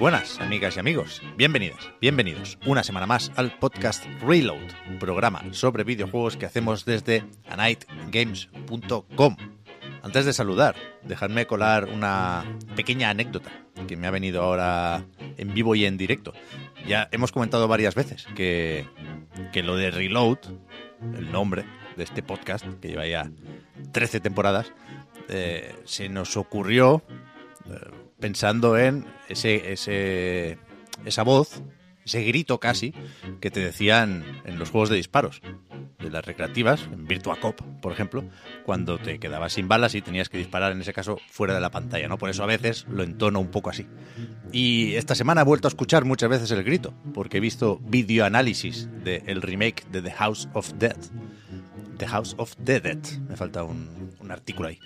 buenas, amigas y amigos. Bienvenidas, bienvenidos una semana más al podcast Reload, programa sobre videojuegos que hacemos desde anightgames.com. Antes de saludar, dejadme colar una pequeña anécdota que me ha venido ahora en vivo y en directo. Ya hemos comentado varias veces que, que lo de Reload, el nombre de este podcast, que lleva ya 13 temporadas, eh, se nos ocurrió eh, pensando en ese, ese, esa voz, ese grito casi, que te decían en los juegos de disparos, de las recreativas, en Virtua Cop, por ejemplo, cuando te quedabas sin balas y tenías que disparar, en ese caso, fuera de la pantalla, ¿no? Por eso a veces lo entono un poco así. Y esta semana he vuelto a escuchar muchas veces el grito, porque he visto videoanálisis del remake de The House of Dead. The House of the Dead. Me falta un, un artículo ahí.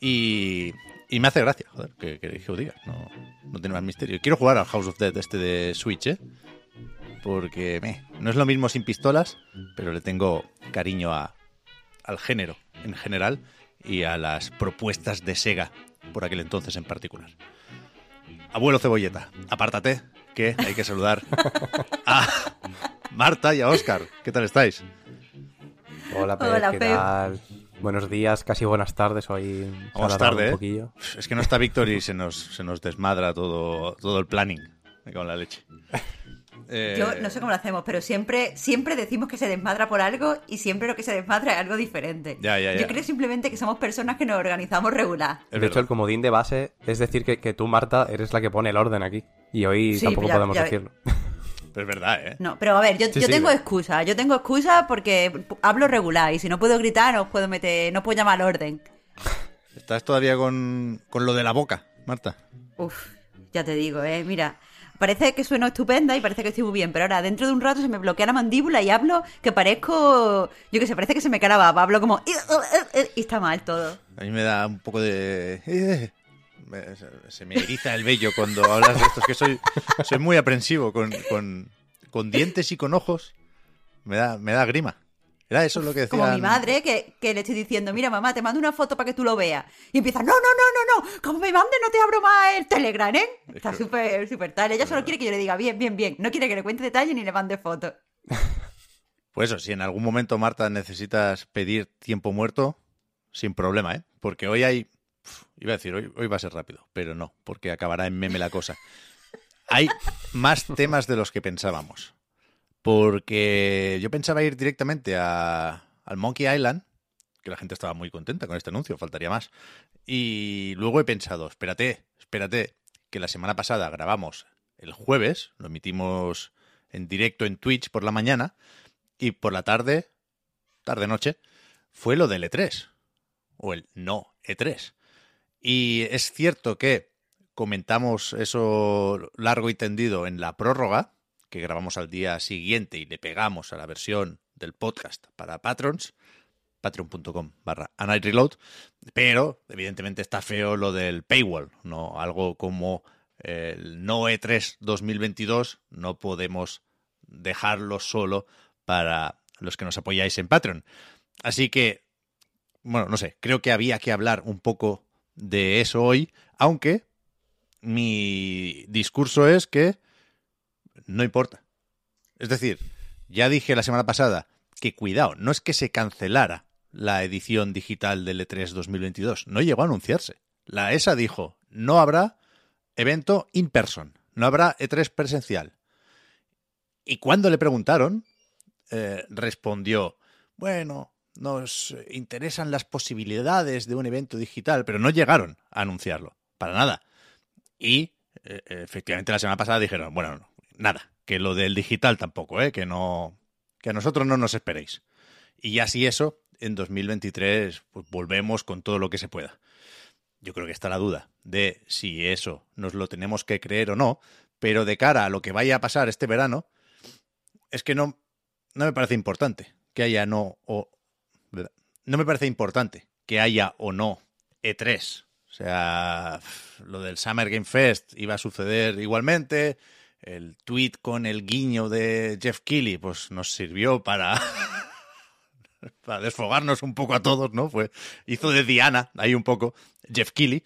Y, y me hace gracia, joder, que, que, que os diga. No, no tiene más misterio. Quiero jugar al House of Dead este de Switch, ¿eh? Porque me, no es lo mismo sin pistolas, pero le tengo cariño a, al género en general y a las propuestas de Sega por aquel entonces en particular. Abuelo Cebolleta, apártate, que hay que saludar a Marta y a Oscar. ¿Qué tal estáis? Hola, Pep, Hola, ¿qué tal? Buenos días, casi buenas tardes. Hoy alargado tarde, un ¿eh? poquillo. Es que no está Víctor y se nos, se nos desmadra todo, todo el planning. Me cago en la leche. Eh, Yo no sé cómo lo hacemos, pero siempre, siempre decimos que se desmadra por algo y siempre lo que se desmadra es algo diferente. Ya, ya, ya. Yo creo simplemente que somos personas que nos organizamos regular. es de hecho, el comodín de base es decir que, que tú, Marta, eres la que pone el orden aquí. Y hoy Sí, tampoco ya- podemos ya- decirlo. Pero es verdad, ¿eh? No, pero a ver, yo, Sí, yo sí, tengo pero- excusa. Yo tengo excusa porque hablo regular y si no puedo gritar no puedo meter, no puedo llamar al orden. ¿Estás todavía con, con lo de la boca, Marta? Uf, ya te digo, eh, mira. Parece que sueno estupenda y parece que estoy muy bien, pero ahora dentro de un rato se me bloquea la mandíbula y hablo que parezco, yo que sé, parece que se me baba, hablo como y está mal todo. A mí me da un poco de... se- me eriza el vello cuando hablas de esto. Es que soy, soy muy aprensivo con, con, con dientes y con ojos. Me da, me da grima. Era eso lo que decían... Como mi madre, que, que le estoy diciendo, mira mamá, te mando una foto para que tú lo veas. Y empieza, no, no, no, no, no, como me mande no te abro más el Telegram, ¿eh? Está que- súper, súper tal. Ella solo quiere que yo le diga, bien, bien, bien. No quiere que le cuente detalles ni le mande fotos. Pues eso, si en algún momento, Marta, necesitas pedir tiempo muerto, sin problema, ¿eh? Porque hoy hay... iba a decir, hoy, hoy va a ser rápido, pero no, porque acabará en meme la cosa. Hay más temas de los que pensábamos. Porque yo pensaba ir directamente a, al Monkey Island, que la gente estaba muy contenta con este anuncio, faltaría más. Y luego he pensado, espérate, espérate, que la semana pasada grabamos el jueves, lo emitimos en directo en Twitch por la mañana, y por la tarde, tarde-noche, fue lo del E3, o el no E3. Y es cierto que comentamos eso largo y tendido en la prórroga, que grabamos al día siguiente y le pegamos a la versión del podcast para patrons, patreon.com barra pero evidentemente está feo lo del paywall, ¿no? Algo como el no E3 2022 no podemos dejarlo solo para los que nos apoyáis en Patreon. Así que, bueno, no sé, creo que había que hablar un poco de eso hoy, aunque mi discurso es que no importa. Es decir, ya dije la semana pasada que cuidado, no es que se cancelara la edición digital del E3 2022, no llegó a anunciarse. La ESA dijo, no habrá evento in person, no habrá E3 presencial. Y cuando le preguntaron, eh, respondió, bueno, nos interesan las posibilidades de un evento digital, pero no llegaron a anunciarlo, para nada. Y eh, efectivamente la semana pasada dijeron, bueno, no, nada, que lo del digital tampoco, ¿eh? que no que a nosotros no nos esperéis. Y así eso, en 2023 pues volvemos con todo lo que se pueda. Yo creo que está la duda de si eso nos lo tenemos que creer o no, pero de cara a lo que vaya a pasar este verano, es que no, no me parece importante que haya no o... No me parece importante que haya o no E3. O sea, lo del Summer Game Fest iba a suceder igualmente. El tweet con el guiño de Jeff Keighley, pues nos sirvió para, para desfogarnos un poco a todos, ¿no? Fue, hizo de Diana ahí un poco Jeff Keighley,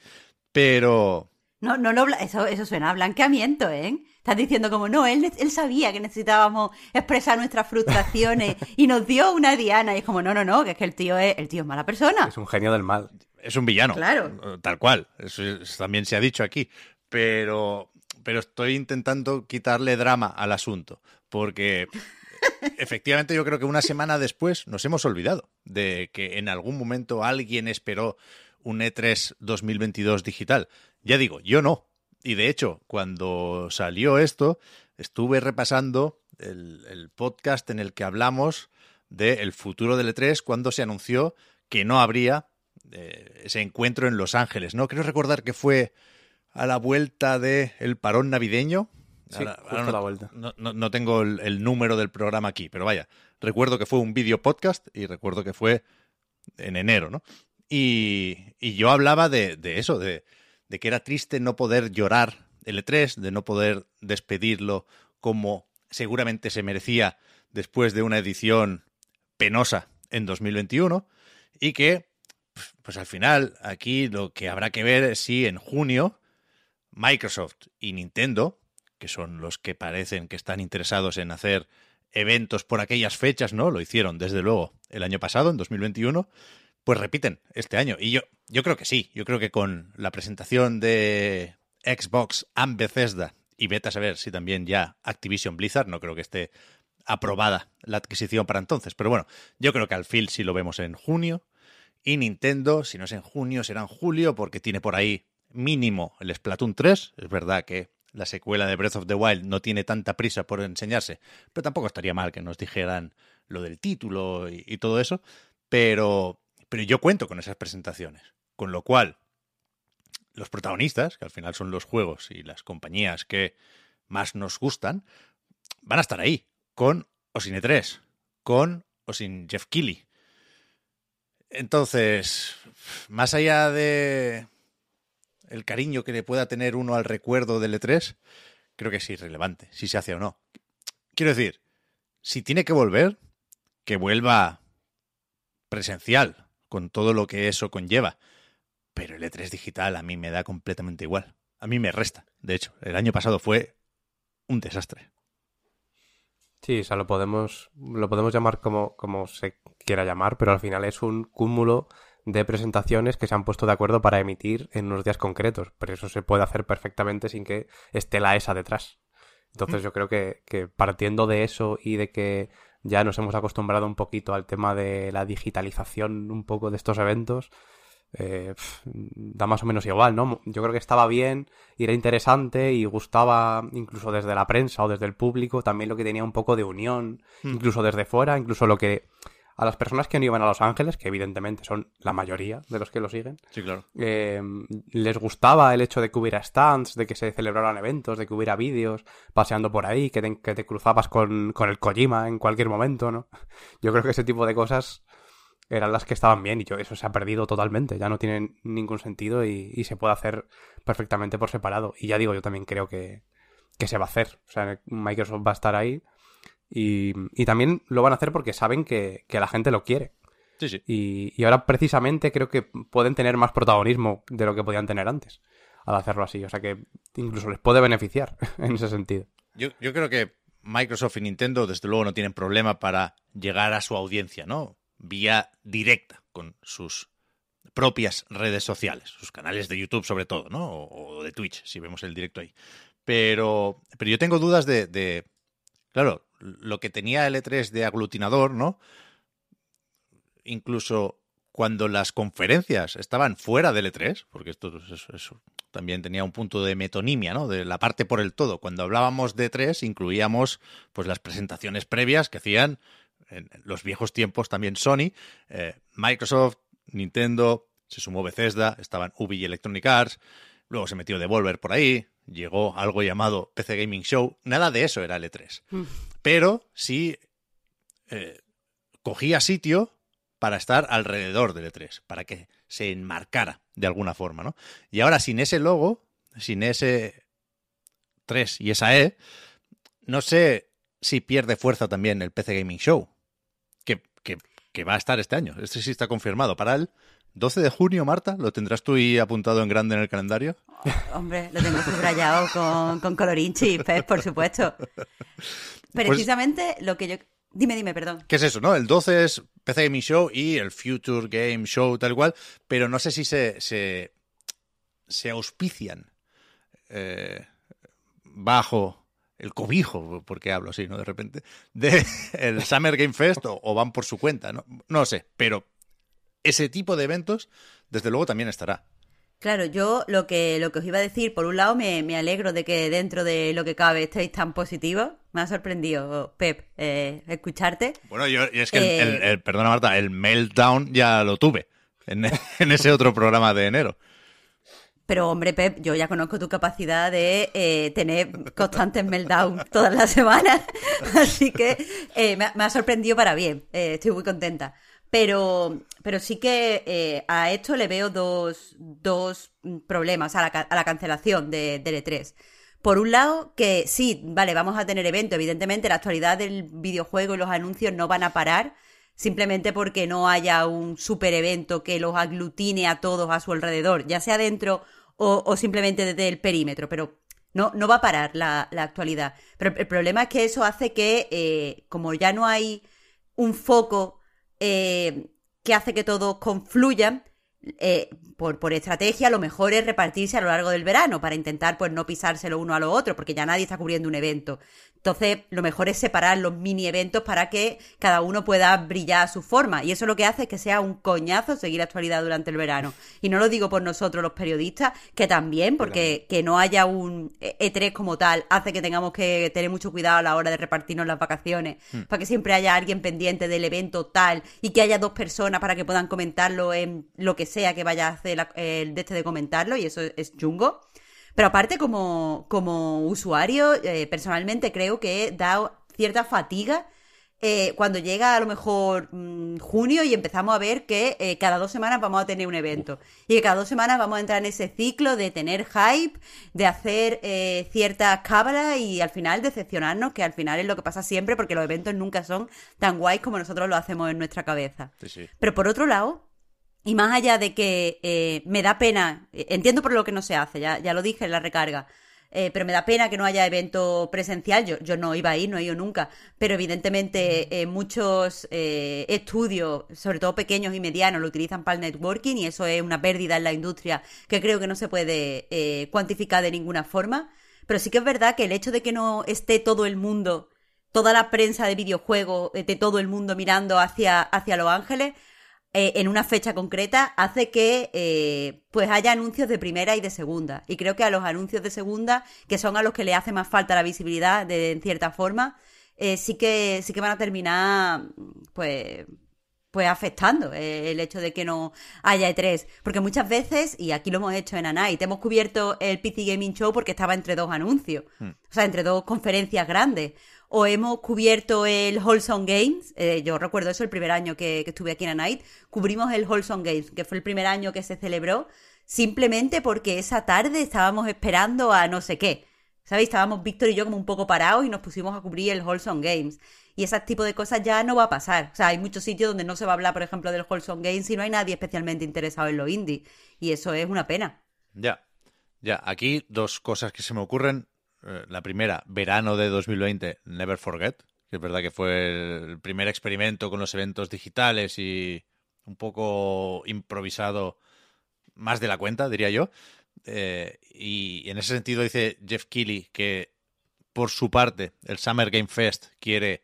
pero... No, no, eso, eso suena a blanqueamiento, ¿eh? Estás diciendo como, no, él, él sabía que necesitábamos expresar nuestras frustraciones y nos dio una diana. Y es como, no, no, no, que es que el tío es, el tío es mala persona. Es un genio del mal. Es un villano. Claro. Tal cual. Eso, eso también se ha dicho aquí. Pero, pero estoy intentando quitarle drama al asunto. Porque efectivamente yo creo que una semana después nos hemos olvidado de que en algún momento alguien esperó un E E3 2022 digital. Ya digo, yo no. Y de hecho, cuando salió esto, estuve repasando el, el podcast en el que hablamos del futuro del E3 cuando se anunció que no habría eh, ese encuentro en Los Ángeles, ¿no? Creo recordar que fue a la vuelta del el parón navideño. Sí, Ahora- justo ahora no, a la vuelta. No, no- no tengo el, el número del programa aquí, pero vaya, recuerdo que fue un video podcast y recuerdo que fue en enero, ¿no? Y, y yo hablaba de, de eso, de, de que era triste no poder llorar el E3, de no poder despedirlo como seguramente se merecía después de una edición penosa en 2021 y que, pues, al final, aquí lo que habrá que ver es si en junio Microsoft y Nintendo, que son los que parecen que están interesados en hacer eventos por aquellas fechas, ¿no? Lo hicieron desde luego el año pasado, en 2021, pues repiten este año. Y yo, yo creo que sí, yo creo que con la presentación de Xbox and Bethesda, y vete a saber si también ya Activision Blizzard, no creo que esté aprobada la adquisición para entonces, pero bueno, yo creo que al fin sí lo vemos en junio. Y Nintendo, si no es en junio, será en julio, porque tiene por ahí mínimo el Splatoon 3. Es verdad que la secuela de Breath of the Wild no tiene tanta prisa por enseñarse, pero tampoco estaría mal que nos dijeran lo del título y todo eso. Pero, pero yo cuento con esas presentaciones. Con lo cual, los protagonistas, que al final son los juegos y las compañías que más nos gustan, van a estar ahí, con o sin E3, con o sin Jeff Keighley. Entonces, más allá de el cariño que le pueda tener uno al recuerdo del E3, creo que es irrelevante, si se hace o no. Quiero decir, si tiene que volver, que vuelva presencial, con todo lo que eso conlleva. Pero el E3 digital a mí me da completamente igual. A mí me resta. De hecho, el año pasado fue un desastre. Sí, o sea, lo podemos, lo podemos llamar como, como se quiera llamar, pero al final es un cúmulo de presentaciones que se han puesto de acuerdo para emitir en unos días concretos. Pero eso se puede hacer perfectamente sin que esté la ESA detrás. Entonces yo creo que, que partiendo de eso y de que ya nos hemos acostumbrado un poquito al tema de la digitalización un poco de estos eventos, eh, da más o menos igual, ¿no? Yo creo que estaba bien y era interesante y gustaba incluso desde la prensa o desde el público también lo que tenía un poco de unión, incluso desde fuera, incluso lo que a las personas que no iban a Los Ángeles, que evidentemente son la mayoría de los que lo siguen, Sí, claro. eh, les gustaba el hecho de que hubiera stands, de que se celebraran eventos, de que hubiera vídeos paseando por ahí, que te, que te cruzabas con, con el Kojima en cualquier momento, ¿no? Yo creo que ese tipo de cosas eran las que estaban bien y yo, eso se ha perdido totalmente, ya no tiene ningún sentido y, y se puede hacer perfectamente por separado. Y ya digo, yo también creo que, que se va a hacer. O sea, Microsoft va a estar ahí y, y también lo van a hacer porque saben que, que la gente lo quiere. Sí, sí. Y, y ahora precisamente creo que pueden tener más protagonismo de lo que podían tener antes al hacerlo así. O sea que incluso les puede beneficiar en ese sentido. Yo, yo creo que Microsoft y Nintendo, desde luego, no tienen problema para llegar a su audiencia, ¿no? Vía directa, con sus propias redes sociales, sus canales de YouTube sobre todo, ¿no? O, o de Twitch, si vemos el directo ahí. Pero, pero yo tengo dudas de, de, claro, lo que tenía el E3 de aglutinador, ¿no? Incluso cuando las conferencias estaban fuera del E3, porque esto es- es- es- también tenía un punto de metonimia, ¿no? De la parte por el todo. Cuando hablábamos de E3, incluíamos pues las presentaciones previas que hacían en los viejos tiempos también Sony, eh, Microsoft, Nintendo, se sumó Bethesda, estaban Ubi y Electronic Arts, luego se metió Devolver por ahí, llegó algo llamado PC Gaming Show, nada de eso era el E3. Pero sí eh, cogía sitio para estar alrededor del E3, para que se enmarcara de alguna forma, ¿no? Y ahora sin ese logo, sin ese 3 y esa E, no sé si pierde fuerza también el PC Gaming Show, que, que, que va a estar este año. Este sí está confirmado para el 12 de junio, Marta. ¿Lo tendrás tú ahí apuntado en grande en el calendario? Hombre, lo tengo subrayado con, con colorín chispes, por supuesto. Precisamente lo que yo... Dime, dime, perdón. ¿Qué es eso, no? El 12 es PC Gaming Show y el Future Game Show tal cual, pero no sé si se, se, se auspician eh, bajo el cobijo, porque hablo así, ¿no? De repente, de el Summer Game Fest o, o van por su cuenta, ¿no? No sé, pero ese tipo de eventos, desde luego, también estará. Claro, yo lo que, lo que os iba a decir, por un lado me, me alegro de que dentro de lo que cabe estéis tan positivos. Me ha sorprendido, Pep, eh, escucharte. Bueno, yo y es que el- Eh, el, el- perdona Marta, el meltdown ya lo tuve en, en ese otro programa de enero. Pero hombre, Pep, yo ya conozco tu capacidad de eh, tener constantes meltdown todas las semanas, así que eh, me, ha- me ha sorprendido para bien, eh, estoy muy contenta. Pero, pero sí que eh, a esto le veo dos, dos mm, problemas a la, a la cancelación de, del E3. Por un lado, que sí, vale, vamos a tener evento, evidentemente la actualidad del videojuego y los anuncios no van a parar, simplemente porque no haya un super evento que los aglutine a todos a su alrededor, ya sea dentro o, o simplemente desde el perímetro, pero no, no va a parar la, la actualidad. Pero el problema es que eso hace que, eh, como ya no hay un foco eh, que hace que todos confluyan, eh, por, por estrategia, lo mejor es repartirse a lo largo del verano para intentar pues no pisárselo uno a lo otro, porque ya nadie está cubriendo un evento. Entonces, lo mejor es separar los mini eventos para que cada uno pueda brillar a su forma. Y eso lo que hace es que sea un coñazo seguir actualidad durante el verano. Y no lo digo por nosotros los periodistas, que también, porque que no haya un E3 como tal hace que tengamos que tener mucho cuidado a la hora de repartirnos las vacaciones, para que siempre haya alguien pendiente del evento tal y que haya dos personas para que puedan comentarlo en lo que sea que vaya a hacer la- el de este de comentarlo, y eso es chungo. Pero aparte, como, como usuario, eh, personalmente creo que da cierta fatiga eh, cuando llega a lo mejor mm, junio y empezamos a ver que eh, cada dos semanas vamos a tener un evento. Y que cada dos semanas vamos a entrar en ese ciclo de tener hype, de hacer eh, ciertas cábalas y al final decepcionarnos, que al final es lo que pasa siempre porque los eventos nunca son tan guays como nosotros lo hacemos en nuestra cabeza. Sí, sí. Pero por otro lado, y más allá de que eh, me da pena, eh, entiendo por lo que no se hace, ya, ya lo dije en la recarga, eh, pero me da pena que no haya evento presencial, yo, yo no iba a ir, no he ido nunca, pero evidentemente eh, muchos eh, estudios, sobre todo pequeños y medianos, lo utilizan para el networking y eso es una pérdida en la industria que creo que no se puede eh, cuantificar de ninguna forma, pero sí que es verdad que el hecho de que no esté todo el mundo, toda la prensa de videojuegos, de todo el mundo mirando hacia, hacia Los Ángeles, eh, en una fecha concreta hace que eh, pues haya anuncios de primera y de segunda. Y creo que a los anuncios de segunda, que son a los que le hace más falta la visibilidad de, en cierta forma, eh, sí que sí que van a terminar pues pues afectando eh, el hecho de que no haya E3. Porque muchas veces, y aquí lo hemos hecho en Anite, hemos cubierto el PC Gaming Show porque estaba entre dos anuncios. O sea, entre dos conferencias grandes. O hemos cubierto el Wholesome Games. eh, yo recuerdo eso el primer año que, que estuve aquí en Anite. Cubrimos el Wholesome Games, que fue el primer año que se celebró. Simplemente porque esa tarde estábamos esperando a no sé qué. ¿Sabéis? Estábamos Víctor y yo como un poco parados y nos pusimos a cubrir el Wholesome Games. Y ese tipo de cosas ya no va a pasar. O sea, hay muchos sitios donde no se va a hablar, por ejemplo, del Wholesome Games si no hay nadie especialmente interesado en lo indie. Y eso es una pena. Ya, ya. Aquí dos cosas que se me ocurren. Eh, La primera, verano de 2020, Never Forget, que es verdad que fue el primer experimento con los eventos digitales y un poco improvisado más de la cuenta, diría yo. Eh, y en ese sentido dice Jeff Keighley que por su parte el Summer Game Fest quiere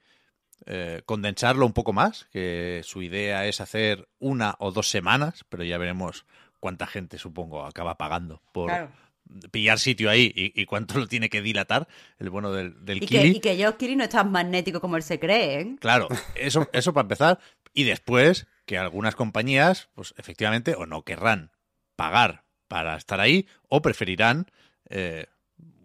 eh, condensarlo un poco más, que su idea es hacer una o dos semanas, pero ya veremos cuánta gente, supongo, acaba pagando por, Claro. Pillar sitio ahí y, y cuánto lo tiene que dilatar el bueno del, del Y que, y que no es tan magnético como él se cree, ¿eh? Claro, eso, eso para empezar. Y después que algunas compañías, pues efectivamente, o no querrán pagar para estar ahí, o preferirán eh,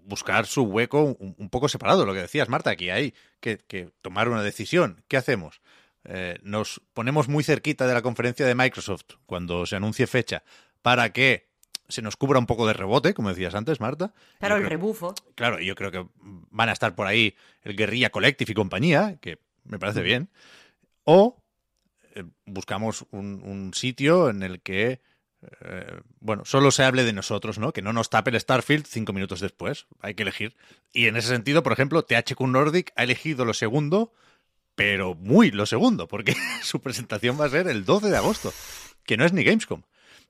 buscar su hueco un, un poco separado. Lo que decías, Marta, aquí hay que, que tomar una decisión. ¿Qué hacemos? Eh, nos ponemos muy cerquita de la conferencia de Microsoft cuando se anuncie fecha para que se nos cubra un poco de rebote, como decías antes, Marta. Claro, Yo el creo- rebufo. Claro, yo creo que van a estar por ahí el Guerrilla Collective y compañía, que me parece bien. O eh, buscamos un, un sitio en el que, eh, bueno, solo se hable de nosotros, ¿no? Que no nos tape el Starfield cinco minutos después. Hay que elegir. Y en ese sentido, por ejemplo, THQ Nordic ha elegido lo segundo, pero muy lo segundo, porque su presentación va a ser el 12 de agosto, que no es ni Gamescom.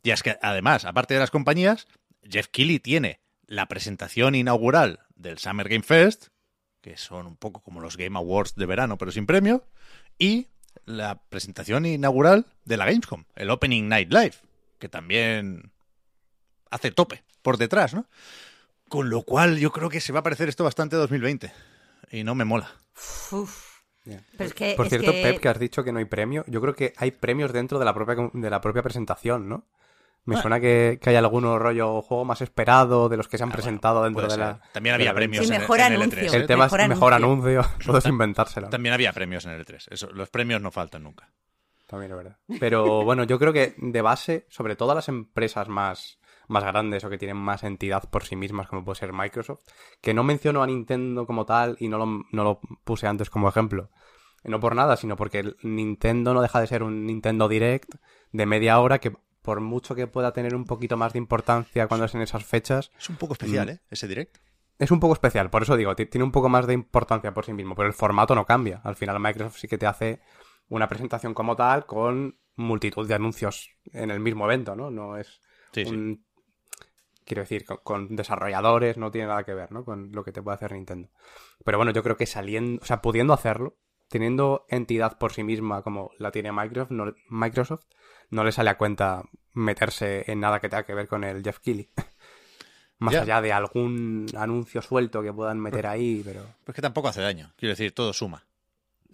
Y es que, además, aparte de las compañías, Jeff Keighley tiene la presentación inaugural del Summer Game Fest, que son un poco como los Game Awards de verano, pero sin premio, y la presentación inaugural de la Gamescom, el Opening Night Live, que también hace tope por detrás, ¿no? Con lo cual yo creo que se va a parecer esto bastante a 2020. Y no me mola. Uf. Ya. Pero es que, Por es cierto, que- Pep, que has dicho que no hay premio, yo creo que hay premios dentro de la propia, de la propia presentación, ¿no? Me Ah. suena que, que hay alguno rollo juego más esperado de los que se han Ah, bueno, presentado dentro de la. También había premios Sí, en, el- mejor en el anuncio. E3. ¿eh? El tema Mejor es mejor anuncio. anuncio, todo es inventárselo. También había premios en el E3. Eso, los premios no faltan nunca. También es verdad. Pero bueno, yo creo que de base, sobre todo las empresas más, más grandes o que tienen más entidad por sí mismas, como puede ser Microsoft, que no menciono a Nintendo como tal y no lo, no lo puse antes como ejemplo. No por nada, sino porque el Nintendo no deja de ser un Nintendo Direct de media hora que por mucho que pueda tener un poquito más de importancia cuando es en esas fechas, Es un poco especial, Mm. ¿eh? Ese direct. es un poco especial, por eso digo, ti- tiene un poco más de importancia por sí mismo, pero el formato no cambia. Al final Microsoft sí que te hace una presentación como tal con multitud de anuncios en el mismo evento, ¿no? No es Sí, sí. un... Quiero decir, con, con desarrolladores no tiene nada que ver, ¿no? Con lo que te puede hacer Nintendo. Pero bueno, yo creo que saliendo, o sea, pudiendo hacerlo, teniendo entidad por sí misma como la tiene Microsoft, no, Microsoft, no le sale a cuenta meterse en nada que tenga que ver con el Jeff Keighley. Más allá de algún anuncio suelto que puedan meter ahí, pero... Pues que tampoco hace daño. Quiero decir, todo suma.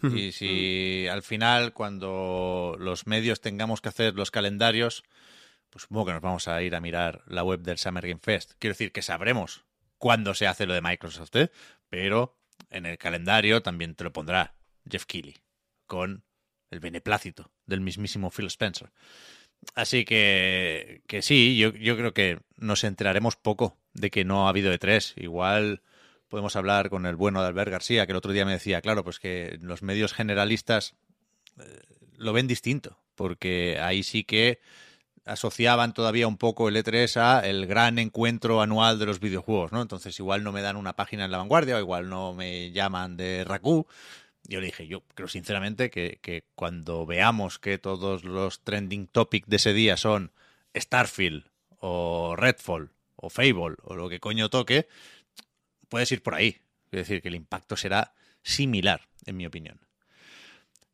Y si al final, cuando los medios tengamos que hacer los calendarios, pues supongo que nos vamos a ir a mirar la web del Summer Game Fest. Quiero decir que sabremos cuándo se hace lo de Microsoft, ¿eh? pero en el calendario también te lo pondrá Jeff Keighley con el beneplácito del mismísimo Phil Spencer. Así que, que sí, yo, yo creo que nos enteraremos poco de que no ha habido E3. Igual podemos hablar con el bueno de Albert García, que el otro día me decía, claro, pues que los medios generalistas eh, lo ven distinto, porque ahí sí que asociaban todavía un poco el E3 a el gran encuentro anual de los videojuegos, ¿no? Entonces igual no me dan una página en la vanguardia, o igual no me llaman de Raku. Yo le dije, yo creo sinceramente que, que cuando veamos que todos los trending topics de ese día son Starfield o Redfall o Fable o lo que coño toque, puedes ir por ahí. Es decir, que el impacto será similar, en mi opinión.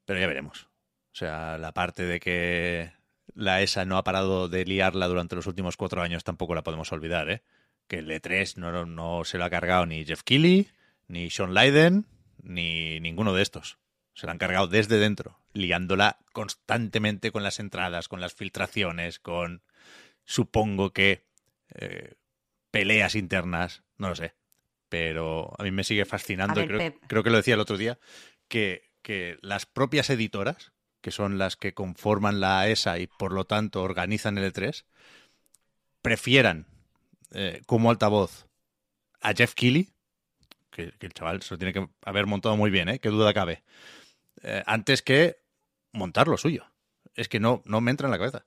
Pero ya veremos. O sea, la parte de que la ESA no ha parado de liarla durante los últimos cuatro años tampoco la podemos olvidar, ¿eh? Que el E3 no, no se lo ha cargado ni Jeff Keighley, ni Sean Leiden, ni ninguno de estos. Se la han cargado desde dentro, liándola constantemente con las entradas, con las filtraciones, con, supongo que, eh, peleas internas, no lo sé. Pero a mí me sigue fascinando, ver, creo, que lo decía el otro día, que, que las propias editoras, que son las que conforman la ESA y por lo tanto organizan el E3, prefieran eh, como altavoz a Jeff Keighley, que, el chaval se lo tiene que haber montado muy bien, ¿eh? qué duda cabe, eh, antes que montar lo suyo. Es que no, no me entra en la cabeza.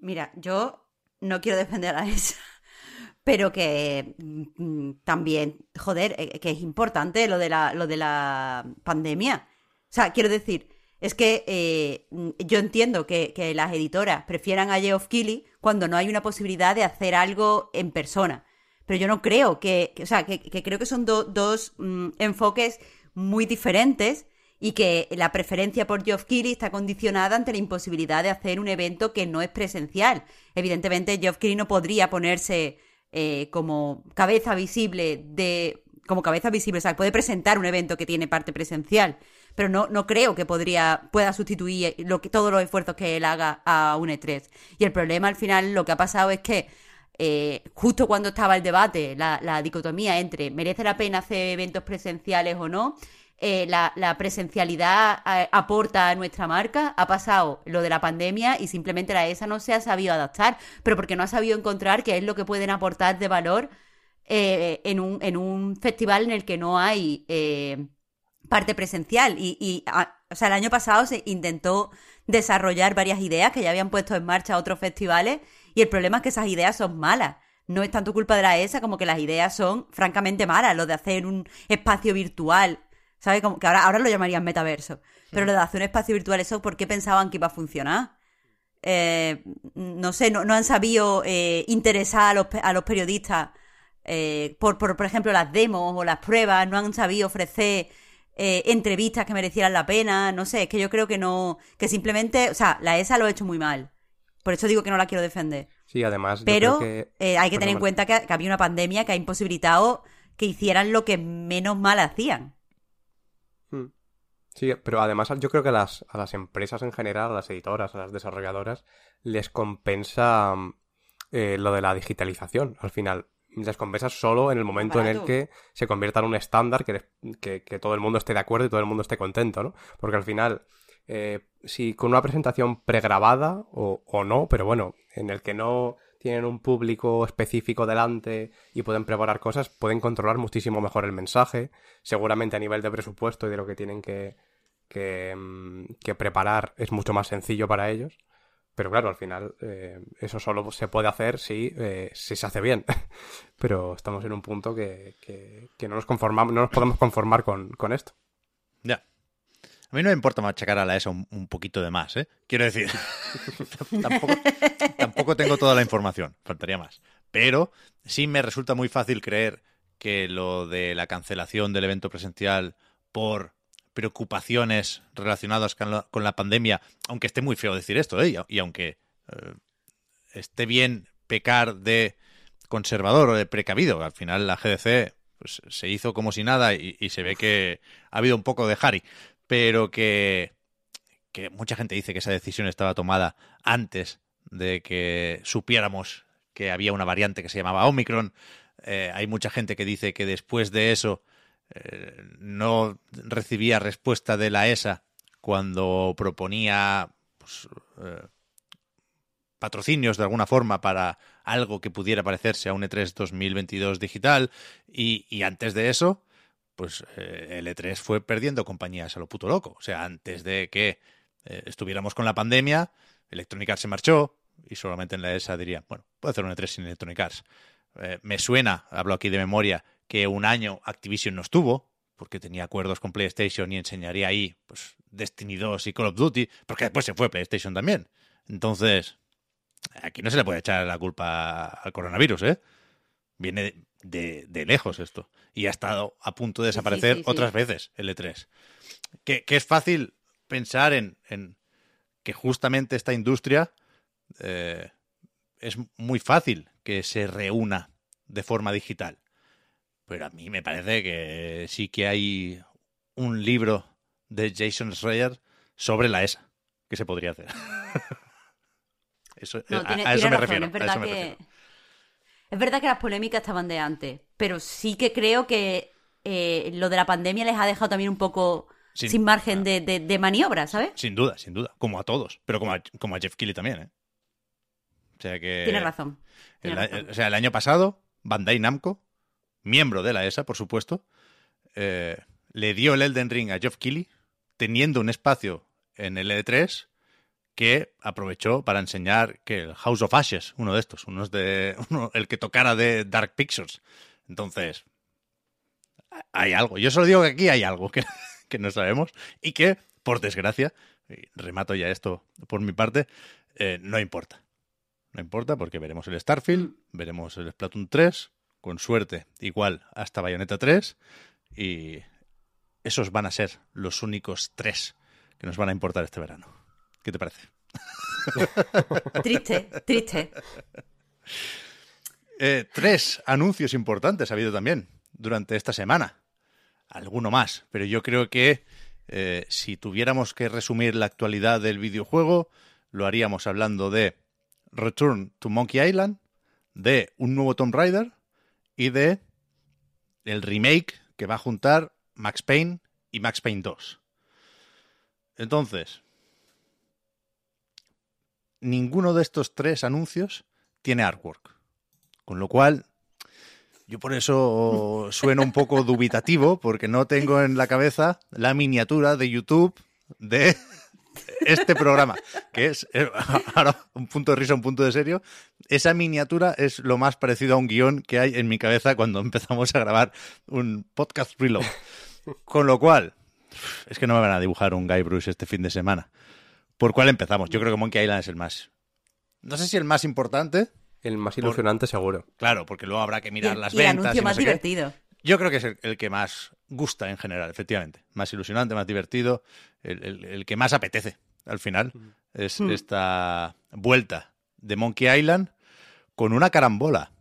Mira, yo no quiero defender a esa, pero que mm, también, joder, eh, que es importante lo de la, lo de la pandemia. O sea, quiero decir, es que eh, yo entiendo que, que las editoras prefieran a Geoff Keighley cuando no hay una posibilidad de hacer algo en persona. Pero yo no creo que, o sea, que, creo que son do- dos mm, enfoques muy diferentes y que la preferencia por Geoff Keighley está condicionada ante la imposibilidad de hacer un evento que no es presencial. Evidentemente, Geoff Keighley no podría ponerse eh, como cabeza visible de como cabeza visible, o sea, puede presentar un evento que tiene parte presencial, pero no, no creo que podría, pueda sustituir lo que, todos los esfuerzos que él haga a un E3. Y el problema al final, lo que ha pasado es que eh, justo cuando estaba el debate, la, dicotomía entre merece la pena hacer eventos presenciales o no, eh, la, presencialidad eh, aporta a nuestra marca, ha pasado lo de la pandemia y simplemente la ESA no se ha sabido adaptar, pero porque no ha sabido encontrar qué es lo que pueden aportar de valor en, un, en un festival en el que no hay parte presencial. Y, y o sea, el año pasado se intentó desarrollar varias ideas que ya habían puesto en marcha otros festivales y el problema es que esas ideas son malas. No es tanto culpa de la ESA como que las ideas son francamente malas. Lo de hacer un espacio virtual, ¿sabes? Como que ahora, ahora lo llamarían metaverso. Pero lo de hacer un espacio virtual, ¿eso por qué pensaban que iba a funcionar? Eh, no sé, no, no han sabido eh, interesar a los, a los periodistas eh, por, por, por, ejemplo, las demos o las pruebas, no han sabido ofrecer eh, entrevistas que merecieran la pena, no sé, es que yo creo que no, que simplemente, o sea, la ESA lo ha hecho muy mal. Por eso digo que no la quiero defender. Sí, además. Pero que... eh, hay que tener en cuenta que, que, había una pandemia que ha imposibilitado que hicieran lo que menos mal hacían. Hmm. Sí, pero además yo creo que a las, a las empresas en general, a las editoras, a las desarrolladoras, les compensa eh, lo de la digitalización al final les compensa solo en el momento en el que se convierta en un estándar que, que, que, todo el mundo esté de acuerdo y todo el mundo esté contento, ¿no? Porque al final, eh, si con una presentación pregrabada o, o no, pero bueno, en el que no tienen un público específico delante y pueden preparar cosas, pueden controlar muchísimo mejor el mensaje, seguramente a nivel de presupuesto y de lo que tienen que, que, que preparar es mucho más sencillo para ellos. Pero claro, al final eh, eso solo se puede hacer si, eh, si se hace bien. Pero estamos en un punto que, que, que, no nos conformamos, no nos podemos conformar con, con, esto. Ya. A mí no me importa machacar a la ESA un, poquito de más, ¿eh? Quiero decir, tampoco, tengo toda la información, faltaría más. Pero sí me resulta muy fácil creer que lo de la cancelación del evento presencial por preocupaciones relacionadas con la, pandemia, aunque esté muy feo decir esto, ¿eh? y, y, aunque eh, esté bien pecar de conservador o de precavido, al final la GDC pues, se hizo como si nada y, y, se ve que ha habido un poco de Harry, pero que, que mucha gente dice que esa decisión estaba tomada antes de que supiéramos que había una variante que se llamaba Omicron. Eh, hay mucha gente que dice que después de eso eh, no recibía respuesta de la ESA cuando proponía pues, eh, patrocinios de alguna forma para algo que pudiera parecerse a un E3 2022 digital y, y antes de eso pues eh, el E3 fue perdiendo compañías a lo puto loco. O sea, antes de que eh, estuviéramos con la pandemia, Electronic Arts se marchó y solamente en la ESA diría, bueno, puedo hacer un E3 sin Electronic Arts. Eh, me suena, hablo aquí de memoria, que un año Activision no estuvo, porque tenía acuerdos con PlayStation y enseñaría ahí pues, Destiny 2 y Call of Duty, porque después se fue PlayStation también. Entonces, aquí no se le puede echar la culpa al coronavirus, ¿eh? Viene de, de, lejos esto. Y ha estado a punto de desaparecer sí, sí, sí, otras veces el E3. Que, que, es fácil pensar en, en que justamente esta industria eh, es muy fácil que se reúna de forma digital. Pero a mí me parece que sí que hay un libro de Jason Schreier sobre la ESA que se podría hacer. eso, no, tiene, a, a, eso tiene me razón, refiero. Es verdad, a eso me que, refiero. Es verdad que las polémicas estaban de antes, pero sí que creo que eh, lo de la pandemia les ha dejado también un poco sin, sin margen de, de, de, maniobra, ¿sabes? Sin duda, sin duda. Como a todos, pero como a, como a Jeff Keighley también, ¿eh? O sea que... Tienes razón. Tiene el, razón. o sea, el año pasado, Bandai Namco miembro de la ESA, por supuesto, eh, le dio el Elden Ring a Geoff Keighley, teniendo un espacio en el E3 que aprovechó para enseñar que el House of Ashes, uno de estos, uno de, uno, el que tocara de Dark Pictures. Entonces, hay algo. Yo solo digo que aquí hay algo que, que no sabemos y que, por desgracia, y remato ya esto por mi parte, eh, no importa. No importa porque veremos el Starfield, veremos el Splatoon 3, con suerte, igual hasta Bayonetta 3 y esos van a ser los únicos tres que nos van a importar este verano. ¿Qué te parece? Triste, triste. Eh, tres anuncios importantes ha habido también durante esta semana. Alguno más, pero yo creo que eh, si tuviéramos que resumir la actualidad del videojuego, lo haríamos hablando de Return to Monkey Island, de un nuevo Tomb Raider y de el remake que va a juntar Max Payne y Max Payne 2. Entonces, ninguno de estos tres anuncios tiene artwork. Con lo cual, yo por eso sueno un poco dubitativo, porque no tengo en la cabeza la miniatura de YouTube de este programa, que es, eh, ahora un punto de risa, un punto de serio. Esa miniatura es lo más parecido a un guion que hay en mi cabeza cuando empezamos a grabar un podcast reload. Con lo cual, es que no me van a dibujar un Guy Bruce este fin de semana. ¿Por cuál empezamos? Yo creo que Monkey Island es el más. No sé si el más importante. El más ilusionante, seguro. Claro, porque luego habrá que mirar Y- las y el ventas. anuncio y no más qué. divertido. Yo creo que es el, el que más gusta en general, efectivamente. Más ilusionante, más divertido. El, el- el que más apetece al final. Es esta vuelta de Monkey Island con una carambola.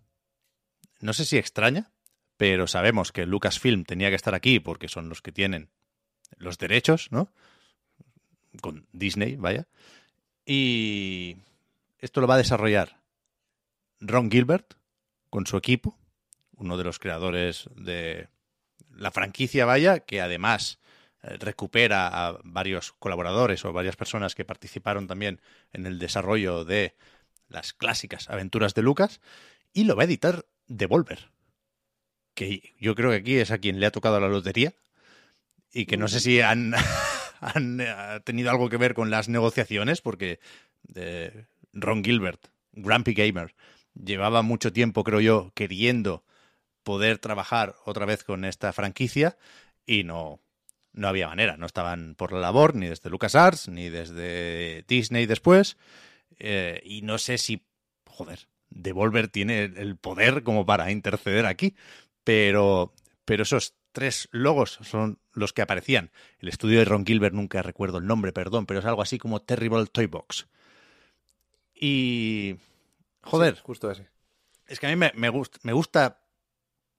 No sé si extraña, pero sabemos que Lucasfilm tenía que estar aquí porque son los que tienen los derechos, ¿no? Con Disney, vaya. Y esto lo va a desarrollar Ron Gilbert con su equipo, uno de los creadores de la franquicia, vaya, que además eh, recupera a varios colaboradores o varias personas que participaron también en el desarrollo de las clásicas aventuras de Lucas, y lo va a editar Devolver, que yo creo que aquí es a quien le ha tocado la lotería y que no sé si han, han eh, tenido algo que ver con las negociaciones, porque eh, Ron Gilbert, Grumpy Gamer, llevaba mucho tiempo, creo yo, queriendo poder trabajar otra vez con esta franquicia y no, no había manera. No estaban por la labor ni desde LucasArts ni desde Disney después. Eh, y no sé si, joder, Devolver tiene el poder como para interceder aquí. Pero, pero esos tres logos son los que aparecían. El estudio de Ron Gilbert, nunca recuerdo el nombre, perdón, pero es algo así como Terrible Toy Box. Y... Joder, Sí, justo ese. es que a mí me, me, gust- me gusta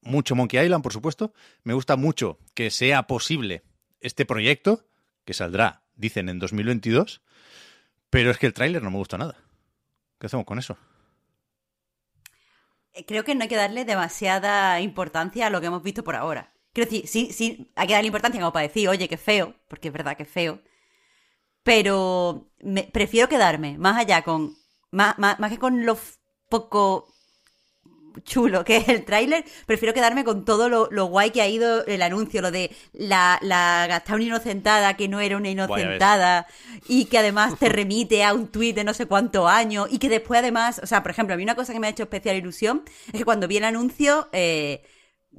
mucho Monkey Island, por supuesto. Me gusta mucho que sea posible este proyecto, que saldrá, dicen, en 2022. Pero es que el tráiler no me gusta nada. ¿Qué hacemos con eso? Eh, Creo que no hay que darle demasiada importancia a lo que hemos visto por ahora. Quiero decir, sí, sí, hay que darle importancia como para decir, oye, qué feo, porque es verdad que es feo. Pero me- prefiero quedarme más allá con. Más, más, más que con lo poco chulo que es el tráiler, prefiero quedarme con todo lo, lo guay que ha ido el anuncio, lo de la, la gastar una inocentada que no era una inocentada y que además te remite a un tuit de no sé cuántos años y que después además, o sea, por ejemplo, a mí una cosa que me ha hecho especial ilusión es que cuando vi el anuncio eh,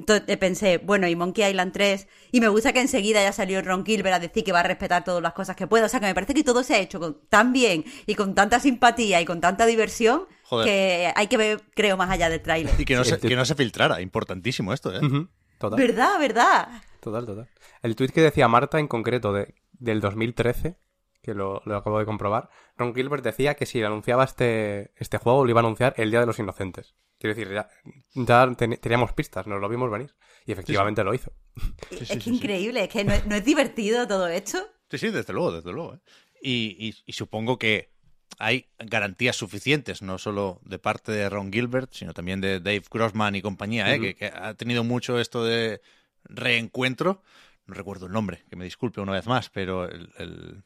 to- eh, pensé, bueno, y Monkey Island 3 y me gusta que enseguida ya salió Ron Gilbert a decir que va a respetar todas las cosas que pueda, o sea, que me parece que todo se ha hecho con, tan bien y con tanta simpatía y con tanta diversión Joder. que hay que ver, creo, más allá del tráiler. Y que no, Sí, se, el tío- que no se filtrara. Importantísimo esto, ¿eh? Ujú, Total. ¿Verdad, verdad? Total, total. El tuit que decía Marta en concreto de, del 2013, que lo, lo acabo de comprobar, Ron Gilbert decía que si anunciaba este, este juego lo iba a anunciar el Día de los Inocentes. Quiero decir, ya, ya ten- teníamos pistas, nos lo vimos venir. Y efectivamente lo hizo. es que increíble, es que no es, no es divertido todo esto. Sí, sí, desde luego, desde luego. ¿eh? Y, y- y supongo que hay garantías suficientes, no solo de parte de Ron Gilbert, sino también de Dave Grossman y compañía, ¿eh? Que, que ha tenido mucho esto de reencuentro. No recuerdo el nombre, que me disculpe una vez más, pero el- el-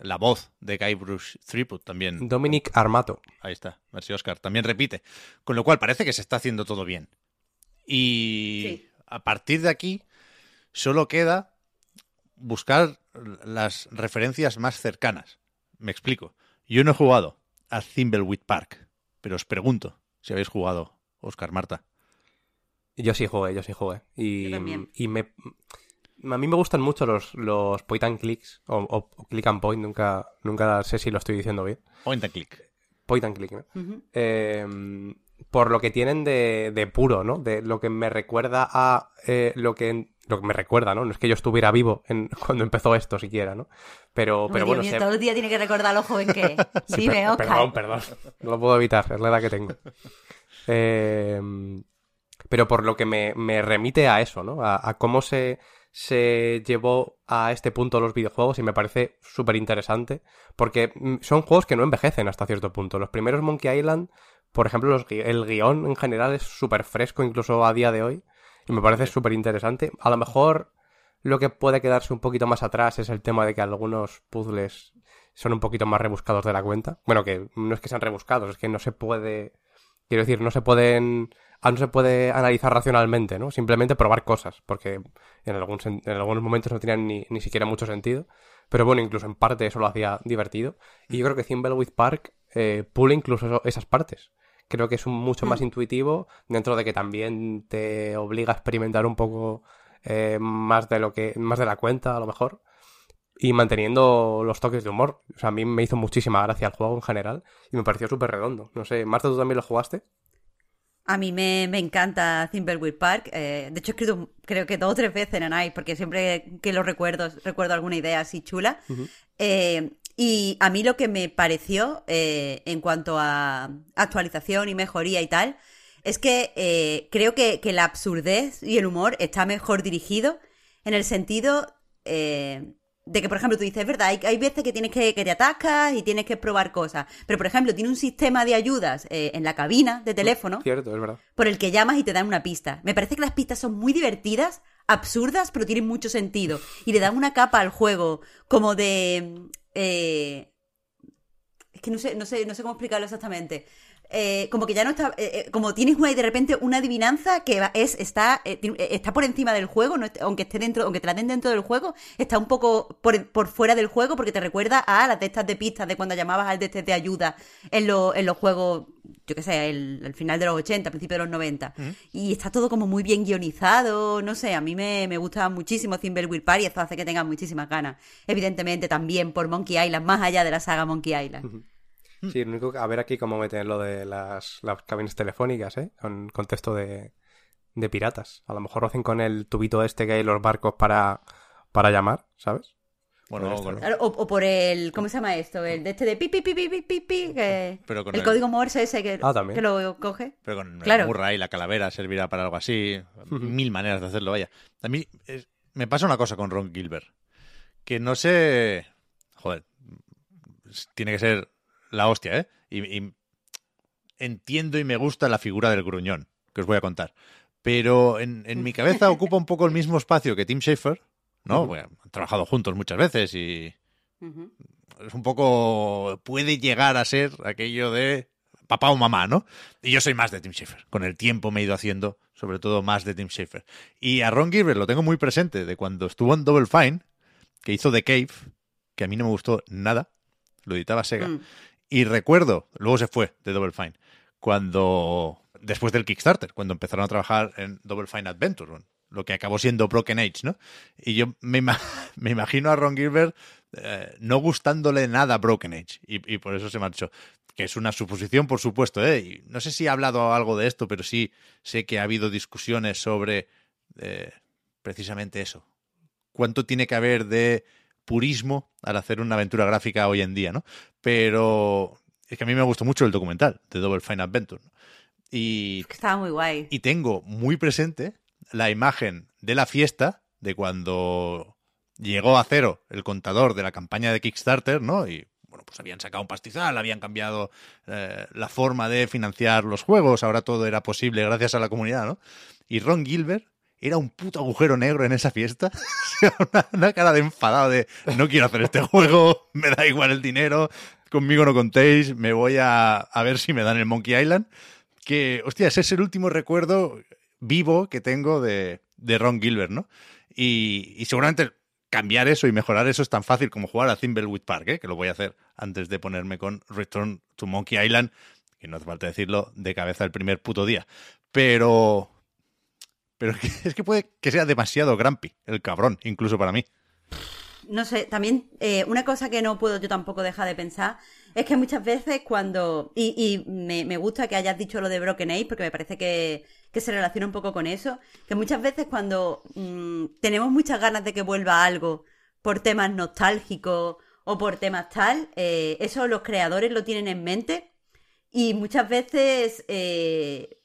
la voz de Guy Bruce Threepwood también. Dominic Armato. Ahí está, merci Oscar, también repite. Con lo cual parece que se está haciendo todo bien. Y Sí. a partir de aquí solo queda buscar las referencias más cercanas. Me explico. Yo no he jugado a Thimbleweed Park, pero os pregunto si habéis jugado, Oscar Marta. Yo sí jugué, yo sí jugué. Y, Yo también. y me... A mí me gustan mucho los, los point and clicks, o, o- o click and point, nunca, nunca sé si lo estoy diciendo bien. Point and click. Point and click, ¿no? Eh, por lo que tienen de, de puro, ¿no? De lo que me recuerda a eh, lo que lo que me recuerda, ¿no? No es que yo estuviera vivo en, cuando empezó esto siquiera, ¿no? Pero, Uy, pero Dios bueno, mío, se- todo el día tiene que recordar lo joven que es. Sí, Dime, per- Oscar. Perdón, perdón. No lo puedo evitar, es la edad que tengo. Eh, pero por lo que me, me remite a eso, ¿no? A, a cómo se, se llevó a este punto los videojuegos y me parece súper interesante. Porque mm, son juegos que no envejecen hasta cierto punto. Los primeros Monkey Island, por ejemplo, los el guion en general es súper fresco incluso a día de hoy. Y me parece súper interesante. A lo mejor lo que puede quedarse un poquito más atrás es el tema de que algunos puzzles son un poquito más rebuscados de la cuenta. Bueno, que no es que sean rebuscados, es que no se puede. Quiero decir, no se pueden. No se puede analizar racionalmente, ¿no? Simplemente probar cosas, porque en, algún, en algunos momentos no tenían ni, ni siquiera mucho sentido. Pero bueno, incluso en parte eso lo hacía divertido. Y yo creo que Thimbleweed Park eh, pule incluso eso- esas partes. Creo que es un mucho más intuitivo, dentro de que también te obliga a experimentar un poco eh, más de lo que. más de la cuenta, a lo mejor y manteniendo los toques de humor. O sea, a mí me hizo muchísima gracia el juego en general y me pareció súper redondo. No sé, Marta, ¿tú también lo jugaste? A mí me, me encanta Thimbleweed Park. eh, de hecho, he escrito creo que dos o tres veces en Night, porque siempre que lo recuerdo, recuerdo alguna idea así chula. Eh, y a mí lo que me pareció eh, en cuanto a actualización y mejoría y tal, es que eh, creo que, que la absurdez y el humor está mejor dirigido en el sentido eh, de que, por ejemplo, tú dices, es verdad, hay, hay veces que tienes que, que te atascas y tienes que probar cosas, pero por ejemplo, tiene un sistema de ayudas eh, en la cabina de teléfono Cierto, es verdad. por el que llamas y te dan una pista. Me parece que las pistas son muy divertidas, absurdas, pero tienen mucho sentido. Y le dan una capa al juego como de... eh, es que no sé, no sé, no sé cómo explicarlo exactamente. Eh, como que ya no está, eh, eh, como tienes una y de repente una adivinanza que va- es está eh, eh, está por encima del juego, no aunque esté dentro, aunque te la den dentro del juego, está un poco por, por fuera del juego porque te recuerda a las de estas de pistas de cuando llamabas al de este de ayuda en, lo- en los juegos, yo qué sé, el, el final de los 80, principio de los 90. Y está todo como muy bien guionizado, no sé, a mí me, me gusta muchísimo Thimbleweed Park y eso hace que tenga muchísimas ganas. Evidentemente también por Monkey Island, más allá de la saga Monkey Island. Sí, lo único que a ver aquí cómo meten lo de las, las cabinas telefónicas, ¿eh? Con contexto de, de piratas. A lo mejor lo hacen con el tubito este que hay en los barcos para, para llamar, ¿sabes? Bueno, Claro, O, o por el, ¿cómo se llama esto? El de este de pi, pi, pi, pi, pi, pi, que- Pero con el, el- código Morse ese que, Ah, que lo coge. Pero con Claro. el Murray, la calavera servirá para algo así. Mil maneras de hacerlo, vaya. A mí es- me pasa una cosa con Ron Gilbert. Que no sé... Joder. Tiene que ser la hostia, ¿eh? Y, y entiendo y me gusta la figura del gruñón, que os voy a contar. Pero en, en mi cabeza ocupa un poco el mismo espacio que Tim Schafer, ¿no? Bueno, han trabajado juntos muchas veces y es un poco. puede llegar a ser aquello de papá o mamá, ¿no? Y yo soy más de Tim Schafer. Con el tiempo me he ido haciendo, sobre todo, más de Tim Schafer. Y a Ron Gilbert lo tengo muy presente de cuando estuvo en Double Fine, que hizo The Cave, que a mí no me gustó nada. Lo editaba Sega. Mm. Y recuerdo, luego se fue de Double Fine, cuando, después del Kickstarter, cuando empezaron a trabajar en Double Fine Adventure, en lo que acabó siendo Broken Age, ¿no? Y yo me, me imagino a Ron Gilbert eh, no gustándole nada Broken Age, y, y por eso se marchó. Que es una suposición, por supuesto, ¿eh? Y no sé si ha hablado algo de esto, pero sí sé que ha habido discusiones sobre eh, precisamente eso. ¿Cuánto tiene que haber de purismo al hacer una aventura gráfica hoy en día, ¿no? Pero es que a mí me gustó mucho el documental de Double Fine Adventure. ¿no? Y, Estaba muy guay. y tengo muy presente la imagen de la fiesta de cuando llegó a cero el contador de la campaña de Kickstarter, ¿no? Y bueno, pues habían sacado un pastizal, habían cambiado eh, la forma de financiar los juegos, ahora todo era posible gracias a la comunidad, ¿no? Y Ron Gilbert era un puto agujero negro en esa fiesta. Una cara de enfadado de no quiero hacer este juego, me da igual el dinero, conmigo no contéis, me voy a, a ver si me dan el Monkey Island. Que, hostia, ese es el último recuerdo vivo que tengo de, de Ron Gilbert, ¿no? Y, y seguramente cambiar eso y mejorar eso es tan fácil como jugar a Thimbleweed Park, ¿eh? que lo voy a hacer antes de ponerme con Return to Monkey Island, que no hace falta decirlo de cabeza el primer puto día. Pero. Pero es que, puede que sea demasiado grumpy, el cabrón, incluso para mí. no sé, también eh, una cosa que no puedo yo tampoco dejar de pensar es que muchas veces cuando, y, y me, me gusta que hayas dicho lo de Broken Age porque me parece que, que se relaciona un poco con eso, que muchas veces cuando mm, tenemos muchas ganas de que vuelva algo por temas nostálgicos o por temas tal, eh, eso los creadores lo tienen en mente y muchas veces, eh,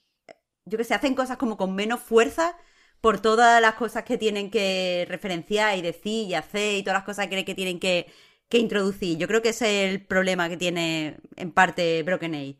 yo que sé, hacen cosas como con menos fuerza por todas las cosas que tienen que referenciar y decir y hacer y todas las cosas que, que tienen que, que introducir. Yo creo que ese es el problema que tiene en parte Broken Age.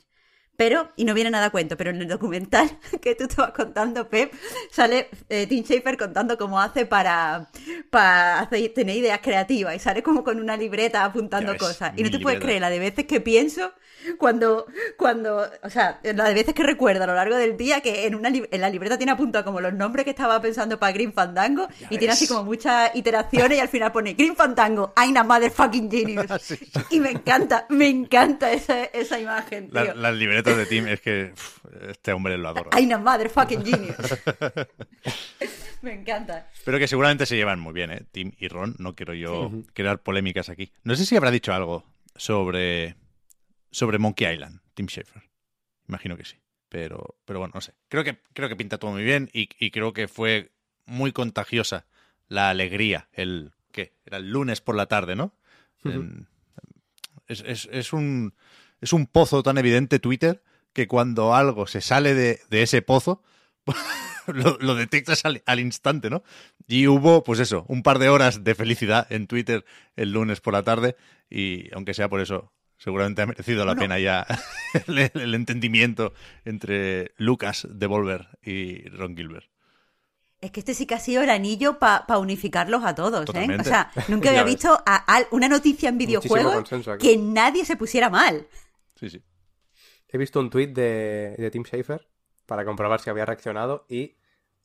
Pero, y no viene nada a cuento, pero en el documental que tú te vas contando, Pep, sale eh, Tim Schafer contando cómo hace para, para hacer, tener ideas creativas y sale como con una libreta apuntando ves, cosas. Y no te puedes creer la de veces que pienso cuando, cuando, o sea, la de veces que recuerdo a lo largo del día que en, una, en la libreta tiene apuntado como los nombres que estaba pensando para Green Fandango Ya y tiene así como muchas iteraciones y al final pone Green Fandango, I'm a motherfucking genius. Sí. Y me encanta, me encanta esa, esa imagen, tío. La- las libretas de Tim es que este hombre lo adoro. I'm a motherfucking genius. me encanta. Pero que seguramente se llevan muy bien, ¿eh? Tim y Ron. No quiero yo crear polémicas aquí. No sé si habrá dicho algo sobre, sobre Monkey Island, Tim Schafer. Imagino que sí. Pero, pero bueno, no sé. Creo que, creo que pinta todo muy bien y, y creo que fue muy contagiosa la alegría. El, ¿qué? Era el lunes por la tarde, ¿no? En- es, es- es un, es un pozo tan evidente Twitter que cuando algo se sale de, de ese pozo, lo, lo detectas al, al instante, ¿no? Y hubo, pues eso, un par de horas de felicidad en Twitter el lunes por la tarde y aunque sea por eso, seguramente ha merecido la No. pena ya el, el entendimiento entre Lucas Devolver y Ron Gilbert. Es que este sí que ha sido el anillo para unificarlos a todos, ¿eh? O sea, nunca había visto a- a una noticia en videojuegos que nadie se pusiera mal. Sí, sí. He visto un tuit de, de Tim Schafer para comprobar si había reaccionado y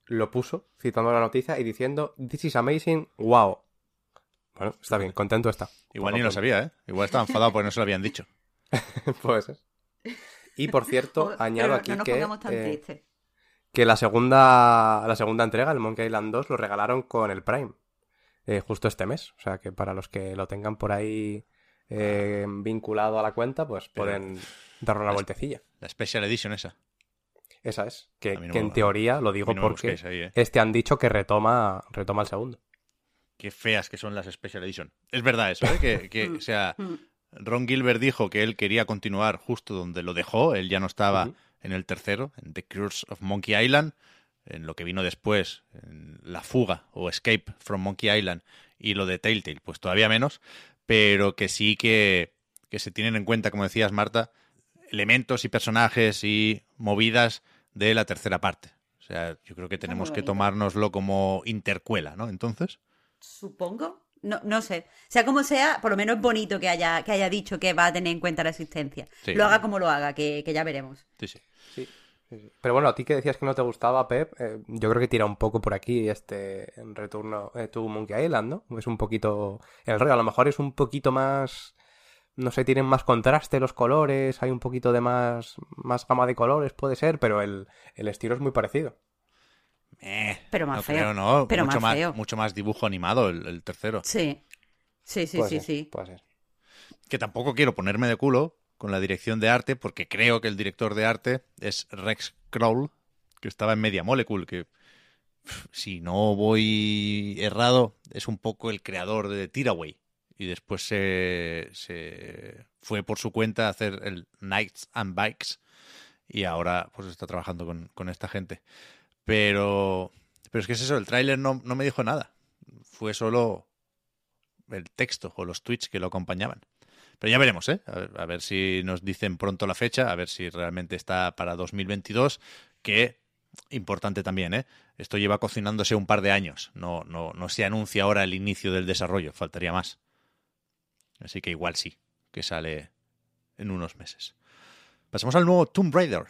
lo puso citando la noticia y diciendo This is amazing, wow. Bueno, está bien, contento está. Igual ni lo sabía, ¿eh? Igual estaba enfadado porque no se lo habían dicho. Puede ser. Y por cierto, añado aquí no nos que, eh, tristes. que la segunda, la segunda entrega, el Monkey Island 2, lo regalaron con el Prime. eh, justo este mes. O sea que para los que lo tengan por ahí eh, vinculado a la cuenta, pues Pero- pueden darle una Las- vueltecilla. La Special Edition esa. Esa es. Que, A mí no que me- en teoría, lo digo no porque ahí, ¿eh? este han dicho que retoma, retoma el segundo. Qué feas que son las Special Edition. Es verdad eso, ¿eh? Que, que, o sea, Mm. Ron Gilbert dijo que él quería continuar justo donde lo dejó. Él ya no estaba en el tercero, en The Curse of Monkey Island, en lo que vino después, en La Fuga o Escape from Monkey Island y lo de Telltale, pues todavía menos, pero que sí que, que se tienen en cuenta, como decías Marta, elementos y personajes y movidas de la tercera parte. O sea, yo creo que tenemos que tomárnoslo como intercuela, ¿no? Entonces, Supongo. No, no sé. Sea como sea, por lo menos es bonito que haya, que haya dicho que va a tener en cuenta la existencia. Sí. Lo haga como lo haga, que, que ya veremos. sí, sí. Sí. Pero bueno, a ti que decías que no te gustaba, Pep, eh, yo creo que tira un poco por aquí este retorno eh, tu Monkey Island, ¿no? Es un poquito el rey, a lo mejor es un poquito más no sé, tienen más contraste los colores, hay un poquito de más más gama de colores, puede ser, pero el, el estilo es muy parecido. Eh, Pero más no feo. creo, no. Pero mucho más más, feo. mucho más dibujo animado el, el tercero. Sí. Sí, sí, Puede sí, ser, sí. Puede ser. Que tampoco quiero ponerme de culo con la dirección de arte, porque creo que el director de arte es Rex Kroll, que estaba en Media Molecule, que si no voy errado, es un poco el creador de Tiraway. Y después se, se fue por su cuenta a hacer el Nights and Bikes. Y ahora pues está trabajando con, con esta gente. Pero, pero es que es eso, el tráiler no, no me dijo nada. Fue solo el texto o los tweets que lo acompañaban. Pero ya veremos, ¿eh? A ver, a ver si nos dicen pronto la fecha, a ver si realmente está para 2022, que importante también, ¿eh? Esto lleva cocinándose un par de años, no, no, no se anuncia ahora el inicio del desarrollo, faltaría más. Así que igual sí, que sale en unos meses. Pasamos al nuevo Tomb Raider.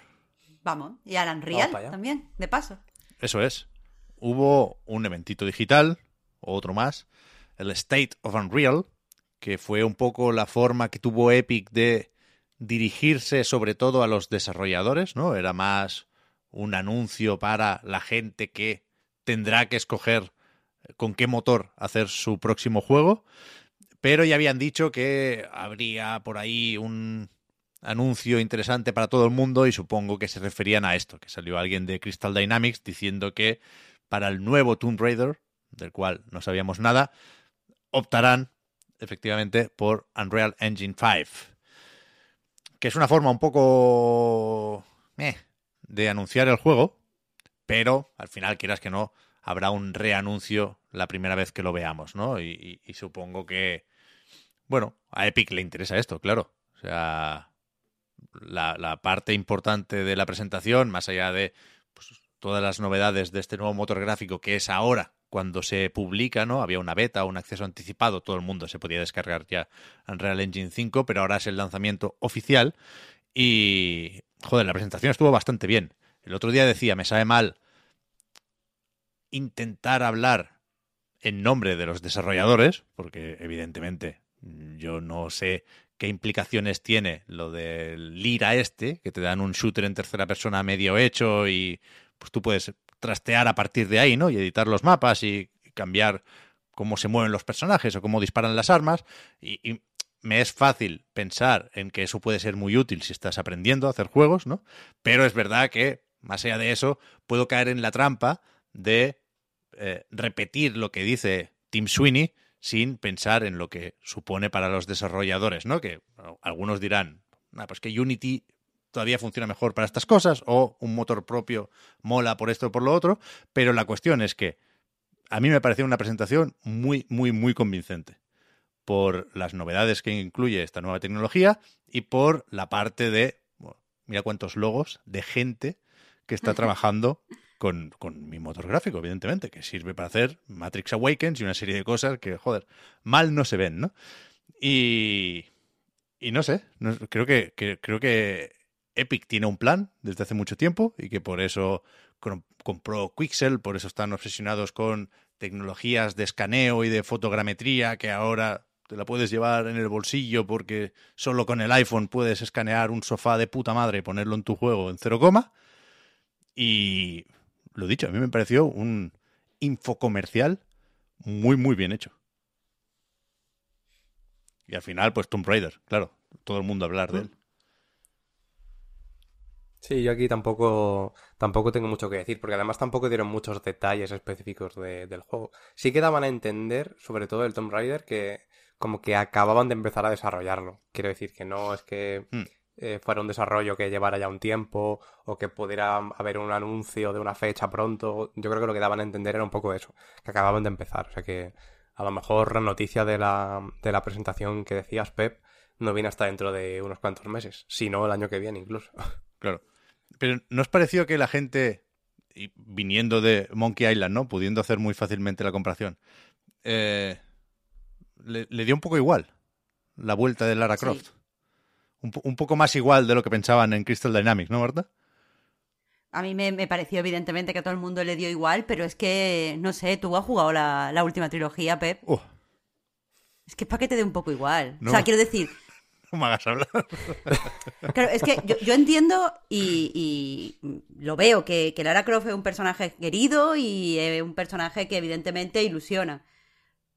Vamos. Y Alan Vamos Real para allá. también, de paso. Eso es. Hubo un eventito digital, otro más, el State of Unreal, que fue un poco la forma que tuvo Epic de dirigirse sobre todo a los desarrolladores, ¿no? Era más un anuncio para la gente que tendrá que escoger con qué motor hacer su próximo juego, pero ya habían dicho que habría por ahí un anuncio interesante para todo el mundo y supongo que se referían a esto, que salió alguien de Crystal Dynamics diciendo que para el nuevo Tomb Raider, del cual no sabíamos nada, optarán efectivamente por Unreal Engine 5, que es una forma un poco eh, de anunciar el juego, pero al final quieras que no, habrá un reanuncio la primera vez que lo veamos, ¿no? Y, supongo que, bueno, a Epic le interesa esto, claro. O sea, la, la, parte importante de la presentación, más allá de pues, todas las novedades de este nuevo motor gráfico que es ahora cuando se publica, ¿no? Había una beta, un acceso anticipado, todo el mundo se podía descargar ya Unreal Engine 5, pero ahora es el lanzamiento oficial y, joder, la presentación estuvo bastante bien. El otro día decía, me sabe mal intentar hablar en nombre de los desarrolladores, porque evidentemente yo no sé qué implicaciones tiene lo del Lira este, que te dan un shooter en tercera persona medio hecho y pues tú puedes trastear a partir de ahí, ¿no? Y editar los mapas y cambiar cómo se mueven los personajes o cómo disparan las armas. Y, me es fácil pensar en que eso puede ser muy útil si estás aprendiendo a hacer juegos, ¿no? Pero es verdad que, más allá de eso, puedo caer en la trampa de eh, repetir lo que dice Tim Sweeney sin pensar en lo que supone para los desarrolladores, ¿no? Que algunos dirán, ah, pues que Unity todavía funciona mejor para estas cosas o un motor propio mola por esto o por lo otro, pero la cuestión es que a mí me pareció una presentación muy, muy, muy convincente por las novedades que incluye esta nueva tecnología y por la parte de, bueno, mira cuántos logos de gente que está trabajando con, con, mi motor gráfico, evidentemente, que sirve para hacer Matrix Awakens y una serie de cosas que, joder, mal no se ven, ¿no? Y, y no sé, no, creo, que, que, creo que Epic tiene un plan desde hace mucho tiempo y que por eso compró Quixel, por eso están obsesionados con tecnologías de escaneo y de fotogrametría que ahora te la puedes llevar en el bolsillo porque solo con el iPhone puedes escanear un sofá de puta madre y ponerlo en tu juego en cero coma. Y lo dicho, a mí me pareció un infocomercial muy, muy bien hecho. Y al final, pues Tomb Raider, claro, todo el mundo hablar de él. Sí, yo aquí tampoco, tampoco tengo mucho que decir, porque además tampoco dieron muchos detalles específicos de, del juego. Sí que daban a entender, sobre todo el Tomb Raider, que como que acababan de empezar a desarrollarlo. Quiero decir que no es que Hmm. eh, fuera un desarrollo que llevara ya un tiempo o que pudiera haber un anuncio de una fecha pronto. Yo creo que lo que daban a entender era un poco eso, que acababan de empezar. O sea que a lo mejor la noticia de la, de la presentación que decías, Pep, no viene hasta dentro de unos cuantos meses, sino el año que viene incluso. Claro. Pero ¿no os pareció que la gente, y viniendo de Monkey Island, ¿no? Pudiendo hacer muy fácilmente la comparación, eh, le, le, dio un poco igual la vuelta de Lara Croft. Sí. Un, un, poco más igual de lo que pensaban en Crystal Dynamics, ¿no, Marta? A mí me, me, pareció evidentemente que a todo el mundo le dio igual, pero es que, no sé, tú has jugado la, la última trilogía, Pep. Uh. Es que es para que te dé un poco igual. No. O sea, quiero decir, no me hagas hablar. Claro, es que yo, yo entiendo y, y, lo veo, que, que, Lara Croft es un personaje querido y es un personaje que evidentemente ilusiona.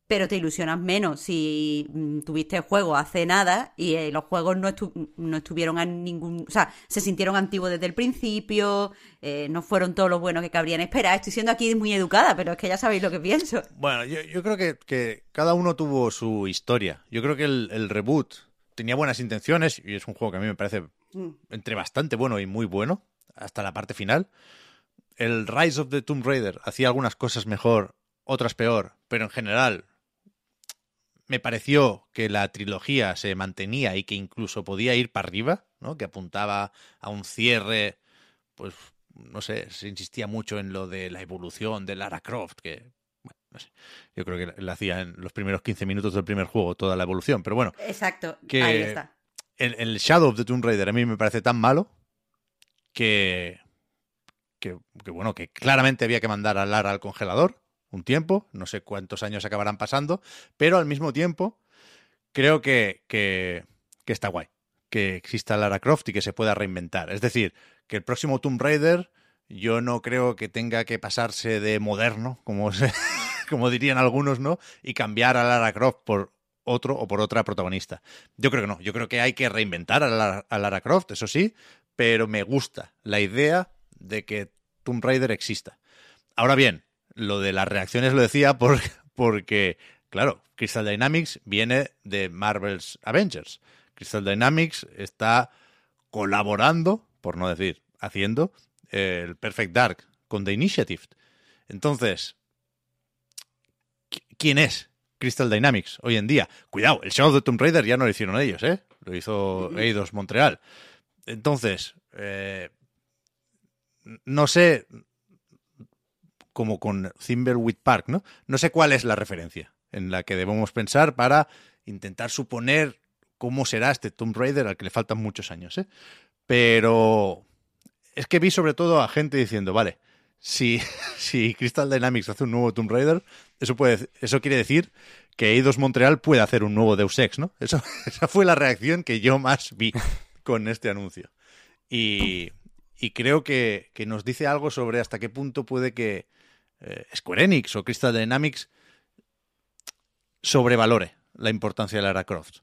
Pero te ilusionas menos si mm, tuviste el juego hace nada y eh, los juegos no, estu no, estuvieron a ningún... O sea, se sintieron antiguos desde el principio, eh, no fueron todos los buenos que cabrían esperar. Estoy siendo aquí muy educada, pero es que ya sabéis lo que pienso. Bueno, yo, yo creo que, que, cada uno tuvo su historia. Yo creo que el, el reboot tenía buenas intenciones y es un juego que a mí me parece entre bastante bueno y muy bueno, hasta la parte final. El Rise of the Tomb Raider hacía algunas cosas mejor, otras peor, pero en general me pareció que la trilogía se mantenía y que incluso podía ir para arriba, ¿no? Que apuntaba a un cierre, pues no sé, se insistía mucho en lo de la evolución de Lara Croft, que. Yo creo que la hacía en los primeros 15 minutos del primer juego toda la evolución, pero bueno. Exacto, que ahí está. El, el, Shadow of the Tomb Raider a mí me parece tan malo que, que, que, bueno, que claramente había que mandar a Lara al congelador un tiempo, no sé cuántos años acabarán pasando, pero al mismo tiempo creo que, que, que está guay que exista Lara Croft y que se pueda reinventar. Es decir, que el próximo Tomb Raider yo no creo que tenga que pasarse de moderno, como se, como dirían algunos, ¿no? Y cambiar a Lara Croft por otro o por otra protagonista. Yo creo que no, yo creo que hay que reinventar a Lara, Croft, eso sí, pero me gusta la idea de que Tomb Raider exista. Ahora bien, lo de las reacciones lo decía por, porque, claro, Crystal Dynamics viene de Marvel's Avengers. Crystal Dynamics está colaborando, por no decir haciendo, el Perfect Dark con The Initiative. Entonces, ¿quién es Crystal Dynamics hoy en día? Cuidado, el Shadow of the Tomb Raider ya no lo hicieron ellos, ¿eh? Lo hizo Eidos Montreal. Entonces, eh, no sé, como con Thimbleweed Park, ¿no? No sé cuál es la referencia en la que debemos pensar para intentar suponer cómo será este Tomb Raider al que le faltan muchos años, ¿eh? Pero es que vi sobre todo a gente diciendo, vale, si, si Crystal Dynamics hace un nuevo Tomb Raider, eso, puede, eso quiere decir que Eidos Montreal puede hacer un nuevo Deus Ex, ¿no? Eso, esa fue la reacción que yo más vi con este anuncio. Y, y creo que, que, nos dice algo sobre hasta qué punto puede que eh, Square Enix o Crystal Dynamics sobrevalore la importancia de Lara Croft.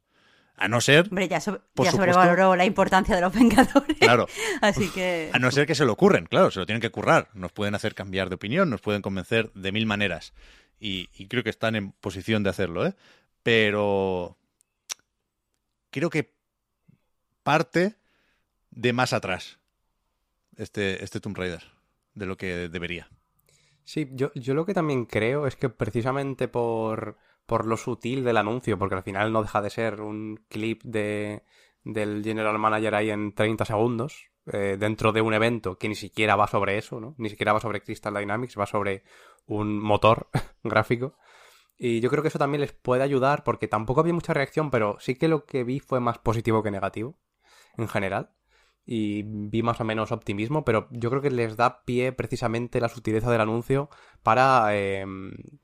A no ser. Hombre, ya, sobre, ya sobrevaloró la importancia de los Vengadores. Claro. Así que. A no ser que se lo ocurren, claro, se lo tienen que currar. Nos pueden hacer cambiar de opinión, nos pueden convencer de mil maneras. Y, creo que están en posición de hacerlo, ¿eh? Pero. Creo que parte de más atrás este, este Tomb Raider de lo que debería. Sí, yo, yo lo que también creo es que precisamente por, por lo sutil del anuncio, porque al final no deja de ser un clip de, del General Manager ahí en 30 segundos, eh, dentro de un evento que ni siquiera va sobre eso, ¿no? Ni siquiera va sobre Crystal Dynamics, va sobre un motor gráfico. Y yo creo que eso también les puede ayudar porque tampoco había mucha reacción, pero sí que lo que vi fue más positivo que negativo, en general y vi más o menos optimismo, pero yo creo que les da pie precisamente la sutileza del anuncio para, eh,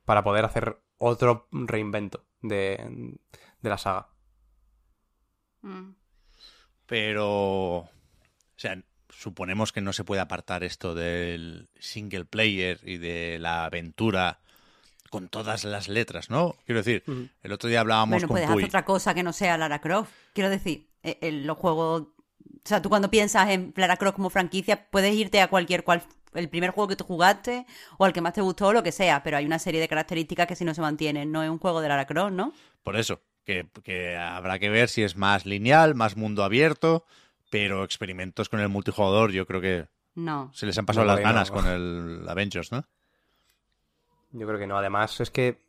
para poder hacer otro reinvento de, de la saga. Mm. Pero, o sea, suponemos que no se puede apartar esto del single player y de la aventura con todas las letras, ¿no? Quiero decir, uh -huh. el otro día hablábamos bueno, con puedes Puy. hacer otra cosa que no sea Lara Croft. Quiero decir, en los juegos o sea, tú cuando piensas en Lara Croft como franquicia, puedes irte a cualquier cual el primer juego que tú jugaste o al que más te gustó o lo que sea, pero hay una serie de características que si no se mantienen, no es un juego de Lara Croft, ¿no? Por eso, que, que habrá que ver si es más lineal, más mundo abierto, pero experimentos con el multijugador yo creo que no. se les han pasado No, las no. ganas con el Avengers, ¿no? Yo creo que no. Además, es que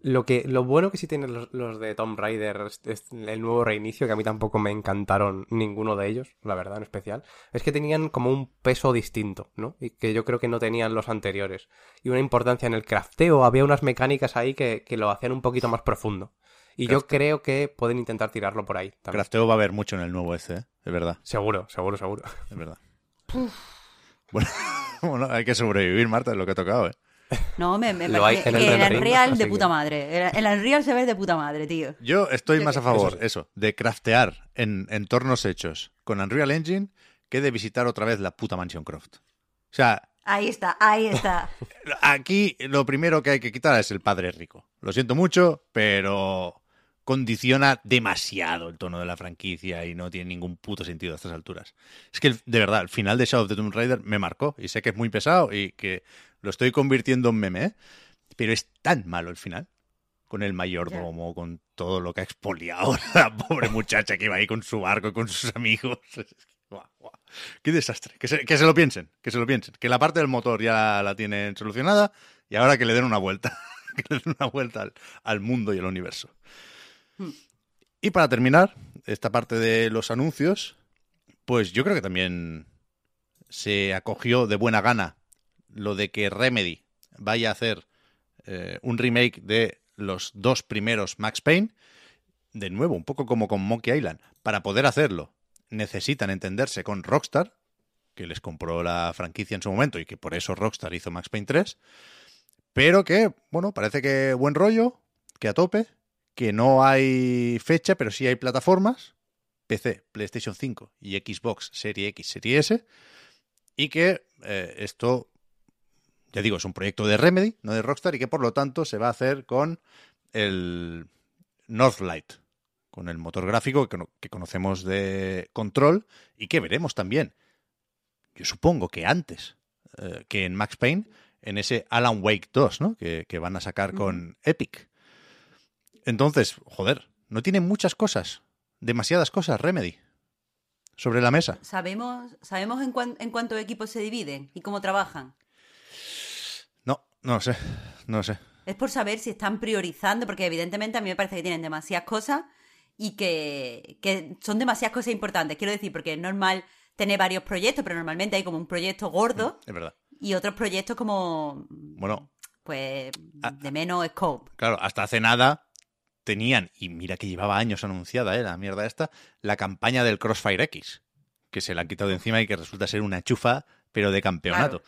lo que lo bueno que sí tienen los, los de Tomb Raider es, es el nuevo reinicio, que a mí tampoco me encantaron ninguno de ellos, la verdad, en especial, es que tenían como un peso distinto, ¿no? Y que yo creo que no tenían los anteriores. Y una importancia en el crafteo, había unas mecánicas ahí que, que lo hacían un poquito más profundo. Y yo creo que pueden intentar tirarlo por ahí también. Crafteo va a haber mucho en el nuevo este, ¿eh? Es verdad, Seguro, seguro, seguro. es verdad. Bueno, bueno, hay que sobrevivir, Marta, es lo que ha tocado, ¿eh? No, me, me Lo hay parece en el Unreal de que- puta madre. El, el Unreal se ve de puta madre, tío. Yo estoy Yo más que- a favor, Eso sí. eso, de craftear en entornos hechos con Unreal Engine que de visitar otra vez la puta Mansion Croft. O sea, Ahí está, ahí está. aquí lo primero que hay que quitar es el padre rico. Lo siento mucho, pero condiciona demasiado el tono de la franquicia y no tiene ningún puto sentido a estas alturas. Es que, de verdad, el final de Shadow of the Tomb Raider me marcó y sé que es muy pesado y que lo estoy convirtiendo en meme, ¿eh? pero es tan malo el final. Con el mayordomo, con todo lo que ha expoliado la pobre muchacha que iba ahí con su barco y con sus amigos. Guau, guau. Qué desastre. Que se, que se lo piensen, que se lo piensen. Que la parte del motor ya la, la tienen solucionada y ahora que le den una vuelta. que le den una vuelta al, al mundo y al universo. Y para terminar esta parte de los anuncios, pues yo creo que también se acogió de buena gana lo de que Remedy vaya a hacer eh, un remake de los dos primeros Max Payne. De nuevo, un poco como con Monkey Island. Para poder hacerlo, necesitan entenderse con Rockstar, que les compró la franquicia en su momento y que por eso Rockstar hizo Max Payne 3. Pero que, bueno, parece que buen rollo, que a tope, que no hay fecha, pero sí hay plataformas, PC, PlayStation 5 y Xbox Serie X, Serie S, y que eh, esto ya digo, es un proyecto de Remedy, no de Rockstar, y que por lo tanto se va a hacer con el Northlight, con el motor gráfico que, que conocemos de Control y que veremos también, yo supongo que antes eh, que en Max Payne, en ese Alan Wake 2, ¿no? Que, que van a sacar con Epic. Entonces, joder, no tiene muchas cosas, demasiadas cosas, Remedy, sobre la mesa. ¿Sabemos, sabemos en, cuán- en cuántos equipos se dividen y cómo trabajan? No, no lo sé, no lo sé. Es por saber si están priorizando, porque evidentemente a mí me parece que tienen demasiadas cosas y que, que son demasiadas cosas importantes. Quiero decir, porque es normal tener varios proyectos, pero normalmente hay como un proyecto gordo Es verdad. y otros proyectos como, Bueno, pues, de menos scope. claro, hasta hace nada tenían, y mira que llevaba años anunciada, ¿eh? La mierda esta, la campaña del Crossfire X, que se la han quitado de encima y que resulta ser una chufa, pero de campeonato.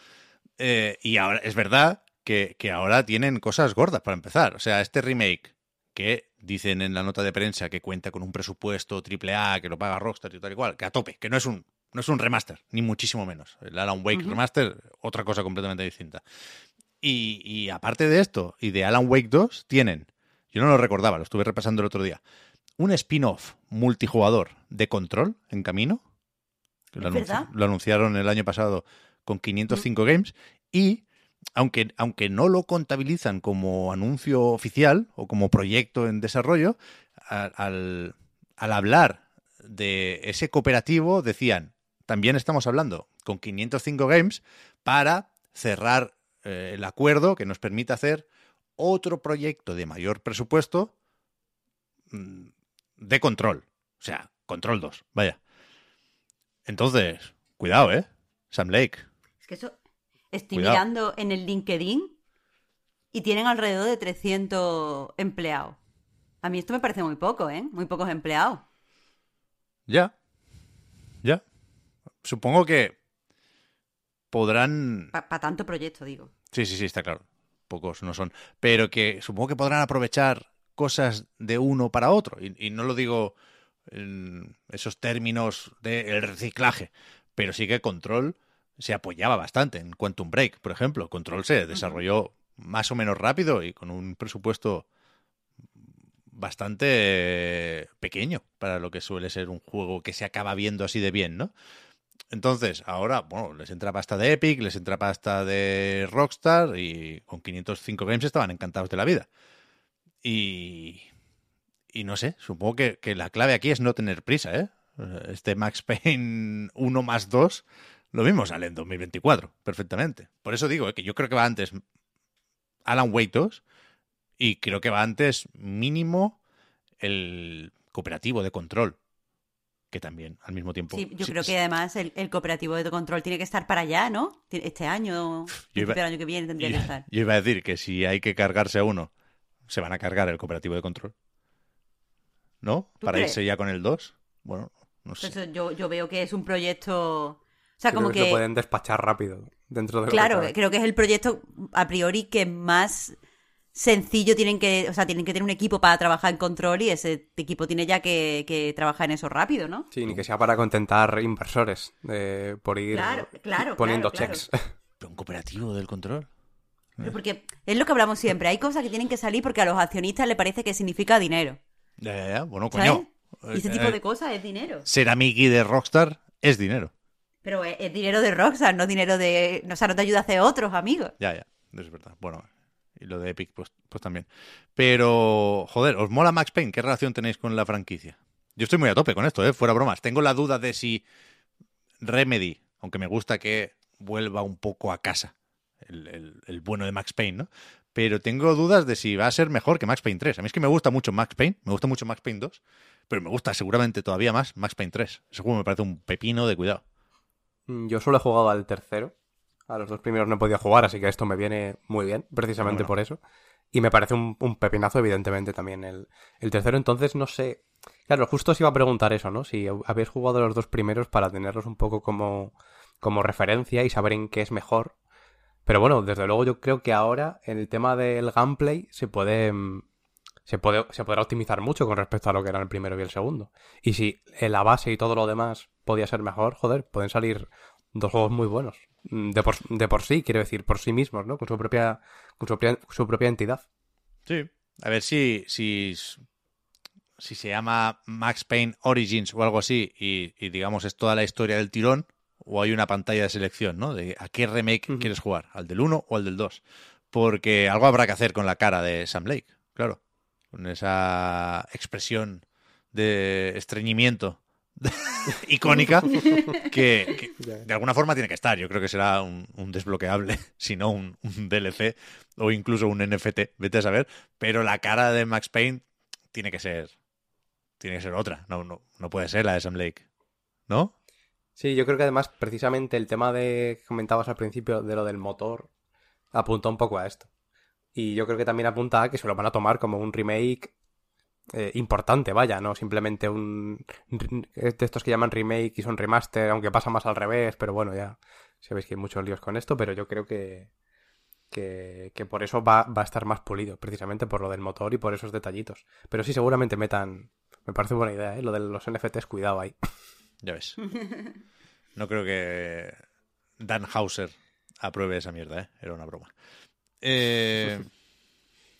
Eh, y ahora, es verdad que, que ahora tienen cosas gordas para empezar. O sea, este remake, que dicen en la nota de prensa que cuenta con un presupuesto triple A, que lo paga Rockstar y tal y cual, que a tope, que no es un, no es un remaster, ni muchísimo menos. El Alan Wake remaster, otra cosa completamente distinta. Y, y aparte de esto, y de Alan Wake 2, tienen, yo no lo recordaba, lo estuve repasando el otro día, un spin-off multijugador de Control en camino. que lo, anunciaron el año pasado con 505 Games. Y aunque, aunque no lo contabilizan como anuncio oficial o como proyecto en desarrollo, al hablar de ese cooperativo decían, también estamos hablando con 505 Games para cerrar eh, el acuerdo que nos permite hacer otro proyecto de mayor presupuesto mm, de control. O sea, control 2, vaya. Entonces, cuidado, ¿eh? Sam Lake. Es que eso. Estoy Cuidado. mirando en el LinkedIn y tienen alrededor de 300 empleados. A mí esto me parece muy poco, ¿eh? Muy pocos empleados. Ya. Ya. Supongo que podrán... Para tanto proyecto, digo. Sí, sí, sí, está claro. Pocos no son. Pero que supongo que podrán aprovechar cosas de uno para otro. Y, y no lo digo en esos términos del reciclaje. Pero sí que Control se apoyaba bastante en Quantum Break, por ejemplo. Control se desarrolló más o menos rápido y con un presupuesto bastante pequeño para lo que suele ser un juego que se acaba viendo así de bien, ¿no? Entonces, ahora, bueno, les entra pasta de Epic, les entra pasta de Rockstar y con 505 Games estaban encantados de la vida. Y, y no sé, supongo que, la clave aquí es no tener prisa, ¿eh? Este Max Payne 1 más 2, lo mismo sale en 2024, perfectamente. Por eso digo, ¿eh? que yo creo que va antes Alan Wake 2 y creo que va antes mínimo el cooperativo de control, que también al mismo tiempo... Sí, yo sí, creo sí, que además el, el cooperativo de control tiene que estar para allá, ¿no? Este año, iba- del año que viene tendría que Yo, estar. yo iba a decir que si hay que cargarse a uno, se van a cargar el cooperativo de control. ¿No? ¿Tú Para crees? irse ya con el 2. Bueno, no sé. Entonces yo, yo veo que es un proyecto... O sea, Creo como que lo que... pueden despachar rápido dentro de que Claro, creo que es el proyecto a priori que más sencillo tienen que, o sea, tienen que tener un equipo para trabajar en control y ese equipo tiene ya que, que trabajar en eso rápido, ¿no? Sí, ni que sea para contentar inversores eh, por ir Claro, claro, poniendo claro, checks. Pero un cooperativo del control. Pero Porque es lo que hablamos siempre, hay cosas que tienen que salir porque a los accionistas les parece que significa dinero, Ya, ya, ya. Bueno, ¿sabes? coño. Y ese tipo eh, de cosas es dinero. Ser amigui de Rockstar es dinero. Pero es, es dinero de Rockstar, no dinero de... O sea, no te ayuda a hacer otros amigos. Ya, ya. Es verdad. Bueno, y lo de Epic, pues, pues también. Pero, joder, ¿os mola Max Payne? ¿Qué relación tenéis con la franquicia? Yo estoy muy a tope con esto, ¿eh? Fuera bromas. Tengo la duda de si Remedy, aunque me gusta que vuelva un poco a casa el, el- bueno de Max Payne, ¿no? Pero tengo dudas de si va a ser mejor que Max Payne 3. A mí es que me gusta mucho Max Payne, me gusta mucho Max Payne 2, pero me gusta seguramente todavía más Max Payne 3. Ese juego me parece un pepino de cuidado. Yo solo he jugado al tercero. A los dos primeros no he podido jugar, así que esto me viene muy bien, precisamente Bueno. por eso. Y me parece un, un pepinazo, evidentemente, también el, el tercero. Entonces, no sé. Claro, justo os iba a preguntar eso, ¿no? Si habéis jugado los dos primeros para tenerlos un poco como, como referencia y saber en qué es mejor. Pero bueno, desde luego yo creo que ahora en el tema del gameplay se puede. mm, Se, puede, se podrá optimizar mucho con respecto a lo que era el primero y el segundo. Y si la base y todo lo demás podía ser mejor, joder, pueden salir dos juegos muy buenos. Mm, de por, de por sí, quiero decir, por sí mismos, ¿no? Con su propia, con su propia, su propia entidad. Sí. A ver si, si, si se llama Max Payne Origins o algo así y, y digamos es toda la historia del tirón o hay una pantalla de selección, ¿no? De a qué remake quieres jugar, al del 1 o al del 2. Porque algo habrá que hacer con la cara de Sam Lake, claro. Con esa expresión de estreñimiento icónica que, que de alguna forma tiene que estar. Yo creo que será un, un desbloqueable, si no un, un DLC o incluso un NFT, vete a saber. Pero la cara de Max Payne tiene que ser tiene que ser otra. No, no, no puede ser la de Sam Lake. ¿No? Sí, yo creo que además precisamente el tema de que comentabas al principio de lo del motor apunta un poco a esto. Y yo creo que también apunta a que se lo van a tomar como un remake eh, importante, vaya, no simplemente un de estos que llaman remake y son remaster, aunque pasa más al revés, pero bueno, ya sabéis que hay muchos líos con esto, pero yo creo que que, que por eso va, va a estar más pulido, precisamente por lo del motor y por esos detallitos. Pero sí, seguramente metan, me parece buena idea, ¿eh? lo de los NFTs, cuidado ahí. Ya ves. No creo que Dan Hauser apruebe esa mierda, ¿eh? Era una broma. Eh,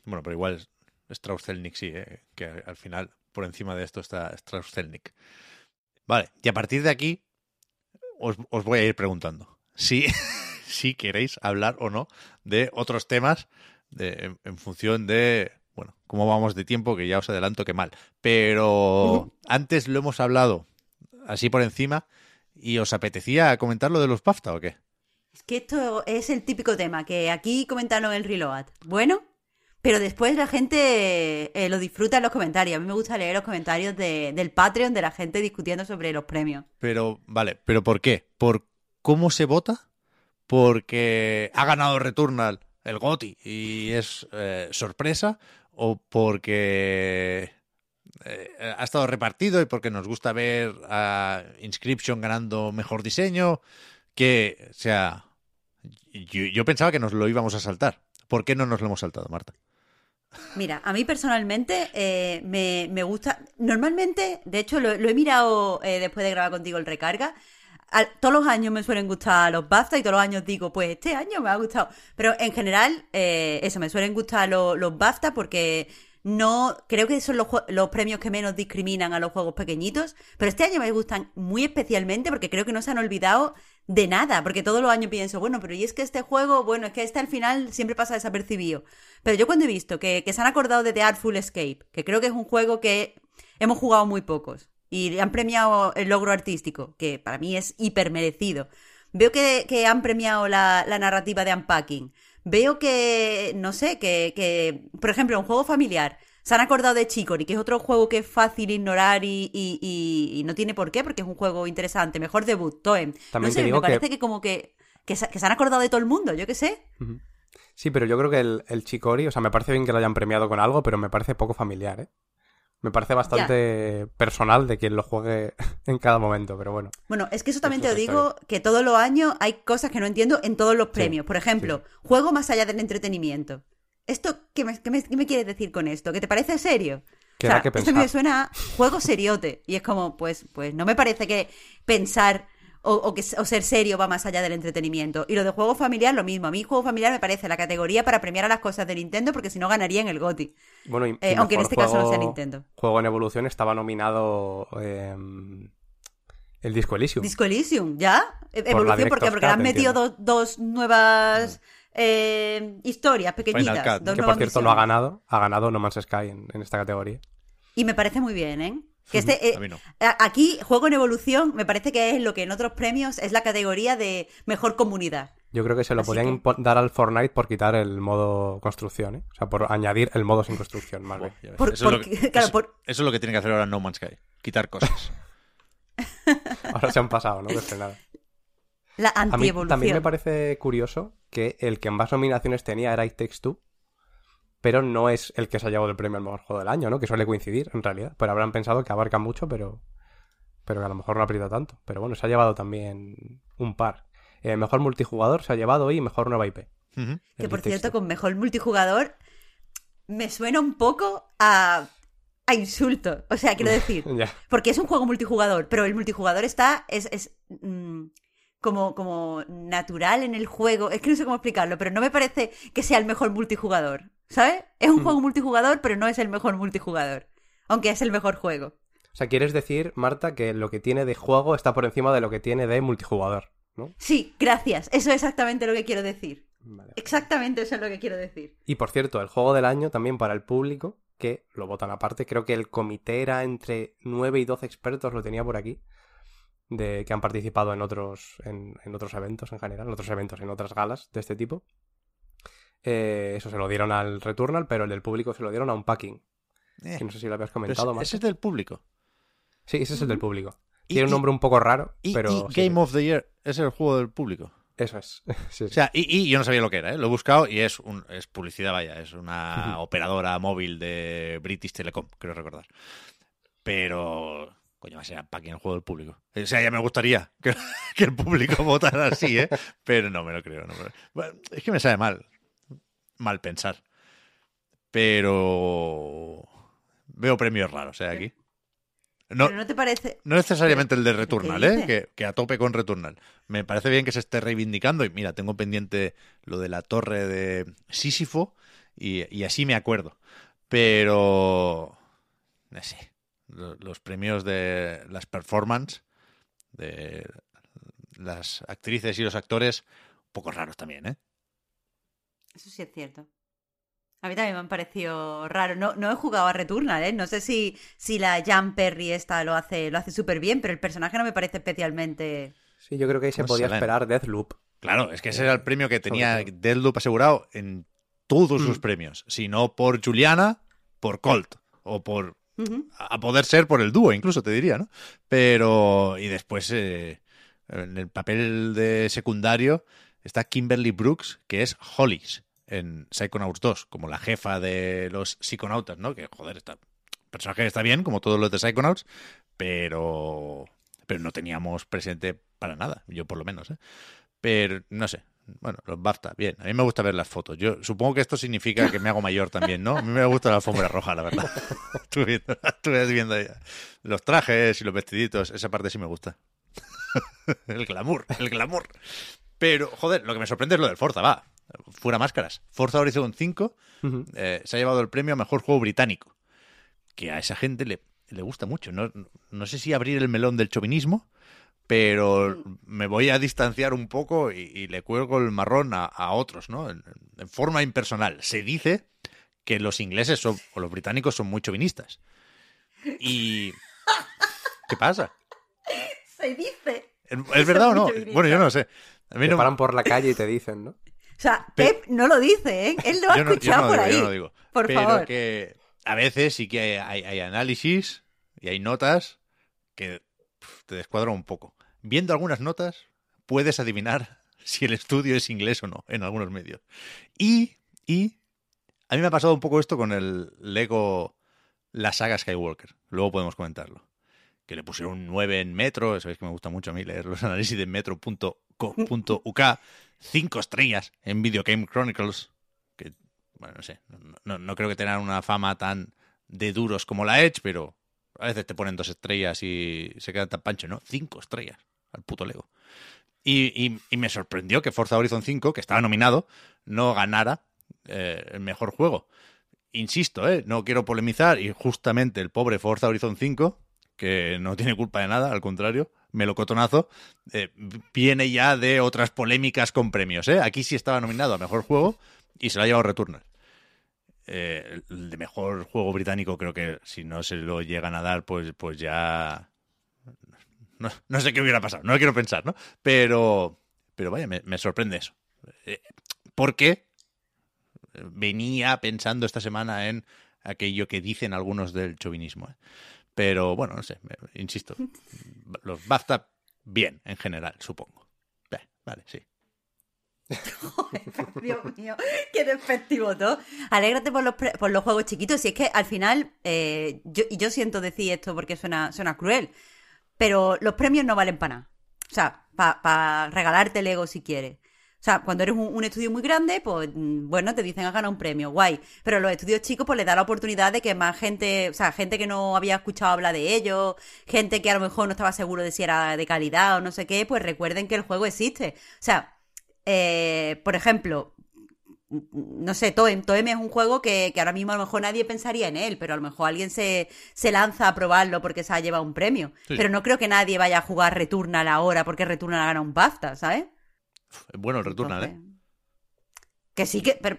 bueno, pero igual Strauss-Zelnick sí, ¿eh? que al final por encima de esto está Strauss-Zelnick. Vale, y a partir de aquí os, os voy a ir preguntando si, si queréis hablar o no de otros temas de, en, en función de, bueno, cómo vamos de tiempo, que ya os adelanto que mal. Pero antes lo hemos hablado así por encima y os apetecía comentar lo de los BAFTA o qué? Es que esto es el típico tema, que aquí comentaron el reload. Bueno, pero después la gente eh, lo disfruta en los comentarios. A mí me gusta leer los comentarios de- del Patreon de la gente discutiendo sobre los premios. Pero, vale, ¿pero por qué? ¿Por cómo se vota? ¿Porque ha ganado Returnal el GOTI y es eh, sorpresa? ¿O porque eh, ha estado repartido y porque nos gusta ver a Inscription ganando mejor diseño? Que, o sea, yo, yo pensaba que nos lo íbamos a saltar. ¿Por qué no nos lo hemos saltado, Marta? Mira, a mí personalmente eh, me, me gusta. Normalmente, de hecho, lo, he mirado eh, después de grabar contigo el recarga. Todos los años me suelen gustar los BAFTA y todos los años digo, pues este año me ha gustado. Pero en general, eh, eso, me suelen gustar lo- los BAFTA porque no. Creo que son los, los premios que menos discriminan a los juegos pequeñitos. Pero este año me gustan muy especialmente porque creo que no se han olvidado de nada. Porque todos los años pienso, bueno, pero y es que este juego, bueno, es que este al final siempre pasa desapercibido. Pero yo cuando he visto que, se han acordado de The Artful Escape, que creo que es un juego que hemos jugado muy pocos, y han premiado el logro artístico, que para mí es hiper merecido. Veo que, que han premiado la, la narrativa de Unpacking. Veo que, no sé, que, que, por ejemplo, un juego familiar. Se han acordado de Chicory, que es otro juego que es fácil ignorar y, y- y- y no tiene por qué, porque es un juego interesante. Mejor debut. También no te sé, digo me parece que, como que, que, se, que se han acordado de todo el mundo, yo qué sé. Sí, pero yo creo que el, el Chicori, o sea, me parece bien que lo hayan premiado con algo, pero me parece poco familiar, ¿eh? Me parece bastante personal de quien lo juegue en cada momento, pero bueno. Bueno, es que eso también te digo, que todos los años hay cosas que no entiendo en todos los premios. Por ejemplo, juego más allá del entretenimiento. ¿Esto qué me, qué me- qué me quieres decir con esto? ¿Que te parece serio? Que o sea, que esto me suena a juego seriote. Y es como, pues, pues no me parece que pensar o, o que, o ser serio va más allá del entretenimiento. Y lo de juego familiar, lo mismo. A mí juego familiar me parece la categoría para premiar a las cosas de Nintendo porque si no ganaría en el GOTY. Bueno, y, y Eh, aunque en este caso no sea Nintendo. Juego en evolución estaba nominado eh, el Disco Elysium. Disco Elysium, ¿ya? E- Evolución, ¿por qué? Porque le han metido dos nuevas eh, historias pequeñitas. Final Cut, dos que por cierto no ha ganado, ha ganado No Man's Sky en, en esta categoría. Y me parece muy bien, ¿eh? Que este, eh, A mí no. a- Aquí, juego en evolución, me parece que es lo que en otros premios es la categoría de mejor comunidad. Yo creo que se lo Así podían que- dar al Fortnite por quitar el modo construcción, ¿eh? O sea, por añadir el modo sin construcción, más bien. Por- eso, es lo que, claro, eso- por- eso es lo que tiene que hacer ahora No Man's Sky. Quitar cosas. Ahora se han pasado, ¿no? De frenada. La antievolución. también me parece curioso que el que más nominaciones tenía era It Takes Two, pero no es el que se ha llevado el premio al mejor juego del año, ¿no? Que suele coincidir, en realidad. Pero habrán pensado que abarca mucho, pero, pero que a lo mejor no aprieta tanto. Pero bueno, se ha llevado también un par. Eh, mejor multijugador se ha llevado y mejor nueva IP. Que por cierto, con mejor multijugador me suena un poco a, a insulto. O sea, quiero decir, porque es un juego multijugador, pero el multijugador está. es, es mm, como, como natural en el juego. Es que no sé cómo explicarlo, pero no me parece que sea el mejor multijugador. ¿Sabes? Es un juego multijugador, pero no es el mejor multijugador. Aunque es el mejor juego. O sea, quieres decir, Marta, que lo que tiene de juego está por encima de lo que tiene de multijugador, ¿no? Sí, gracias. Eso es exactamente lo que quiero decir. Vale. Exactamente eso es lo que quiero decir. Y por cierto, el juego del año también para el público, que lo votan aparte, creo que el comité era entre 9 y 12 expertos, lo tenía por aquí, de que han participado en otros, en, en otros eventos en general, en otros eventos, en otras galas de este tipo. Eh, eso se lo dieron al Returnal, pero el del público se lo dieron a un packing. Eh, Que no sé si lo habías comentado, Marta. ese es del público. Sí, ese es el del público. Y- Tiene un nombre un poco raro, Y, pero... y Game sí. of the Year es el juego del público. Eso es. Sí, O sea, y, y yo no sabía lo que era, ¿eh? lo he buscado y es, un, es publicidad, vaya, es una operadora móvil de British Telecom, creo recordar. Pero, coño, va a ser packing el juego del público. O sea, ya me gustaría que, que el público votara así, ¿eh? Pero no me lo creo. no me lo- Bueno, es que me sabe mal, mal pensar. Pero veo premios raros, ¿eh? Aquí. No, Pero no te parece. no necesariamente el de Returnal, ¿qué ¿eh? Que, que a tope con Returnal. Me parece bien que se esté reivindicando. Y mira, tengo pendiente lo de la torre de Sísifo y, y así me acuerdo. Pero. No sé. Lo- Los premios de las performance de las actrices y los actores, un poco raros también, ¿eh? Eso sí es cierto. A mí también me han parecido raro. No, no he jugado a Returnal, ¿eh? No sé si, si la Jan Perry esta lo hace, lo hace súper bien, pero el personaje no me parece especialmente. Sí, yo creo que ahí se podía salen. esperar Deathloop. Claro, es que ese era el premio que tenía. Deathloop asegurado en todos sus Mm. premios. Si no por Juliana, por Colt. O por A poder ser por el dúo, incluso te diría, ¿no? Pero, y después, eh, en el papel de secundario está Kimberly Brooks, que es Hollis en Psychonauts 2, como la jefa de los psiconautas, ¿no? Que, joder, está, el personaje está bien, como todos los de Psychonauts, pero, pero no teníamos presente para nada, yo por lo menos, ¿eh? Pero, no sé, bueno, los BAFTA, bien. A mí me gusta ver las fotos. Yo supongo que esto significa que me hago mayor también, ¿no? A mí me gusta la alfombra roja, la verdad. estuve, viendo, estuve viendo los trajes y los vestiditos. Esa parte sí me gusta. el glamour, el glamour. Pero, joder, lo que me sorprende es lo del Forza, va. Fuera máscaras. Forza Horizon 5 Ujú. eh, se ha llevado el premio a mejor juego británico. Que a esa gente le, le gusta mucho. No, no sé si abrir el melón del chauvinismo, pero me voy a distanciar un poco y, y le cuelgo el marrón a, a otros, ¿no? En, en forma impersonal. Se dice que los ingleses son, o los británicos son muy chauvinistas. Y... ¿Qué pasa? Se dice. ¿Es es verdad o no? Bueno, yo no sé. A mí Te no- paran por la calle y te dicen, ¿no? O sea, Pe- Pep no lo dice, ¿eh? Él lo ha yo no, yo escuchado no por digo, ahí. yo no digo. Por pero favor. que a veces sí que hay, hay análisis y hay notas que te descuadran un poco. Viendo algunas notas, puedes adivinar si el estudio es inglés o no en algunos medios. Y, y a mí me ha pasado un poco esto con el Lego, la saga Skywalker. Luego podemos comentarlo. Que le pusieron un 9 en Metro, sabéis que me gusta mucho a mí leer los análisis de metro.co.uk. Cinco estrellas en Video Game Chronicles. Que, bueno, no sé, no, no- no creo que tengan una fama tan de duros como la Edge, pero a veces te ponen dos estrellas y se quedan tan pancho, ¿no? Cinco estrellas al puto Lego. Y, y- y me sorprendió que Forza Horizon 5, que estaba nominado, no ganara eh, el mejor juego. Insisto, ¿eh? no quiero polemizar y justamente el pobre Forza Horizon 5, que no tiene culpa de nada, al contrario, melocotonazo, eh, viene ya de otras polémicas con premios. ¿eh? Aquí sí estaba nominado a mejor juego y se lo ha llevado Returnal. Eh, el de mejor juego británico creo que si no se lo llegan a dar, pues, pues ya... No, no sé qué hubiera pasado, no lo quiero pensar, ¿no? Pero, pero vaya, me, me sorprende eso. Eh, porque venía pensando esta semana en aquello que dicen algunos del chauvinismo. ¿eh? Pero bueno, no sé, insisto. Los BAFTA, bien, en general, supongo. Vale, sí. Dios mío, qué despectivo todo. Alégrate por los, por los juegos chiquitos. Si es que al final, eh, yo, y yo siento decir esto porque suena, suena cruel, pero los premios no valen para nada. O sea, para regalarte el ego si quieres. O sea, cuando eres un, un estudio muy grande, pues mm, bueno, te dicen has ganado un premio, guay. Pero los estudios chicos, pues les da la oportunidad de que más gente, o sea, gente que no había escuchado hablar de ellos, gente que a lo mejor no estaba seguro de si era de calidad o no sé qué, pues recuerden que el juego existe. O sea, eh, por ejemplo, no sé, Toem. Toem es un juego que, que, ahora mismo a lo mejor nadie pensaría en él, pero a lo mejor alguien se, se lanza a probarlo porque se ha llevado un premio. Sí. Pero no creo que nadie vaya a jugar Returnal ahora porque Returnal ha ganado un BAFTA, ¿sabes? Es bueno el Returnal, ¿eh? Entonces, Que sí que... Pero,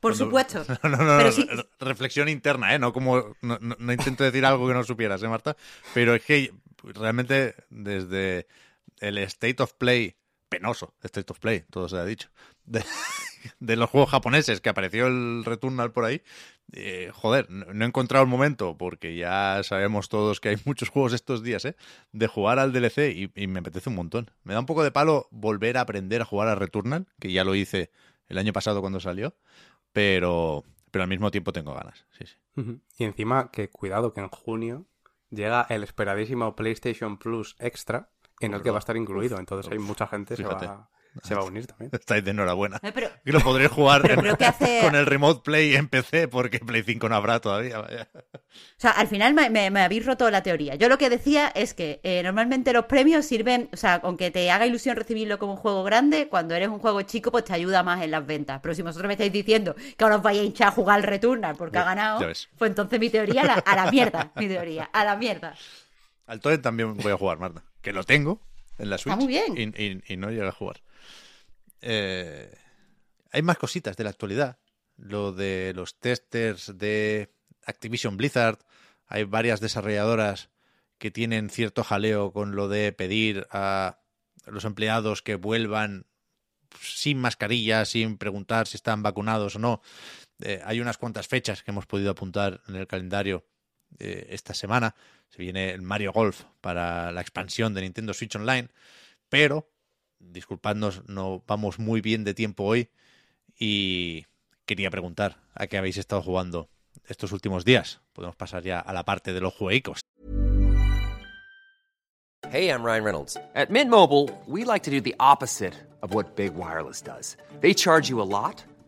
por Cuando- supuesto. No, no, no, Pero no, sí- reflexión interna, ¿eh? No como no, no- no intento decir algo que no supieras, ¿eh, Marta? Pero es que realmente desde el State of Play penoso, State of Play, todo se ha dicho, de, los juegos japoneses que apareció el Returnal por ahí, eh, joder, no, he encontrado el momento, porque ya sabemos todos que hay muchos juegos estos días, ¿eh? De jugar al DLC y, me apetece un montón. Me da un poco de palo volver a aprender a jugar a Returnal, que ya lo hice el año pasado cuando salió, pero, pero al mismo tiempo tengo ganas. Y encima, que cuidado, que en junio llega el esperadísimo PlayStation Plus Extra, en el que va a estar incluido. Entonces hay mucha gente se va, se va a unir también. Estáis de enhorabuena. Eh, pero- Que lo podré jugar Pero en- creo que hace- con el Remote Play en PC, porque Play 5 no habrá todavía. vaya. O sea, al final me, me- me habéis roto la teoría. Yo lo que decía es que eh, normalmente los premios sirven, o sea, aunque te haga ilusión recibirlo como un juego grande, cuando eres un juego chico, pues te ayuda más en las ventas. Pero si vosotros me estáis diciendo que ahora os vais a hinchar a jugar al Returnal porque Ya- ha ganado, pues entonces mi teoría a la, a la mierda, mi teoría, a la mierda. Al Torrent también voy a jugar, Marta. Que lo tengo en la Switch. muy bien. Y, y- y no llega a jugar. Eh, hay más cositas de la actualidad. Lo de los testers de Activision Blizzard. Hay varias desarrolladoras que tienen cierto jaleo con lo de pedir a los empleados que vuelvan sin mascarilla, sin preguntar si están vacunados o no. Eh, hay unas cuantas fechas que hemos podido apuntar en el calendario esta semana. Se viene el Mario Golf para la expansión de Nintendo Switch Online. Pero, disculpadnos, no vamos muy bien de tiempo hoy. Y quería preguntar a qué habéis estado jugando estos últimos días. Podemos pasar ya a la parte de los juegos. Hey, I'm Ryan Reynolds. At Mint Mobile, we like to do the opposite of what Big Wireless does. They charge you a lot,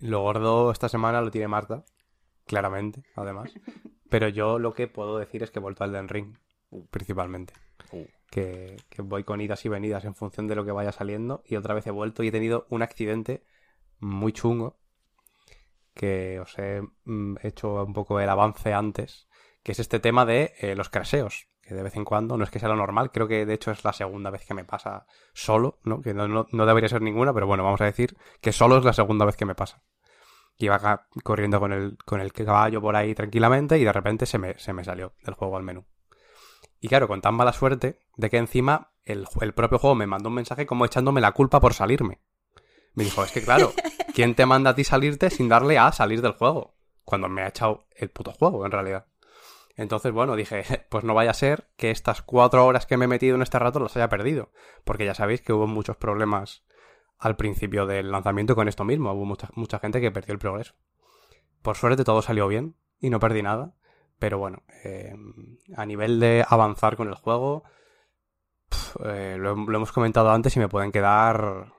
Lo gordo esta semana lo tiene Marta, claramente, además. Pero yo lo que puedo decir es que he vuelto al Den Ring, principalmente. Que, que voy con idas y venidas en función de lo que vaya saliendo. Y otra vez he vuelto y he tenido un accidente muy chungo. Que os he mm, hecho un poco el avance antes. Que es este tema de eh, los craseos. Que de vez en cuando, no es que sea lo normal, creo que de hecho es la segunda vez que me pasa solo, ¿no? Que no, no- no debería ser ninguna, pero bueno, vamos a decir que solo es la segunda vez que me pasa. Y iba corriendo con el, con el caballo por ahí tranquilamente y de repente se me, se me salió del juego al menú. Y claro, con tan mala suerte de que encima el, el propio juego me mandó un mensaje como echándome la culpa por salirme. Me dijo, es que claro, ¿quién te manda a ti salirte sin darle a salir del juego? Cuando me ha echado el puto juego, en realidad. Entonces, bueno, dije, pues no vaya a ser que estas cuatro horas que me he metido en este rato las haya perdido. Porque ya sabéis que hubo muchos problemas al principio del lanzamiento con esto mismo. Hubo mucha, mucha gente que perdió el progreso. Por suerte todo salió bien y no perdí nada. Pero bueno, eh, a nivel de avanzar con el juego, eh, lo, lo hemos comentado antes y me pueden quedar...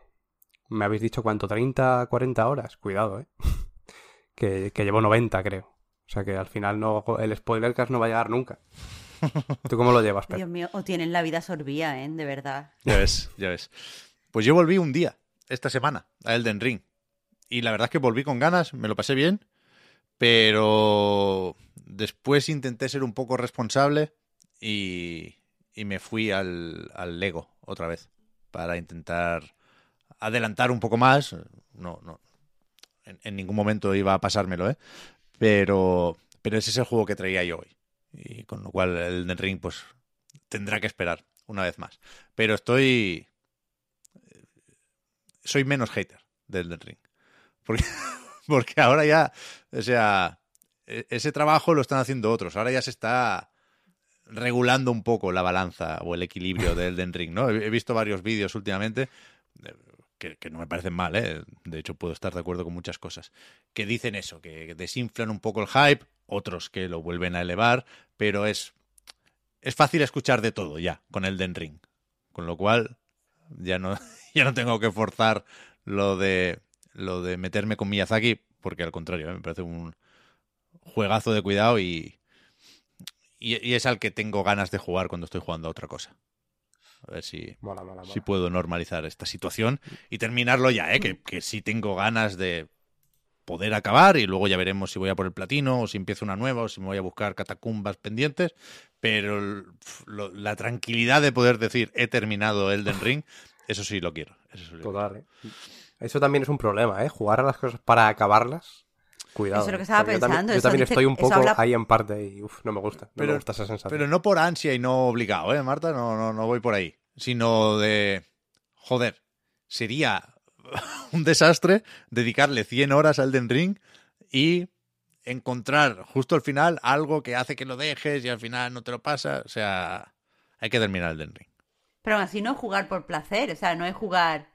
Me habéis dicho cuánto, 30, 40 horas. Cuidado, eh. que, que llevo 90, creo. O sea que al final no el spoiler cast no va a llegar nunca. ¿Tú cómo lo llevas, Pep? Dios mío, o tienen la vida sorbía, ¿eh? De verdad. Ya ves, ya ves. Pues yo volví un día, esta semana, a Elden Ring. y la verdad es que volví con ganas, me lo pasé bien, pero después intenté ser un poco responsable y, y me fui al, al Lego otra vez para intentar adelantar un poco más. No, no, en, en ningún momento iba a pasármelo, ¿eh? Pero, pero ese es el juego que traía yo hoy. Y con lo cual el Elden Ring, pues, tendrá que esperar una vez más. Pero estoy. Soy menos hater del Elden Ring. Porque, porque ahora ya. O sea. e- Ese trabajo lo están haciendo otros. Ahora ya se está regulando un poco la balanza o el equilibrio del Elden Ring, ¿no? He he visto varios vídeos últimamente eh, que, no me parecen mal, ¿eh? De hecho, puedo estar de acuerdo con muchas cosas. Que dicen eso, que desinflan un poco el hype, otros que lo vuelven a elevar, pero es, es fácil escuchar de todo ya con el Den Ring. Con lo cual, ya no, ya no tengo que forzar lo de, lo de meterme con Miyazaki, porque al contrario, ¿eh? me parece un juegazo de cuidado y, y, y es al que tengo ganas de jugar cuando estoy jugando a otra cosa. A ver si, Mola, mola, mola. si puedo normalizar esta situación y terminarlo ya, ¿eh? que, que sí tengo ganas de poder acabar y luego ya veremos si voy a por el platino o si empiezo una nueva o si me voy a buscar catacumbas pendientes, pero lo- la tranquilidad de poder decir he terminado Elden Ring, eso sí lo quiero. Eso, sí lo quiero. Total, ¿eh? Eso también es un problema, ¿eh? Jugar a las cosas para acabarlas. Cuidado. Eso es lo que ¿eh? estaba yo también- pensando, Yo eso también, dice- estoy un poco habla- ahí en parte y uf, no me gusta. No Pero- me gusta esa sensación. Pero no por ansia y no obligado, ¿eh, Marta? No, no, no voy por ahí. Sino de, joder, sería un desastre dedicarle 100 horas al Elden Ring y encontrar justo al final algo que hace que lo dejes y al final no te lo pasa. O sea, hay que terminar el Elden Ring. Pero así no es jugar por placer, o sea, no es jugar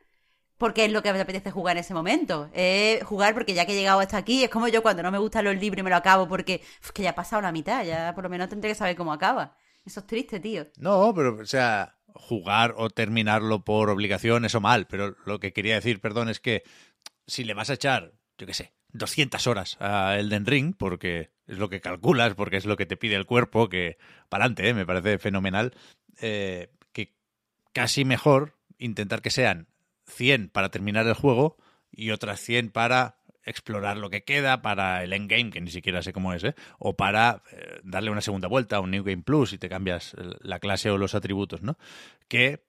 porque es lo que me apetece jugar en ese momento. Es jugar porque ya que he llegado hasta aquí, es como yo cuando no me gustan los libros y me lo acabo porque uf, que ya ha pasado la mitad, ya por lo menos tendré que saber cómo acaba. Eso es triste, tío. No, pero, o sea, jugar o terminarlo por obligación, eso mal. Pero lo que quería decir, perdón, es que si le vas a echar, yo qué sé, 200 horas a Elden Ring, porque es lo que calculas, porque es lo que te pide el cuerpo, que para adelante, me parece fenomenal, eh, que casi mejor intentar que sean 100 para terminar el juego y otras 100 para explorar lo que queda, para el endgame, que ni siquiera sé cómo es, ¿eh? o para eh, darle una segunda vuelta a un New Game Plus y te cambias la clase o los atributos, ¿no? Que,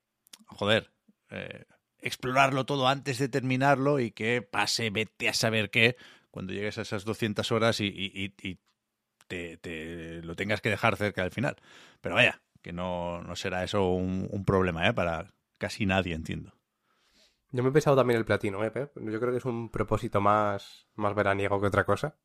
joder, eh, explorarlo todo antes de terminarlo y que pase, vete a saber qué, cuando llegues a esas 200 horas y, y- te, lo tengas que dejar cerca del final. Pero vaya, que no, no será eso un, un problema. Para casi nadie, entiendo. Yo me he pensado también el platino, ¿eh, Pep? Yo creo que es un propósito más, más veraniego que otra cosa.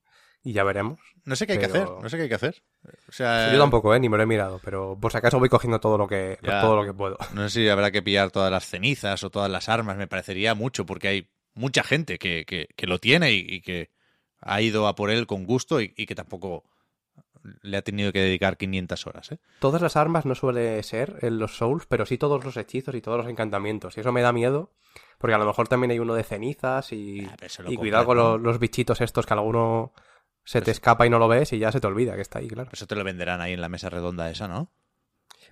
Y ya veremos. No sé qué hay que hacer, no sé qué hay que hacer. O sea, Yo tampoco, ¿eh? Ni me lo he mirado, pero por si acaso voy cogiendo todo lo que, Ya. todo lo que puedo. No sé si habrá que pillar todas las cenizas o todas las armas, me parecería mucho, porque hay mucha gente que, que- que lo tiene y, y que ha ido a por él con gusto y, y que tampoco le ha tenido que dedicar 500 horas. ¿eh? Todas las armas no suele ser en los Souls, pero sí todos los hechizos y todos los encantamientos. Y eso me da miedo, porque a lo mejor también hay uno de cenizas y, Ah, y cuidado con los bichitos estos que alguno se te Pues- escapa y no lo ves y ya se te olvida que está ahí, claro. Eso te lo venderán ahí en la mesa redonda esa, ¿no?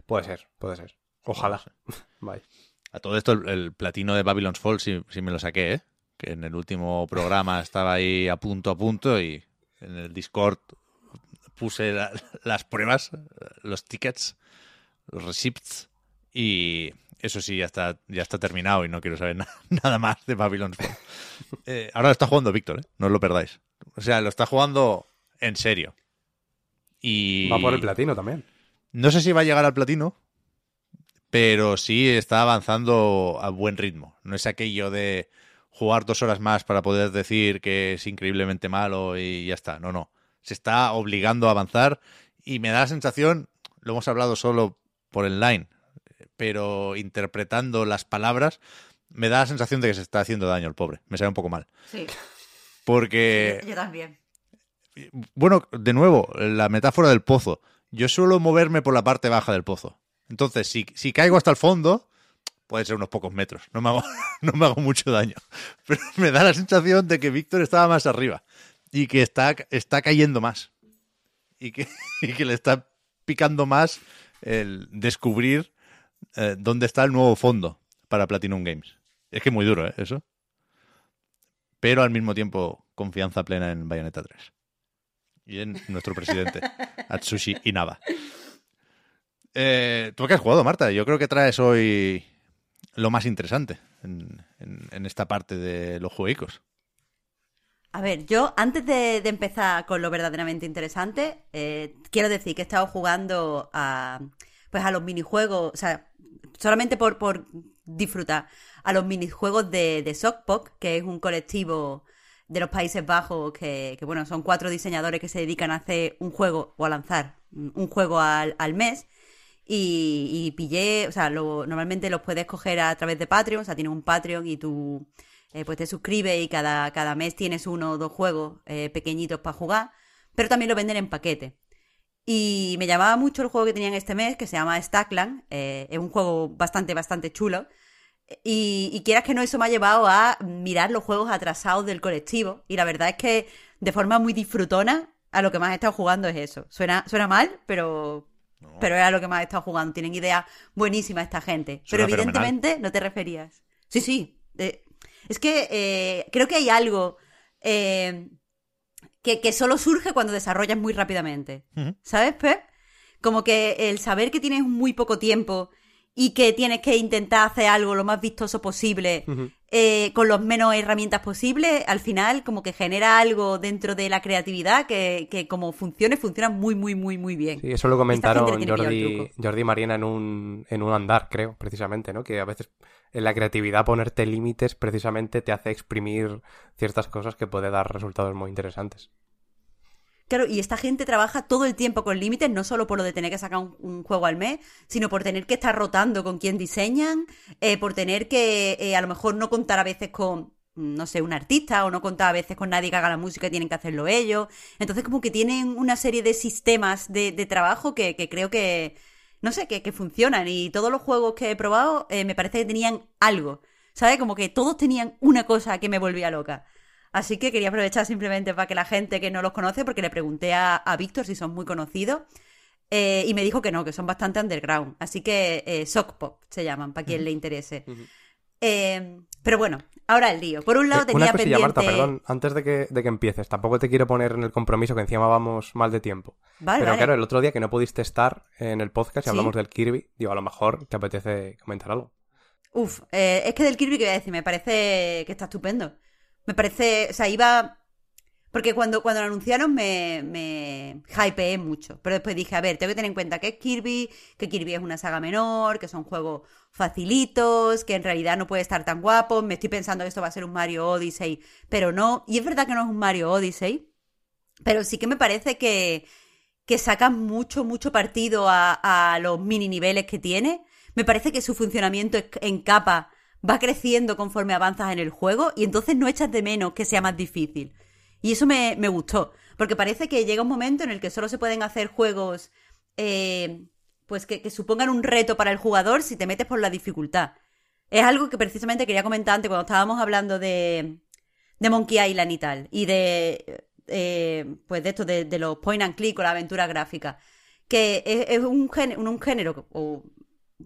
Puede ser, puede ser. Ojalá. A todo esto, el, el platino de Babylon's Fall sí, sí me lo saqué, ¿eh? Que en el último programa estaba ahí a punto a punto y en el Discord puse la- las pruebas, los tickets, los receipts y eso sí, ya está, ya está terminado y no quiero saber na- nada más de Babylon's Fall. Eh, ahora lo está jugando Víctor, ¿eh? No os lo perdáis. O sea, lo está jugando en serio. Y... Va por el platino también. No sé si va a llegar al platino, pero sí está avanzando a buen ritmo. No es aquello de jugar dos horas más para poder decir que es increíblemente malo y ya está. No, no. Se está obligando a avanzar y me da la sensación, lo hemos hablado solo por el line, pero interpretando las palabras, me da la sensación de que se está haciendo daño el pobre. Me sale un poco mal. Sí, Porque yo, también. bueno, de nuevo, la metáfora del pozo. Yo suelo moverme por la parte baja del pozo. Entonces, si, si caigo hasta el fondo, puede ser unos pocos metros. No me, hago, no me hago mucho daño. Pero me da la sensación de que Víctor estaba más arriba y que está, está cayendo más. Y que, y que le está picando más el descubrir eh, dónde está el nuevo fondo para Platinum Games. Es que es muy duro, ¿eh? Eso. pero al mismo tiempo confianza plena en Bayonetta 3 y en nuestro presidente, Atsushi Inaba. Eh, ¿Tú qué has jugado, Marta? Yo creo que traes hoy lo más interesante en, en- en esta parte de los juegos. A ver, yo antes de, empezar con lo verdaderamente interesante, eh, quiero decir que he estado jugando a, pues a los minijuegos, o sea, solamente por, por disfrutar, a los minijuegos de, de Sockpok, que es un colectivo de los Países Bajos que, que, bueno, son cuatro diseñadores que se dedican a hacer un juego o a lanzar un juego al, al mes. Y, y pillé, o sea, lo- normalmente los puedes coger a través de Patreon, o sea, tienes un Patreon y tú eh, pues te suscribes y cada, cada mes tienes uno o dos juegos eh, pequeñitos para jugar, pero también lo venden en paquete. Y me llamaba mucho el juego que tenían este mes, que se llama Stackland, eh, es un juego bastante, bastante chulo. Y, y quieras que no, eso me ha llevado a mirar los juegos atrasados del colectivo. Y la verdad es que de forma muy disfrutona, a lo que más he estado jugando es eso. Suena, suena mal, pero, pero es a lo que más he estado jugando. Tienen ideas buenísimas esta gente. Suena pero evidentemente no te referías. Sí, sí. eh, es que eh, creo que hay algo eh, que, que solo surge cuando desarrollas muy rápidamente. ¿Sabes, Pep? Como que el saber que tienes muy poco tiempo y que tienes que intentar hacer algo lo más vistoso posible eh, con las menos herramientas posibles, al final como que genera algo dentro de la creatividad que, que como funcione, funciona muy, muy, muy, muy bien. Sí, eso lo comentaron. Jordi y Mariana en un, en un andar, creo, precisamente, ¿no? Que a veces en la creatividad ponerte límites precisamente te hace exprimir ciertas cosas que puede dar resultados muy interesantes. Claro, y esta gente trabaja todo el tiempo con límites, no solo por lo de tener que sacar un, juego al mes, sino por tener que estar rotando con quien diseñan, eh, por tener que eh, a lo mejor no contar a veces con, no sé, un artista o no contar a veces con nadie que haga la música y tienen que hacerlo ellos. Entonces como que tienen una serie de sistemas de, de trabajo que, que creo que, no sé, que, que funcionan. Y todos los juegos que he probado eh, me parece que tenían algo, ¿sabes? Como que todos tenían una cosa que me volvía loca. Así que quería aprovechar simplemente para que la gente que no los conoce, porque le pregunté a, a Víctor si son muy conocidos, eh, y me dijo que no, que son bastante underground. Así que eh, Sock Pop se llaman, para quien le interese. Eh, pero bueno, ahora el lío. Por un lado Eh, tenía Una cosilla, pendiente... Marta, perdón, antes de que, de que empieces, tampoco te quiero poner en el compromiso que encima vamos mal de tiempo. Vale, Pero vale. claro, el otro día que no pudiste estar en el podcast y Sí. hablamos del Kirby, digo, a lo mejor te apetece comentar algo. Uf, eh, es que del Kirby que voy a decir, me parece que está estupendo. Me parece, o sea, iba... Porque cuando, cuando lo anunciaron me, me hypeé mucho. Pero después dije, a ver, tengo que tener en cuenta que es Kirby, que Kirby es una saga menor, que son juegos facilitos, que en realidad no puede estar tan guapo. Me estoy pensando que esto va a ser un Mario Odyssey, pero no. Y es verdad que no es un Mario Odyssey, pero sí que me parece que, que sacan mucho, mucho partido a, los mini niveles que tiene. Me parece que su funcionamiento en capa va creciendo conforme avanzas en el juego y entonces no echas de menos que sea más difícil. Y eso me, me gustó, porque parece que llega un momento en el que solo se pueden hacer juegos eh, pues que, que supongan un reto para el jugador si te metes por la dificultad. Es algo que precisamente quería comentar antes cuando estábamos hablando de, de Monkey Island y tal, y de eh, pues de esto de, los point and click o la aventura gráfica, que es, un, género, un género o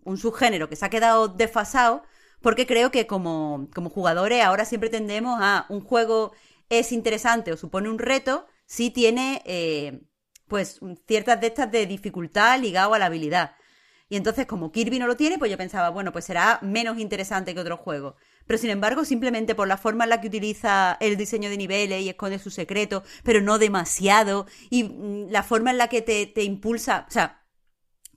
un subgénero que se ha quedado desfasado porque creo que como, como jugadores ahora siempre tendemos a un juego es interesante o supone un reto si tiene eh, pues ciertas de estas de dificultad ligado a la habilidad. Y entonces, como Kirby no lo tiene, pues yo pensaba, bueno, pues será menos interesante que otro juego. Pero sin embargo, simplemente por la forma en la que utiliza el diseño de niveles y esconde sus secretos, pero no demasiado, y mm, la forma en la que te, te impulsa, o sea,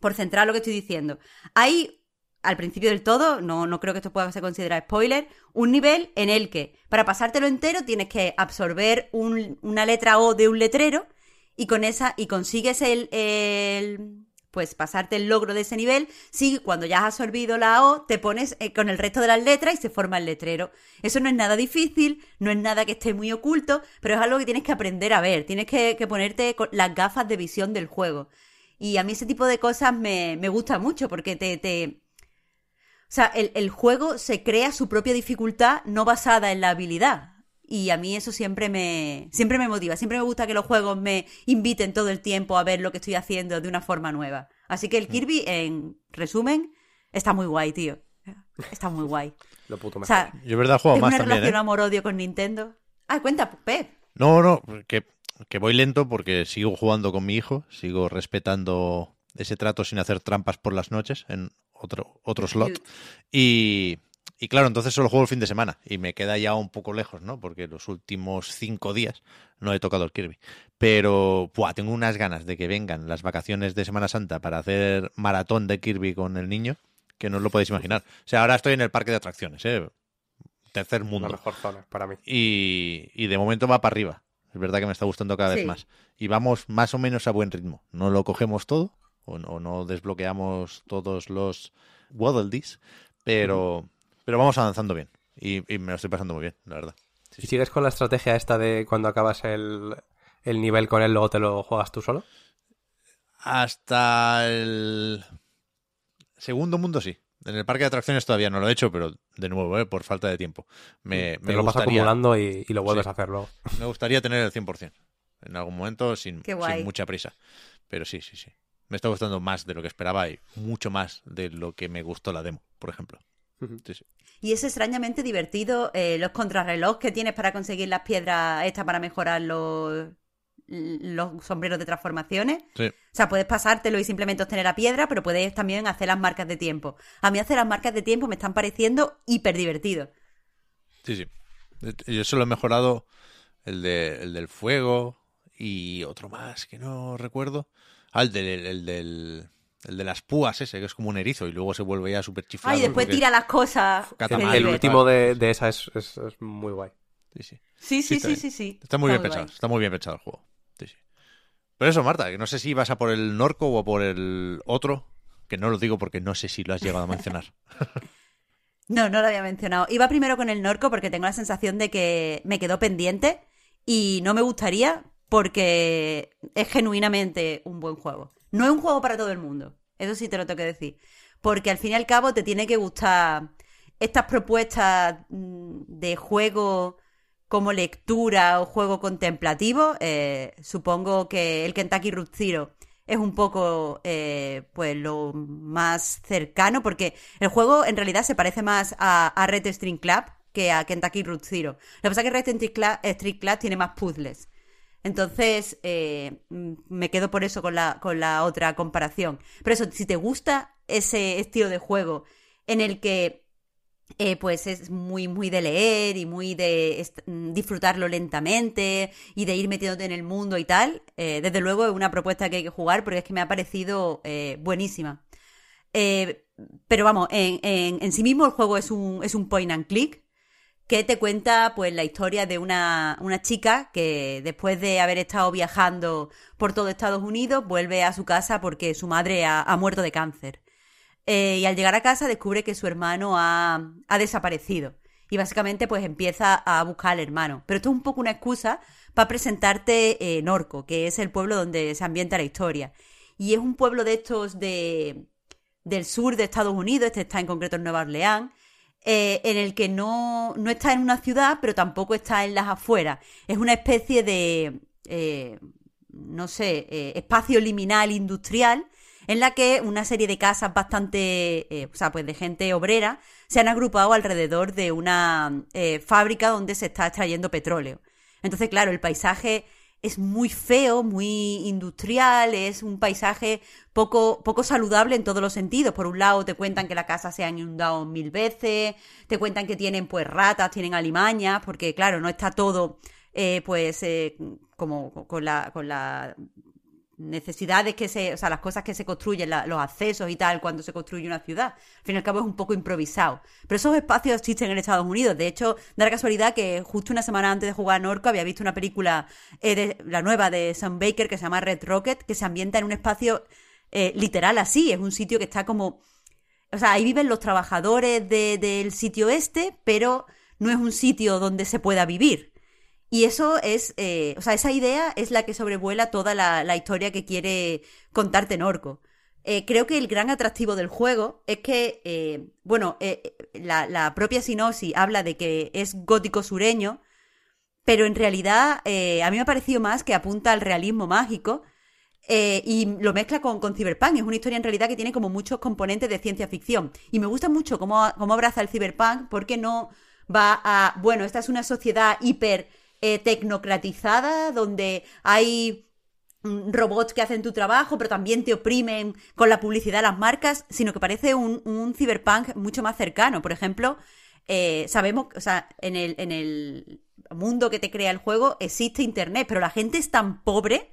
por centrar lo que estoy diciendo, hay al principio del todo, no, no creo que esto pueda ser considerado spoiler, un nivel en el que para pasártelo entero tienes que absorber un- una letra O de un letrero y con esa y consigues el, el- pues pasarte el logro de ese nivel si cuando ya has absorbido la O te pones eh, con el resto de las letras y se forma el letrero. Eso no es nada difícil, no es nada que esté muy oculto, pero es algo que tienes que aprender a ver, tienes que, ponerte las gafas de visión del juego. Y a mí ese tipo de cosas me, me gusta mucho porque te, te, o sea, el, el juego se crea su propia dificultad no basada en la habilidad. Y a mí eso siempre me, siempre me motiva. Siempre me gusta que los juegos me inviten todo el tiempo a ver lo que estoy haciendo de una forma nueva. Así que el Kirby, en resumen, está muy guay, tío. Está muy guay. Lo puto O mejor. sea, Yo, verdad, juego más una también, relación ¿eh? amor-odio con Nintendo. Ah, cuenta, Pep. No, no, que, que voy lento porque sigo jugando con mi hijo, sigo respetando ese trato sin hacer trampas por las noches en otro, otro slot. Y, y claro, entonces solo juego el fin de semana y me queda ya un poco lejos, ¿no? Porque los últimos cinco días no he tocado el Kirby. Pero, buah, tengo unas ganas de que vengan las vacaciones de Semana Santa para hacer maratón de Kirby con el niño que no os lo podéis imaginar. O sea, ahora estoy en el parque de atracciones, ¿eh? Tercer La mundo. mejor zona para mí. Y, y de momento va para arriba. Es verdad que me está gustando cada vez más. Y vamos más o menos a buen ritmo. No lo cogemos todo, o no, o no desbloqueamos todos los Waddle Dees, pero, pero vamos avanzando bien. Y, y me lo estoy pasando muy bien, la verdad. Sí, ¿Y sí. sigues con la estrategia esta de cuando acabas el, el nivel con él, luego te lo juegas tú solo? Hasta el segundo mundo sí. En el parque de atracciones todavía no lo he hecho, pero de nuevo, ¿eh? por falta de tiempo. Me, Te me lo vas gustaría, acumulando y, y lo vuelves Sí. a hacer luego. me gustaría tener el 100% en algún momento sin, sin mucha prisa. Pero sí, sí, sí. Me está gustando más de lo que esperaba y mucho más de lo que me gustó la demo, por ejemplo. Sí, sí. Y es extrañamente divertido eh, los contrarreloj que tienes para conseguir las piedras estas para mejorar los, los sombreros de transformaciones. Sí. O sea, puedes pasártelo y simplemente obtener la piedra, pero puedes también hacer las marcas de tiempo. A mí hacer las marcas de tiempo me están pareciendo hiper divertidos. Sí, sí. Yo solo he mejorado el, de, el del fuego y otro más que no recuerdo. Ah, el del, el del, el de las púas ese, que es como un erizo y luego se vuelve ya súper chiflado. Ay, después tira las cosas. El último de, de esa es, es- es muy guay. Sí, sí. Sí, sí, está sí, bien. sí, sí. Está muy bien guay. pensado, está muy bien pensado el juego. Sí, sí. Pero eso, Marta, que no sé si vas a por el Norco o a por el otro, que no lo digo porque no sé si lo has llegado a mencionar. No, no lo había mencionado. Iba primero con el Norco porque tengo la sensación de que me quedó pendiente y no me gustaría porque es genuinamente un buen juego. No es un juego para todo el mundo, eso sí te lo tengo que decir. Porque al fin y al cabo te tiene que gustar estas propuestas mm, de juego como lectura o juego contemplativo. Eh, supongo que el Kentucky Zero es un poco eh, pues lo más cercano porque el juego en realidad se parece más a, Red String Club que a Kentucky Route Zero. Lo que pasa es que Red String Club, String Club tiene más puzzles. Entonces, eh, mm, me quedo por eso con la, con la otra comparación. Pero eso, si te gusta ese estilo de juego en el que eh, pues es muy, muy de leer y muy de mm, disfrutarlo lentamente y de ir metiéndote en el mundo y tal, eh, desde luego es una propuesta que hay que jugar porque es que me ha parecido buenísima. Pero vamos, en, en- en sí mismo el juego es un, es un point and click que te cuenta pues la historia de una, una chica que después de haber estado viajando por todo Estados Unidos vuelve a su casa porque su madre ha, muerto de cáncer. Eh, y al llegar a casa descubre que su hermano ha, ha desaparecido. Y básicamente pues empieza a buscar al hermano. Pero esto es un poco una excusa para presentarte eh, Norco, que es el pueblo donde se ambienta la historia. Y es un pueblo de estos de, del sur de Estados Unidos, este está en concreto en Nueva Orleans, eh, en el que no, no está en una ciudad, pero tampoco está en las afueras. Es una especie de, eh, no sé, eh, espacio liminal industrial en la que una serie de casas bastante, o sea, pues de gente obrera se han agrupado alrededor de una fábrica donde se está extrayendo petróleo. Entonces, claro, el paisaje es muy feo, muy industrial, es un paisaje poco, poco saludable en todos los sentidos. Por un lado, te cuentan que la casa se ha inundado mil veces, te cuentan que tienen pues ratas, tienen alimañas, porque claro, no está todo eh, pues eh, como con la, con la necesidades que se, o sea, las cosas que se construyen, los accesos y tal, cuando se construye una ciudad. Al fin y al cabo es un poco improvisado. Pero esos espacios existen en Estados Unidos. De hecho, da la casualidad que justo una semana antes de jugar a Norco había visto una película, eh, la nueva de Sam Baker, que se llama Red Rocket, que se ambienta en un espacio eh, literal así. Es un sitio que está como... O sea, ahí viven los trabajadores de- del sitio este, pero no es un sitio donde se pueda vivir. Y eso es, eh, o sea, esa idea es la que sobrevuela toda la, la historia que quiere contarte Norco. Eh, creo que el gran atractivo del juego es que, eh, bueno, eh, la, la propia sinopsis habla de que es gótico sureño, pero en realidad a mí me ha parecido más que apunta al realismo mágico y lo mezcla con, con Cyberpunk. Es una historia en realidad que tiene como muchos componentes de ciencia ficción. Y me gusta mucho cómo, cómo abraza el Cyberpunk porque no va a, bueno, esta es una sociedad hiper eh, tecnocratizada, donde hay mm, robots que hacen tu trabajo, pero también te oprimen con la publicidad de las marcas, sino que parece un, un cyberpunk mucho más cercano. Por ejemplo, eh, sabemos, o sea, en el, en el mundo que te crea el juego existe Internet, pero la gente es tan pobre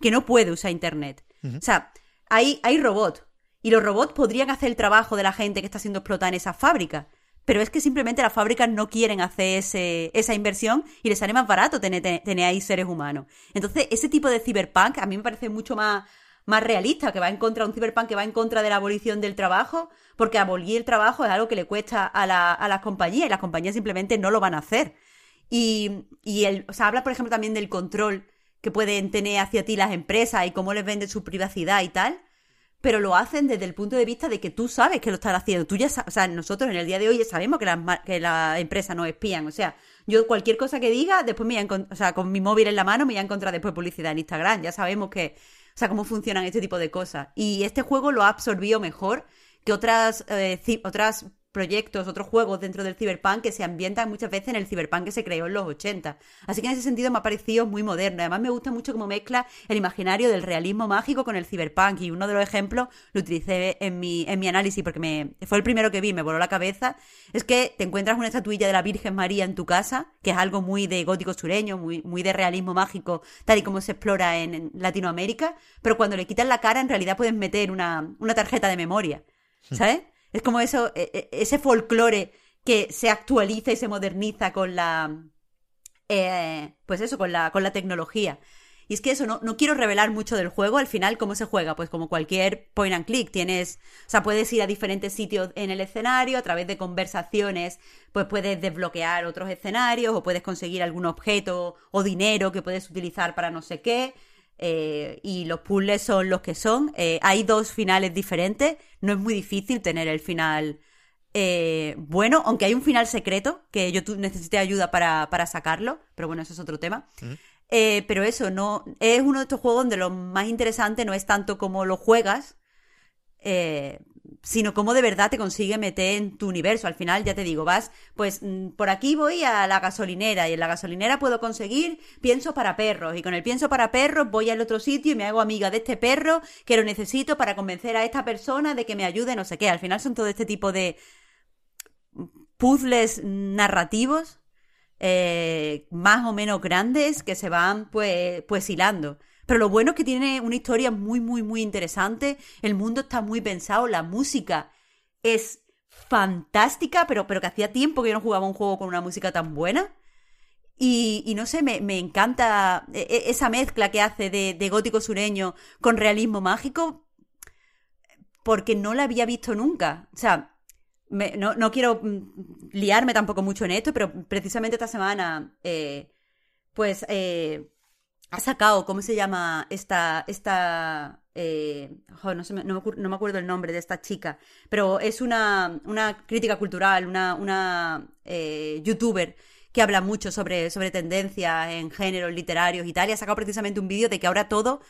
que no puede usar Internet. O sea, hay, hay robots, y los robots podrían hacer el trabajo de la gente que está siendo explotada en esa fábrica. Pero es que simplemente las fábricas no quieren hacer ese, esa inversión y les sale más barato tener, tener ahí seres humanos. Entonces, ese tipo de cyberpunk a mí me parece mucho más, más realista, que va en contra, un cyberpunk que va en contra de la abolición del trabajo, porque abolir el trabajo es algo que le cuesta a, la, a las compañías y las compañías simplemente no lo van a hacer. Y, y el, o sea, habla, por ejemplo, también del control que pueden tener hacia ti las empresas y cómo les venden su privacidad y tal pero lo hacen desde el punto de vista de que tú sabes que lo están haciendo. Tú ya o sea, nosotros en el día de hoy ya sabemos que las que la empresas no espían. O sea, yo cualquier cosa que diga, después me voy o sea, con mi móvil en la mano me voy a encontrar después publicidad en Instagram. Ya sabemos que, o sea, cómo funcionan este tipo de cosas. Y este juego lo ha absorbido mejor que otras, eh, otras proyectos, otros juegos dentro del Cyberpunk que se ambientan muchas veces en el Cyberpunk que se creó en los 80. Así que en ese sentido me ha parecido muy moderno. Además me gusta mucho cómo mezcla el imaginario del realismo mágico con el Cyberpunk y uno de los ejemplos lo utilicé en mi, en mi análisis porque me, fue el primero que vi, me voló la cabeza. Es que te encuentras una estatuilla de la Virgen María en tu casa, que es algo muy de gótico sureño, muy, muy de realismo mágico, tal y como se explora en, en Latinoamérica, pero cuando le quitas la cara en realidad puedes meter una, una tarjeta de memoria. ¿Sabes? Es como eso, e, e, ese folclore que se actualiza y se moderniza con la. Eh, pues eso, con la, con la tecnología. Y es que eso, no, no quiero revelar mucho del juego. Al final, ¿cómo se juega? Pues como cualquier point and click. Tienes. O sea, puedes ir a diferentes sitios en el escenario, a través de conversaciones, pues puedes desbloquear otros escenarios, o puedes conseguir algún objeto o dinero que puedes utilizar para no sé qué. Eh, y los puzzles son los que son. Eh, hay dos finales diferentes. No es muy difícil tener el final eh, bueno, aunque hay un final secreto que yo necesité ayuda para, para sacarlo, pero bueno, eso es otro tema. pero eso, no es uno de estos juegos donde lo más interesante no es tanto como lo juegas, sino cómo de verdad te consigue meter en tu universo. Al final, ya te digo, vas, pues mm, por aquí voy a la gasolinera y en la gasolinera puedo conseguir pienso para perros y con el pienso para perros voy al otro sitio y me hago amiga de este perro que lo necesito para convencer a esta persona de que me ayude, no sé qué. Al final son todo este tipo de puzzles narrativos eh, más o menos grandes que se van pues, pues hilando. Pero lo bueno es que tiene una historia muy, muy, muy interesante. El mundo está muy pensado. La música es fantástica, pero, pero que hacía tiempo que yo no jugaba un juego con una música tan buena. Y, no sé, me, encanta e, e, esa mezcla que hace de, gótico sureño con realismo mágico, porque no la había visto nunca. O sea, no, quiero mm, liarme tampoco mucho en esto, pero precisamente esta semana, eh, pues eh, ha sacado, ¿cómo se llama esta, esta, eh, no, me, acuerdo el nombre de esta chica, pero es una, una crítica cultural, una, una eh, youtuber que habla mucho sobre, sobre tendencias en géneros literarios y tal, y ha sacado precisamente un vídeo de que ahora todo,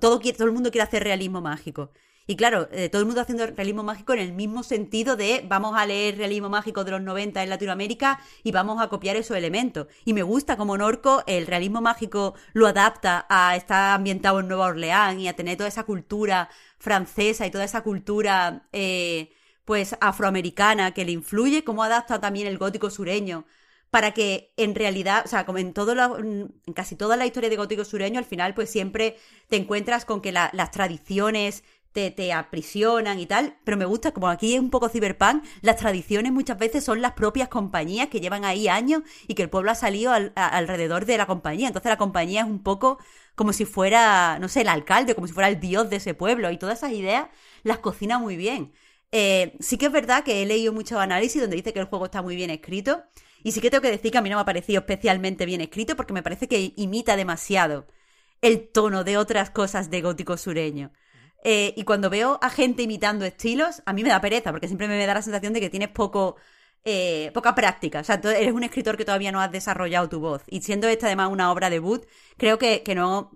todo, todo el mundo quiere hacer realismo mágico. Y claro, eh, todo el mundo haciendo realismo mágico en el mismo sentido de vamos a leer realismo mágico de los 90 en Latinoamérica y vamos a copiar esos elementos. Y me gusta como Norco el realismo mágico lo adapta a estar ambientado en Nueva Orleans y a tener toda esa cultura francesa y toda esa cultura eh, pues afroamericana que le influye, cómo adapta también el gótico sureño para que en realidad, o sea, como en todo en casi toda la historia de gótico sureño, al final pues siempre te encuentras con que las tradiciones te, aprisionan y tal, pero me gusta, como aquí es un poco cyberpunk, las tradiciones muchas veces son las propias compañías que llevan ahí años y que el pueblo ha salido alrededor de la compañía. Entonces la compañía es un poco como si fuera, no sé, el alcalde, como si fuera el dios de ese pueblo y todas esas ideas las cocina muy bien. Eh, sí que es verdad que he leído mucho análisis donde dice que el juego está muy bien escrito y sí que tengo que decir que a mí no me ha parecido especialmente bien escrito porque me parece que imita demasiado el tono de otras cosas de gótico sureño. Eh, y cuando veo a gente imitando estilos, a mí me da pereza, porque siempre me da la sensación de que tienes poco, eh, poca práctica. O sea, tú eres un escritor que todavía no has desarrollado tu voz. Y siendo esta además una obra debut, creo que, que no,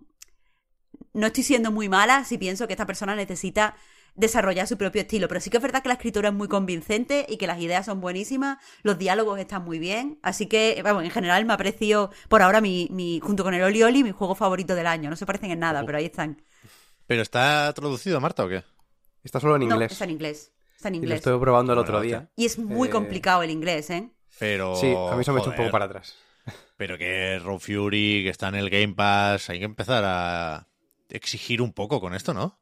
no estoy siendo muy mala si pienso que esta persona necesita desarrollar su propio estilo. Pero sí que es verdad que la escritura es muy convincente y que las ideas son buenísimas, los diálogos están muy bien. Así que, vamos, en general me ha parecido por ahora mi, mi junto con el Oli Oli, mi juego favorito del año. No se parecen en nada, pero ahí están. ¿Pero está traducido, Marta, o qué? Está solo en No, inglés. está en inglés. Está en Y lo inglés. estuve probando el otro Bueno, día. Y es muy Eh, complicado el inglés, ¿eh? Pero. Sí, a mí se me echó un poco para atrás. Pero que Raw Fury, que está en el Game Pass, hay que empezar a exigir un poco con esto, ¿no?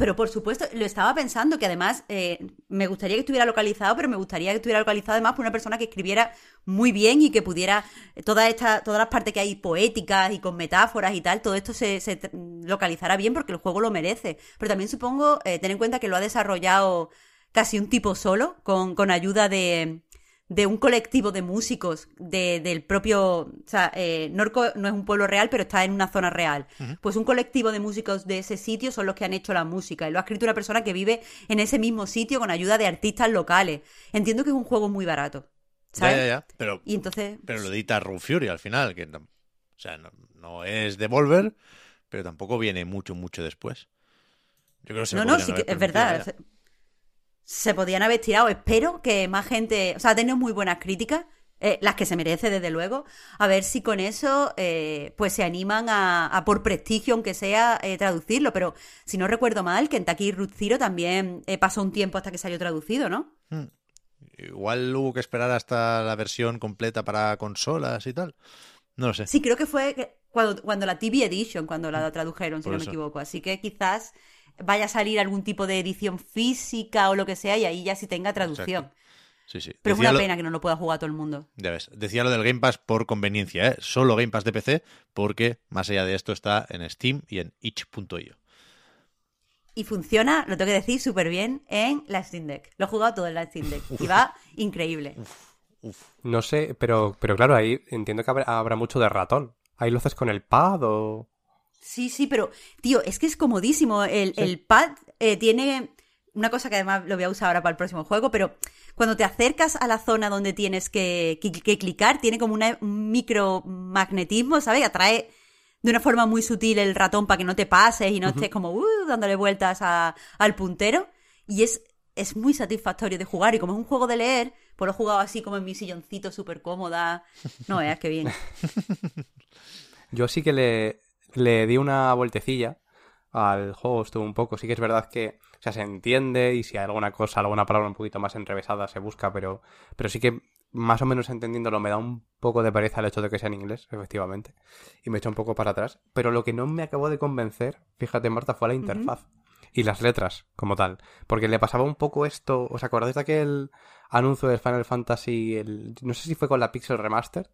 Pero por supuesto, lo estaba pensando que además eh, me gustaría que estuviera localizado, pero me gustaría que estuviera localizado además por una persona que escribiera muy bien y que pudiera eh, toda esta, todas las partes que hay poéticas y con metáforas y tal, todo esto se, se localizará bien porque el juego lo merece. Pero también supongo, eh, ten en cuenta que lo ha desarrollado casi un tipo solo, con, con ayuda de, de un colectivo de músicos de- del propio... O sea, eh, Norco no es un pueblo real, pero está en una zona real. Pues un colectivo de músicos de ese sitio son los que han hecho la música. Y lo ha escrito una persona que vive en ese mismo sitio con ayuda de artistas locales. Entiendo que es un juego muy barato. ¿sabes? Ya, ya, ya. Pero, Y entonces... pero lo edita Raw Fury al final, que no, o sea, no, no es Devolver, pero tampoco viene mucho, mucho después. Yo creo que se No, no, sí que es verdad. Se, podían haber tirado. Espero que más gente. O sea, ha tenido muy buenas críticas. eh, las que se merece, desde luego. A ver si con eso eh, pues se animan a, a, por prestigio, aunque sea, eh, traducirlo. Pero si no recuerdo mal, Kentucky Root Zero también pasó un tiempo hasta que salió traducido, ¿no? Igual hubo que esperar hasta la versión completa para consolas y tal. No lo sé. Sí, creo que fue cuando, cuando la TV Edition, cuando la tradujeron, si no me equivoco. Así que quizás vaya a salir algún tipo de edición física o lo que sea y ahí ya sí tenga traducción. Exacto. Sí, sí. Pero es una lo- pena que no lo pueda jugar todo el mundo. Ya ves, decía lo del Game Pass por conveniencia, ¿eh? Solo Game Pass de PC, porque más allá de esto está en Steam y en itch.io. Y funciona, lo tengo que decir, súper bien en la Steam Deck. Lo he jugado todo en la Steam Deck. Y va increíble. No sé, pero, pero claro, ahí entiendo que habrá, habrá mucho de ratón. ¿Ahí lo haces con el pad o...? Sí, sí, pero, tío, es que es comodísimo. El, el pad eh, tiene una cosa que además lo voy a usar ahora para el próximo juego, pero cuando te acercas a la zona donde tienes que, que- que clicar, tiene como una- un micromagnetismo, ¿sabes? Atrae de una forma muy sutil el ratón para que no te pases y no estés como uh, dándole vueltas a- al puntero. Y es, es muy satisfactorio de jugar. Y como es un juego de leer, pues lo he jugado así como en mi silloncito súper cómoda. No veas qué bien. Yo sí que le, le di una vueltecilla al juego, estuvo un poco. Sí que es verdad que, o sea, se entiende y si hay alguna cosa, alguna palabra un poquito más enrevesada se busca, pero, pero sí que más o menos entendiéndolo me da un poco de pereza el hecho de que sea en inglés, efectivamente. Y me echa un poco para atrás. Pero lo que no me acabó de convencer, fíjate Marta, fue la interfaz. Y las letras, como tal. Porque le pasaba un poco esto. ¿Os acordáis de aquel anuncio del Final Fantasy? El, no sé si fue con la Pixel Remaster.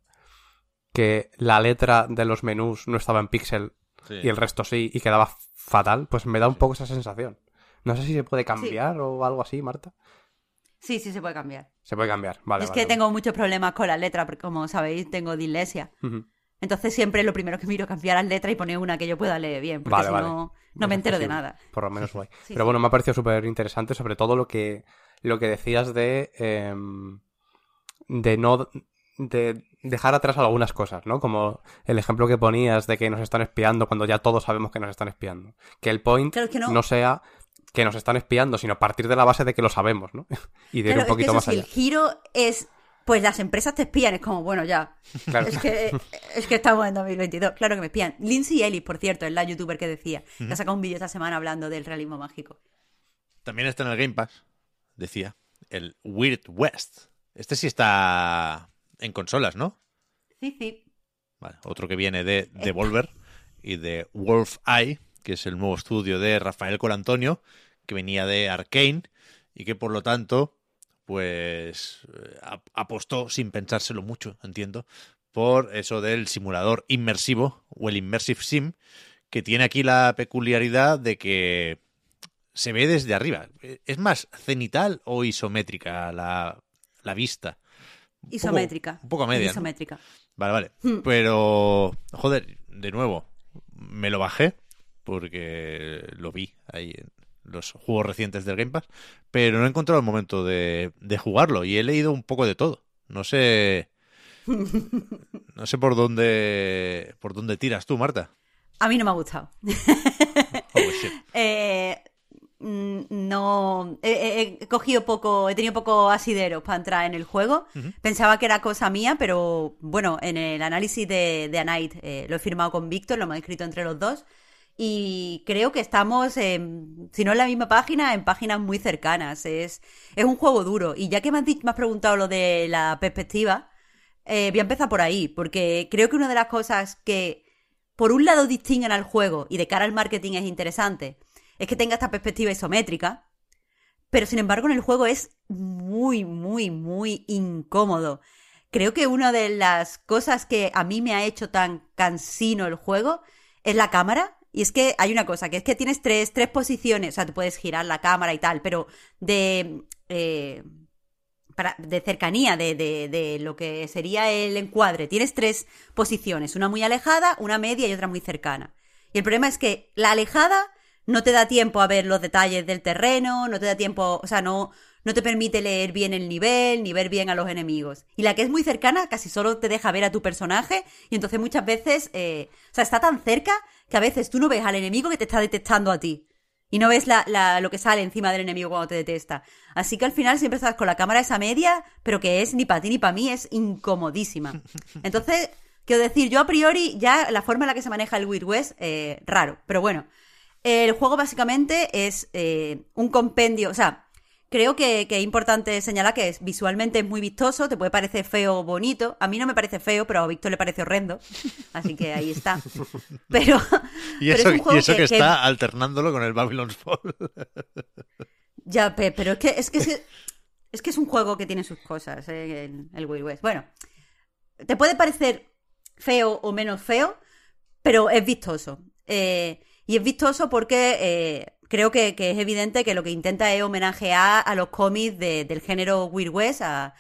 Que la letra de los menús no estaba en pixel y el resto sí, y quedaba fatal. Pues me da un poco esa sensación. No sé si se puede cambiar o algo así, Marta. Sí, sí, se puede cambiar. Se puede cambiar, vale. es vale, que vale. tengo muchos problemas con las letras, porque como sabéis, tengo dislexia. Ujú. Entonces siempre lo primero que miro es cambiar las letras y poner una que yo pueda leer bien, porque Vale, si vale. no, no me Es entero de nada. Por lo menos guay. Sí, Pero sí. bueno, me ha parecido súper interesante, sobre todo lo que, lo que decías de, em, de no de dejar atrás algunas cosas, ¿no? Como el ejemplo que ponías de que nos están espiando cuando ya todos sabemos que nos están espiando. Que el point Claro, es que no- no sea que nos están espiando, sino partir de la base de que lo sabemos, ¿no? y de ir un es que poquito eso más si allá. el giro es, pues las empresas te espían, es como, bueno, ya. Claro. Es que, es que estamos en 2022. Claro que me espían. Lindsay Ellis, por cierto, es la youtuber que decía, que ha sacado un vídeo esta semana hablando del realismo mágico. También está en el Game Pass, decía, el Weird West. Este sí está en consolas, ¿no? Sí, sí. Vale, otro que viene de Devolver y de Wolf Eye, que es el nuevo estudio de Rafael Colantonio, que venía de Arkane y que por lo tanto, pues eh, ap- apostó sin pensárselo mucho, entiendo, por eso del simulador inmersivo o el Immersive Sim, que tiene aquí la peculiaridad de que se ve desde arriba. ¿Es más cenital o isométrica la, la vista? Un poco- Isométrica. un poco a media, ¿no? Isométrica. Vale, vale. Hmm. Pero, joder, de nuevo, me lo bajé porque lo vi ahí en los juegos recientes del Game Pass, pero no he encontrado el momento de, de jugarlo y he leído un poco de todo. No sé, no sé por dónde, por dónde tiras tú, Marta. A mí no me ha gustado. Oh, shit. Eh, no he, cogido poco, he tenido poco asideros para entrar en el juego. Pensaba que era cosa mía, pero bueno, en el análisis de, de A Night eh, lo he firmado con Víctor, lo hemos escrito entre los dos. Y creo que estamos, en- si no en la misma página, en páginas muy cercanas. Es, es un juego duro. Y ya que me has, di- me has preguntado lo de la perspectiva, eh, voy a empezar por ahí, porque creo que una de las cosas que, por un lado, distinguen al juego y de cara al marketing es interesante, es que tenga esta perspectiva isométrica, pero sin embargo en el juego es muy, muy, muy incómodo. Creo que una de las cosas que a mí me ha hecho tan cansino el juego es la cámara. Y es que hay una cosa, que es que tienes tres, tres posiciones, o sea, tú puedes girar la cámara y tal, pero de... eh, para- de cercanía de, de- de lo que sería el encuadre. Tienes tres posiciones, una muy alejada, una media y otra muy cercana. Y el problema es que la alejada no te da tiempo a ver los detalles del terreno, no te da tiempo, o sea, no, no te permite leer bien el nivel, ni ver bien a los enemigos. Y la que es muy cercana casi solo te deja ver a tu personaje y entonces muchas veces, eh, o sea, está tan cerca que a veces tú no ves al enemigo que te está detectando a ti. Y no ves la, la- lo que sale encima del enemigo cuando te detesta. Así que al final siempre estás con la cámara esa media, pero que es ni para ti ni para mí, es incomodísima. Entonces, quiero decir, yo a priori ya la forma en la que se maneja el Wild West, eh, raro. Pero bueno, el juego básicamente es eh, un compendio, o sea, creo que, que es importante señalar que es, visualmente es muy vistoso, te puede parecer feo o bonito. A mí no me parece feo, pero a Víctor le parece horrendo. Así que ahí está. Pero, Y pero eso, es un juego y eso que, que- está alternándolo con el Babylon's Fall. Ya, pe- pero es que es que es, que- es que es un juego que tiene sus cosas, eh, el, el Wild West. Bueno, te puede parecer feo o menos feo, pero es vistoso. Eh, y es vistoso porque eh, creo que, es evidente que lo que intenta es homenajear a los cómics de- del género Weird West, a,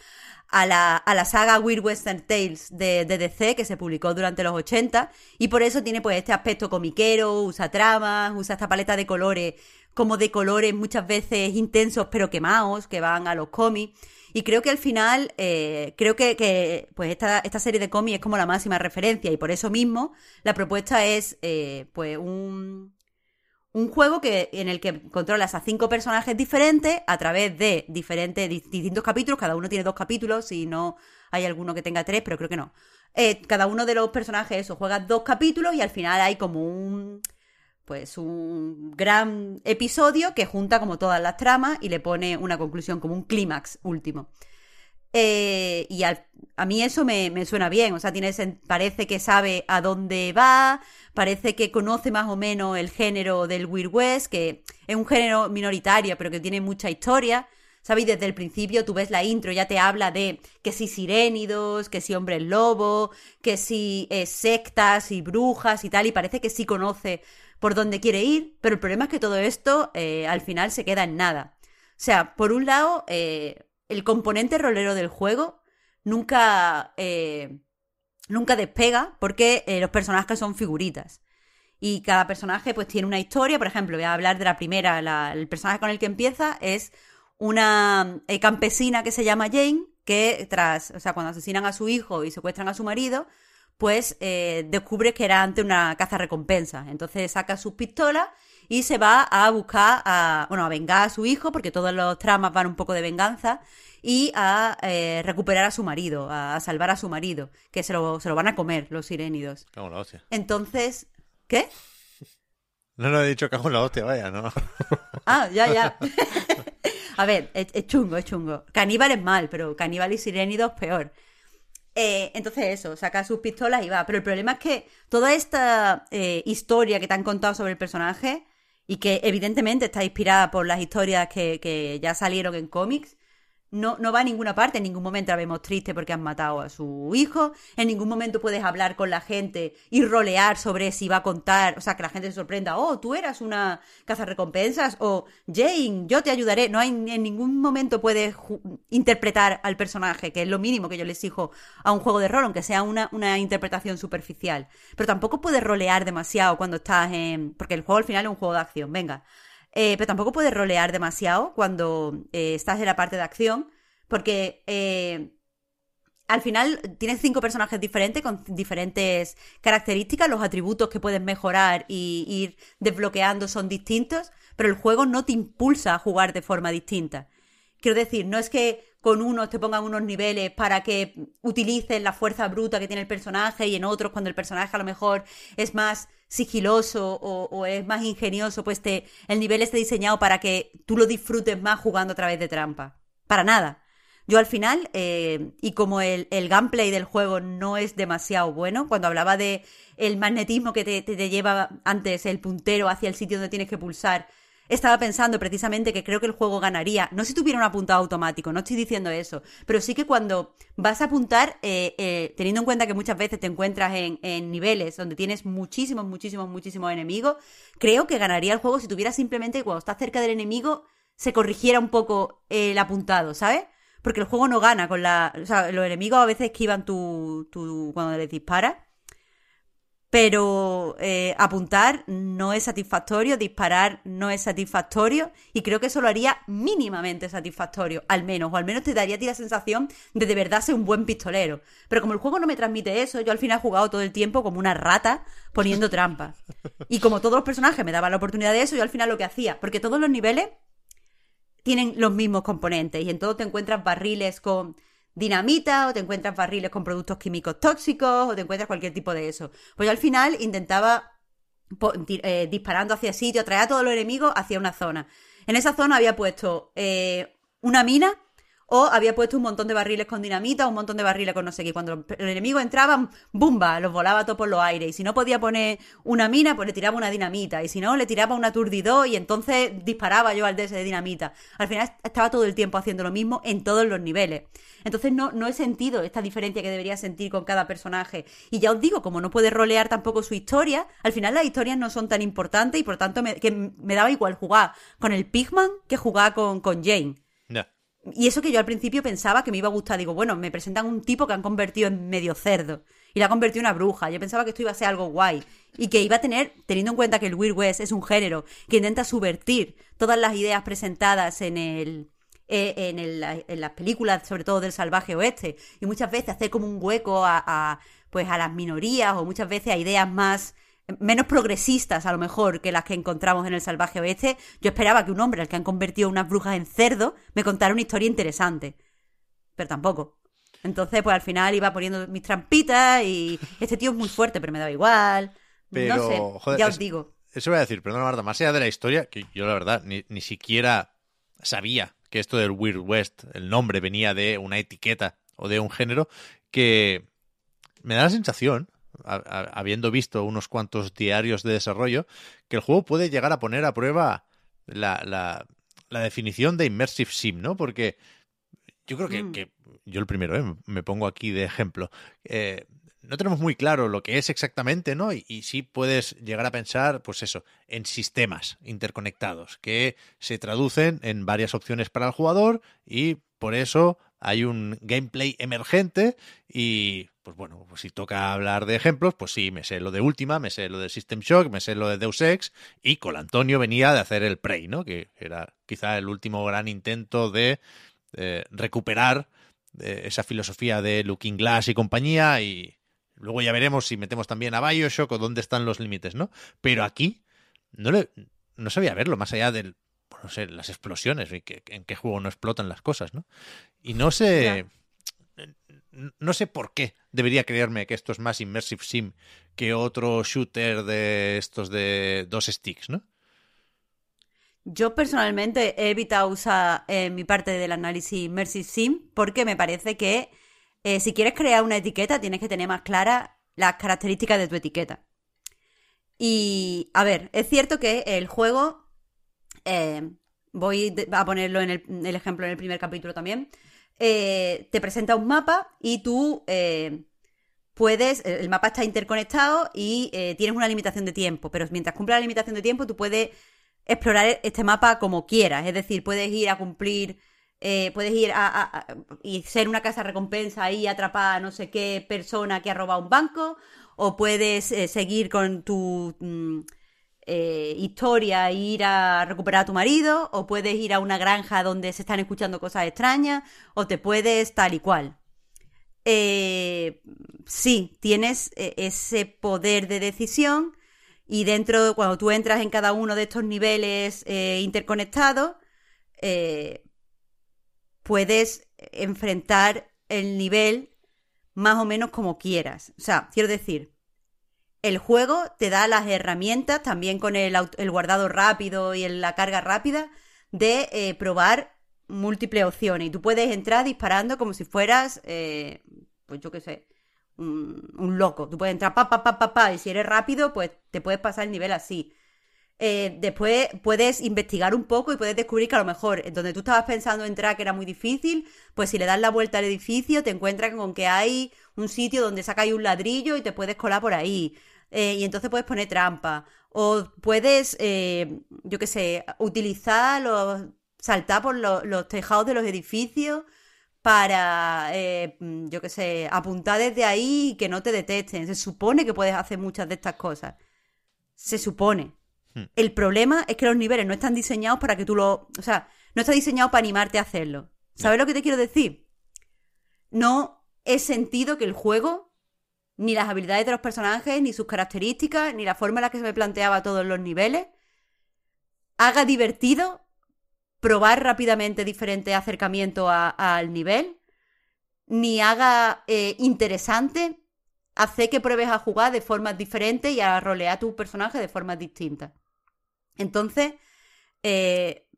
a la, a la saga Weird Western Tales de, de DC que se publicó durante los 80 y por eso tiene pues este aspecto comiquero, usa tramas, usa esta paleta de colores como de colores muchas veces intensos pero quemados que van a los cómics y creo que al final eh, creo que, pues esta, esta serie de cómics es como la máxima referencia y por eso mismo la propuesta es eh, pues un un juego que, en el que controlas a cinco personajes diferentes a través de diferentes, di- distintos capítulos. Cada uno tiene dos capítulos, si no hay alguno que tenga tres, pero creo que no. Eh, cada uno de los personajes, eso, juegas dos capítulos y al final hay como un. Pues un gran episodio que junta como todas las tramas y le pone una conclusión, como un clímax último. Eh, y a mí eso me, me suena bien, o sea, tiene, parece que sabe a dónde va, parece que conoce más o menos el género del Weird West, que es un género minoritario, pero que tiene mucha historia. ¿Sabéis? Desde el principio tú ves la intro, ya te habla de que si sirénidos, que si hombres lobo, que si eh, sectas y brujas y tal, y parece que sí conoce por dónde quiere ir, pero el problema es que todo esto eh, al final se queda en nada. O sea, por un lado, eh, el componente rolero del juego nunca, eh, nunca despega porque los personajes son figuritas. Y cada personaje pues tiene una historia. Por ejemplo, voy a hablar de la primera. el personaje con el que empieza es una campesina que se llama Jane, que tras, o sea, cuando asesinan a su hijo y secuestran a su marido, pues eh, descubre que era ante una caza recompensa. Entonces saca sus pistolas y se va a buscar a, bueno, a vengar a su hijo, porque todos los tramas van un poco de venganza, y a eh, recuperar a su marido, a, a salvar a su marido, que se lo, se lo van a comer los sirénidos. Cago en la hostia. Entonces, ¿qué? No, no he dicho cago en la hostia, vaya, no. Ah, ya, ya. A ver, es, es chungo, es chungo. Caníbal es mal, pero caníbal y sirénidos peor. Eh, entonces eso, saca sus pistolas y va. Pero el problema es que toda esta eh, historia que te han contado sobre el personaje y que evidentemente está inspirada por las historias que, que ya salieron en cómics, no, no va a ninguna parte, en ningún momento la vemos triste porque han matado a su hijo, en ningún momento puedes hablar con la gente y rolear sobre si va a contar, o sea, que la gente se sorprenda, oh, tú eras una cazarrecompensas, o Jane, yo te ayudaré. No hay, en ningún momento puedes interpretar al personaje, que es lo mínimo que yo le exijo a un juego de rol, aunque sea una, una interpretación superficial. Pero tampoco puedes rolear demasiado cuando estás en... porque el juego al final es un juego de acción, venga. Eh, pero tampoco puedes rolear demasiado cuando eh, estás en la parte de acción, porque eh, al final tienes cinco personajes diferentes con diferentes características, los atributos que puedes mejorar y ir desbloqueando son distintos, pero el juego no te impulsa a jugar de forma distinta. Quiero decir, no es que con unos te pongan unos niveles para que utilices la fuerza bruta que tiene el personaje y en otros cuando el personaje a lo mejor es más sigiloso o, es más ingenioso, pues te, el nivel esté diseñado para que tú lo disfrutes más jugando a través de trampa. Para nada. Yo al final, eh, y como el, el, gameplay del juego no es demasiado bueno, cuando hablaba de el magnetismo que te, te, lleva antes el puntero hacia el sitio donde tienes que pulsar, estaba pensando precisamente que creo que el juego ganaría, no si tuviera un apuntado automático, no estoy diciendo eso, pero sí que cuando vas a apuntar, eh, eh, teniendo en cuenta que muchas veces te encuentras en, en, niveles donde tienes muchísimos, muchísimos, muchísimos enemigos, creo que ganaría el juego si tuviera simplemente cuando estás cerca del enemigo se corrigiera un poco el apuntado, ¿sabes? Porque el juego no gana con la... O sea, los enemigos a veces esquivan tu, tu cuando les disparas pero eh, apuntar no es satisfactorio, disparar no es satisfactorio y creo que eso lo haría mínimamente satisfactorio, al menos, o al menos te daría a ti la sensación de de verdad ser un buen pistolero. Pero como el juego no me transmite eso, yo al final he jugado todo el tiempo como una rata poniendo trampas. Y como todos los personajes me daban la oportunidad de eso, yo al final lo que hacía, porque todos los niveles tienen los mismos componentes y en todo te encuentras barriles con dinamita o te encuentras barriles con productos químicos tóxicos o te encuentras cualquier tipo de eso. Pues yo al final intentaba eh, disparando hacia sitio, traer a todos los enemigos hacia una zona. En esa zona había puesto eh, una mina o había puesto un montón de barriles con dinamita, un montón de barriles con no sé qué. Cuando el enemigo entraba, ¡bumba! Los volaba todo por los aires. Y si no podía poner una mina, pues le tiraba una dinamita. Y si no, le tiraba un aturdidor y entonces disparaba yo al DS de dinamita. Al final estaba todo el tiempo haciendo lo mismo en todos los niveles. Entonces no, no he sentido esta diferencia que debería sentir con cada personaje. Y ya os digo, como no puede rolear tampoco su historia, al final las historias no son tan importantes y por tanto me, que me daba igual jugar con el Pigman que jugar con, con Jane. Y eso que yo al principio pensaba que me iba a gustar. Digo, bueno, me presentan un tipo que han convertido en medio cerdo. Y la han convertido en una bruja. Yo pensaba que esto iba a ser algo guay. Y que iba a tener, teniendo en cuenta que el Weird West es un género que intenta subvertir todas las ideas presentadas en el. Eh, en, el, en, las películas, sobre todo del salvaje oeste, y muchas veces hacer como un hueco a, pues a las minorías, o muchas veces a ideas más menos progresistas a lo mejor que las que encontramos en el salvaje oeste, yo esperaba que un hombre al que han convertido unas brujas en cerdo me contara una historia interesante. Pero tampoco. Entonces, pues al final iba poniendo mis trampitas y este tío es muy fuerte, pero me daba igual. Pero, no sé, joder, ya os digo. Eso voy a decir, perdona Marta, más allá de la historia, que yo la verdad ni, ni siquiera sabía que esto del Weird West, el nombre venía de una etiqueta o de un género, que me da la sensación habiendo visto unos cuantos diarios de desarrollo, que el juego puede llegar a poner a prueba la, la, la definición de Immersive Sim, ¿no? Porque yo creo que, mm. que yo el primero, ¿eh? me pongo aquí de ejemplo. Eh, no tenemos muy claro lo que es exactamente, ¿no? Y, y, sí puedes llegar a pensar, pues eso, en sistemas interconectados que se traducen en varias opciones para el jugador y por eso hay un gameplay emergente y pues bueno, pues si toca hablar de ejemplos, pues sí, me sé lo de Última, me sé lo de System Shock, me sé lo de Deus Ex y con Antonio venía de hacer el Prey, ¿no? Que era quizá el último gran intento de eh, recuperar eh, esa filosofía de Looking Glass y compañía y luego ya veremos si metemos también a Bioshock o dónde están los límites, ¿no? Pero aquí no no sabía verlo más allá del no sé, las explosiones, en qué juego no explotan las cosas, ¿no? Y no sé, no sé por qué debería creerme que esto es más Immersive Sim que otro shooter de estos de dos sticks, ¿no? Yo personalmente he evitado usar en mi parte del análisis Immersive Sim porque me parece que eh, si quieres crear una etiqueta tienes que tener más claras las características de tu etiqueta. Y, a ver, es cierto que el juego eh, voy a ponerlo en el, ejemplo en el primer capítulo también, eh, te presenta un mapa y tú eh, puedes, el mapa está interconectado y tienes una limitación de tiempo, pero mientras cumple la limitación de tiempo tú puedes explorar este mapa como quieras, es decir, puedes ir a cumplir... puedes ir a, y ser una casa recompensa ahí atrapada a no sé qué persona que ha robado un banco o puedes seguir con tu mm, eh, historia e ir a recuperar a tu marido, o puedes ir a una granja donde se están escuchando cosas extrañas, o te puedes tal y cual. Eh, sí, tienes eh, ese poder de decisión Y dentro, cuando tú entras en cada uno de estos niveles eh, interconectados, eh, puedes enfrentar el nivel más o menos como quieras. O sea, quiero decir, el juego te da las herramientas, también con el, el guardado rápido y la carga rápida, de eh, probar múltiples opciones. Y tú puedes entrar disparando como si fueras, eh, pues yo qué sé, un, loco. Tú puedes entrar pa, pa, pa, pa, pa, y si eres rápido, pues te puedes pasar el nivel así. Eh, después puedes investigar un poco y puedes descubrir que a lo mejor donde tú estabas pensando entrar que era muy difícil, pues si le das la vuelta al edificio te encuentras con que hay un sitio donde sacáis un ladrillo y te puedes colar por ahí. Eh, y entonces puedes poner trampa. O puedes, eh, yo qué sé, utilizar los. saltar por lo- los tejados de los edificios para, eh, yo qué sé, apuntar desde ahí y que no te detecten. Se supone que puedes hacer muchas de estas cosas. Se supone. El problema es que los niveles no están diseñados para que tú lo... O sea, no está diseñado para animarte a hacerlo. ¿Sabes lo que te quiero decir? No he sentido que el juego, ni las habilidades de los personajes, ni sus características, ni la forma en la que se me planteaba todos los niveles, haga divertido probar rápidamente diferentes acercamientos al nivel, ni haga eh, interesante hacer que pruebes a jugar de formas diferentes y a rolear a tu personaje de formas distintas. Entonces, eh,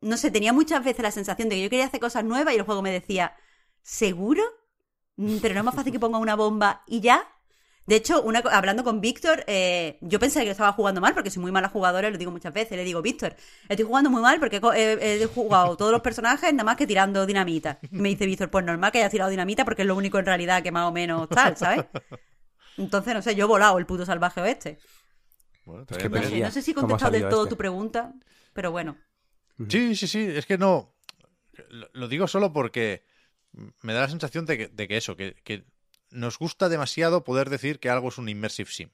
no sé, tenía muchas veces la sensación de que yo quería hacer cosas nuevas y el juego me decía, ¿seguro? Mm, Pero no es más fácil que ponga una bomba y ya. De hecho, una, hablando con Víctor, eh, yo pensé que estaba jugando mal porque soy muy mala jugadora, lo digo muchas veces. Le digo, Víctor, estoy jugando muy mal porque he co- he, he jugado todos los personajes nada más que tirando dinamita. Y me dice Víctor, pues normal que hayas tirado dinamita porque es lo único en realidad que más o menos tal, ¿sabes? Entonces, no sé, yo he volado el puto salvaje oeste. Bueno, Es está que bien, No sé, no sé si he contestado del todo este. tu pregunta, pero bueno. Sí, sí, sí. Es que no. Lo, lo digo solo porque me da la sensación de que, de que eso, que, que nos gusta demasiado poder decir que algo es un immersive sim.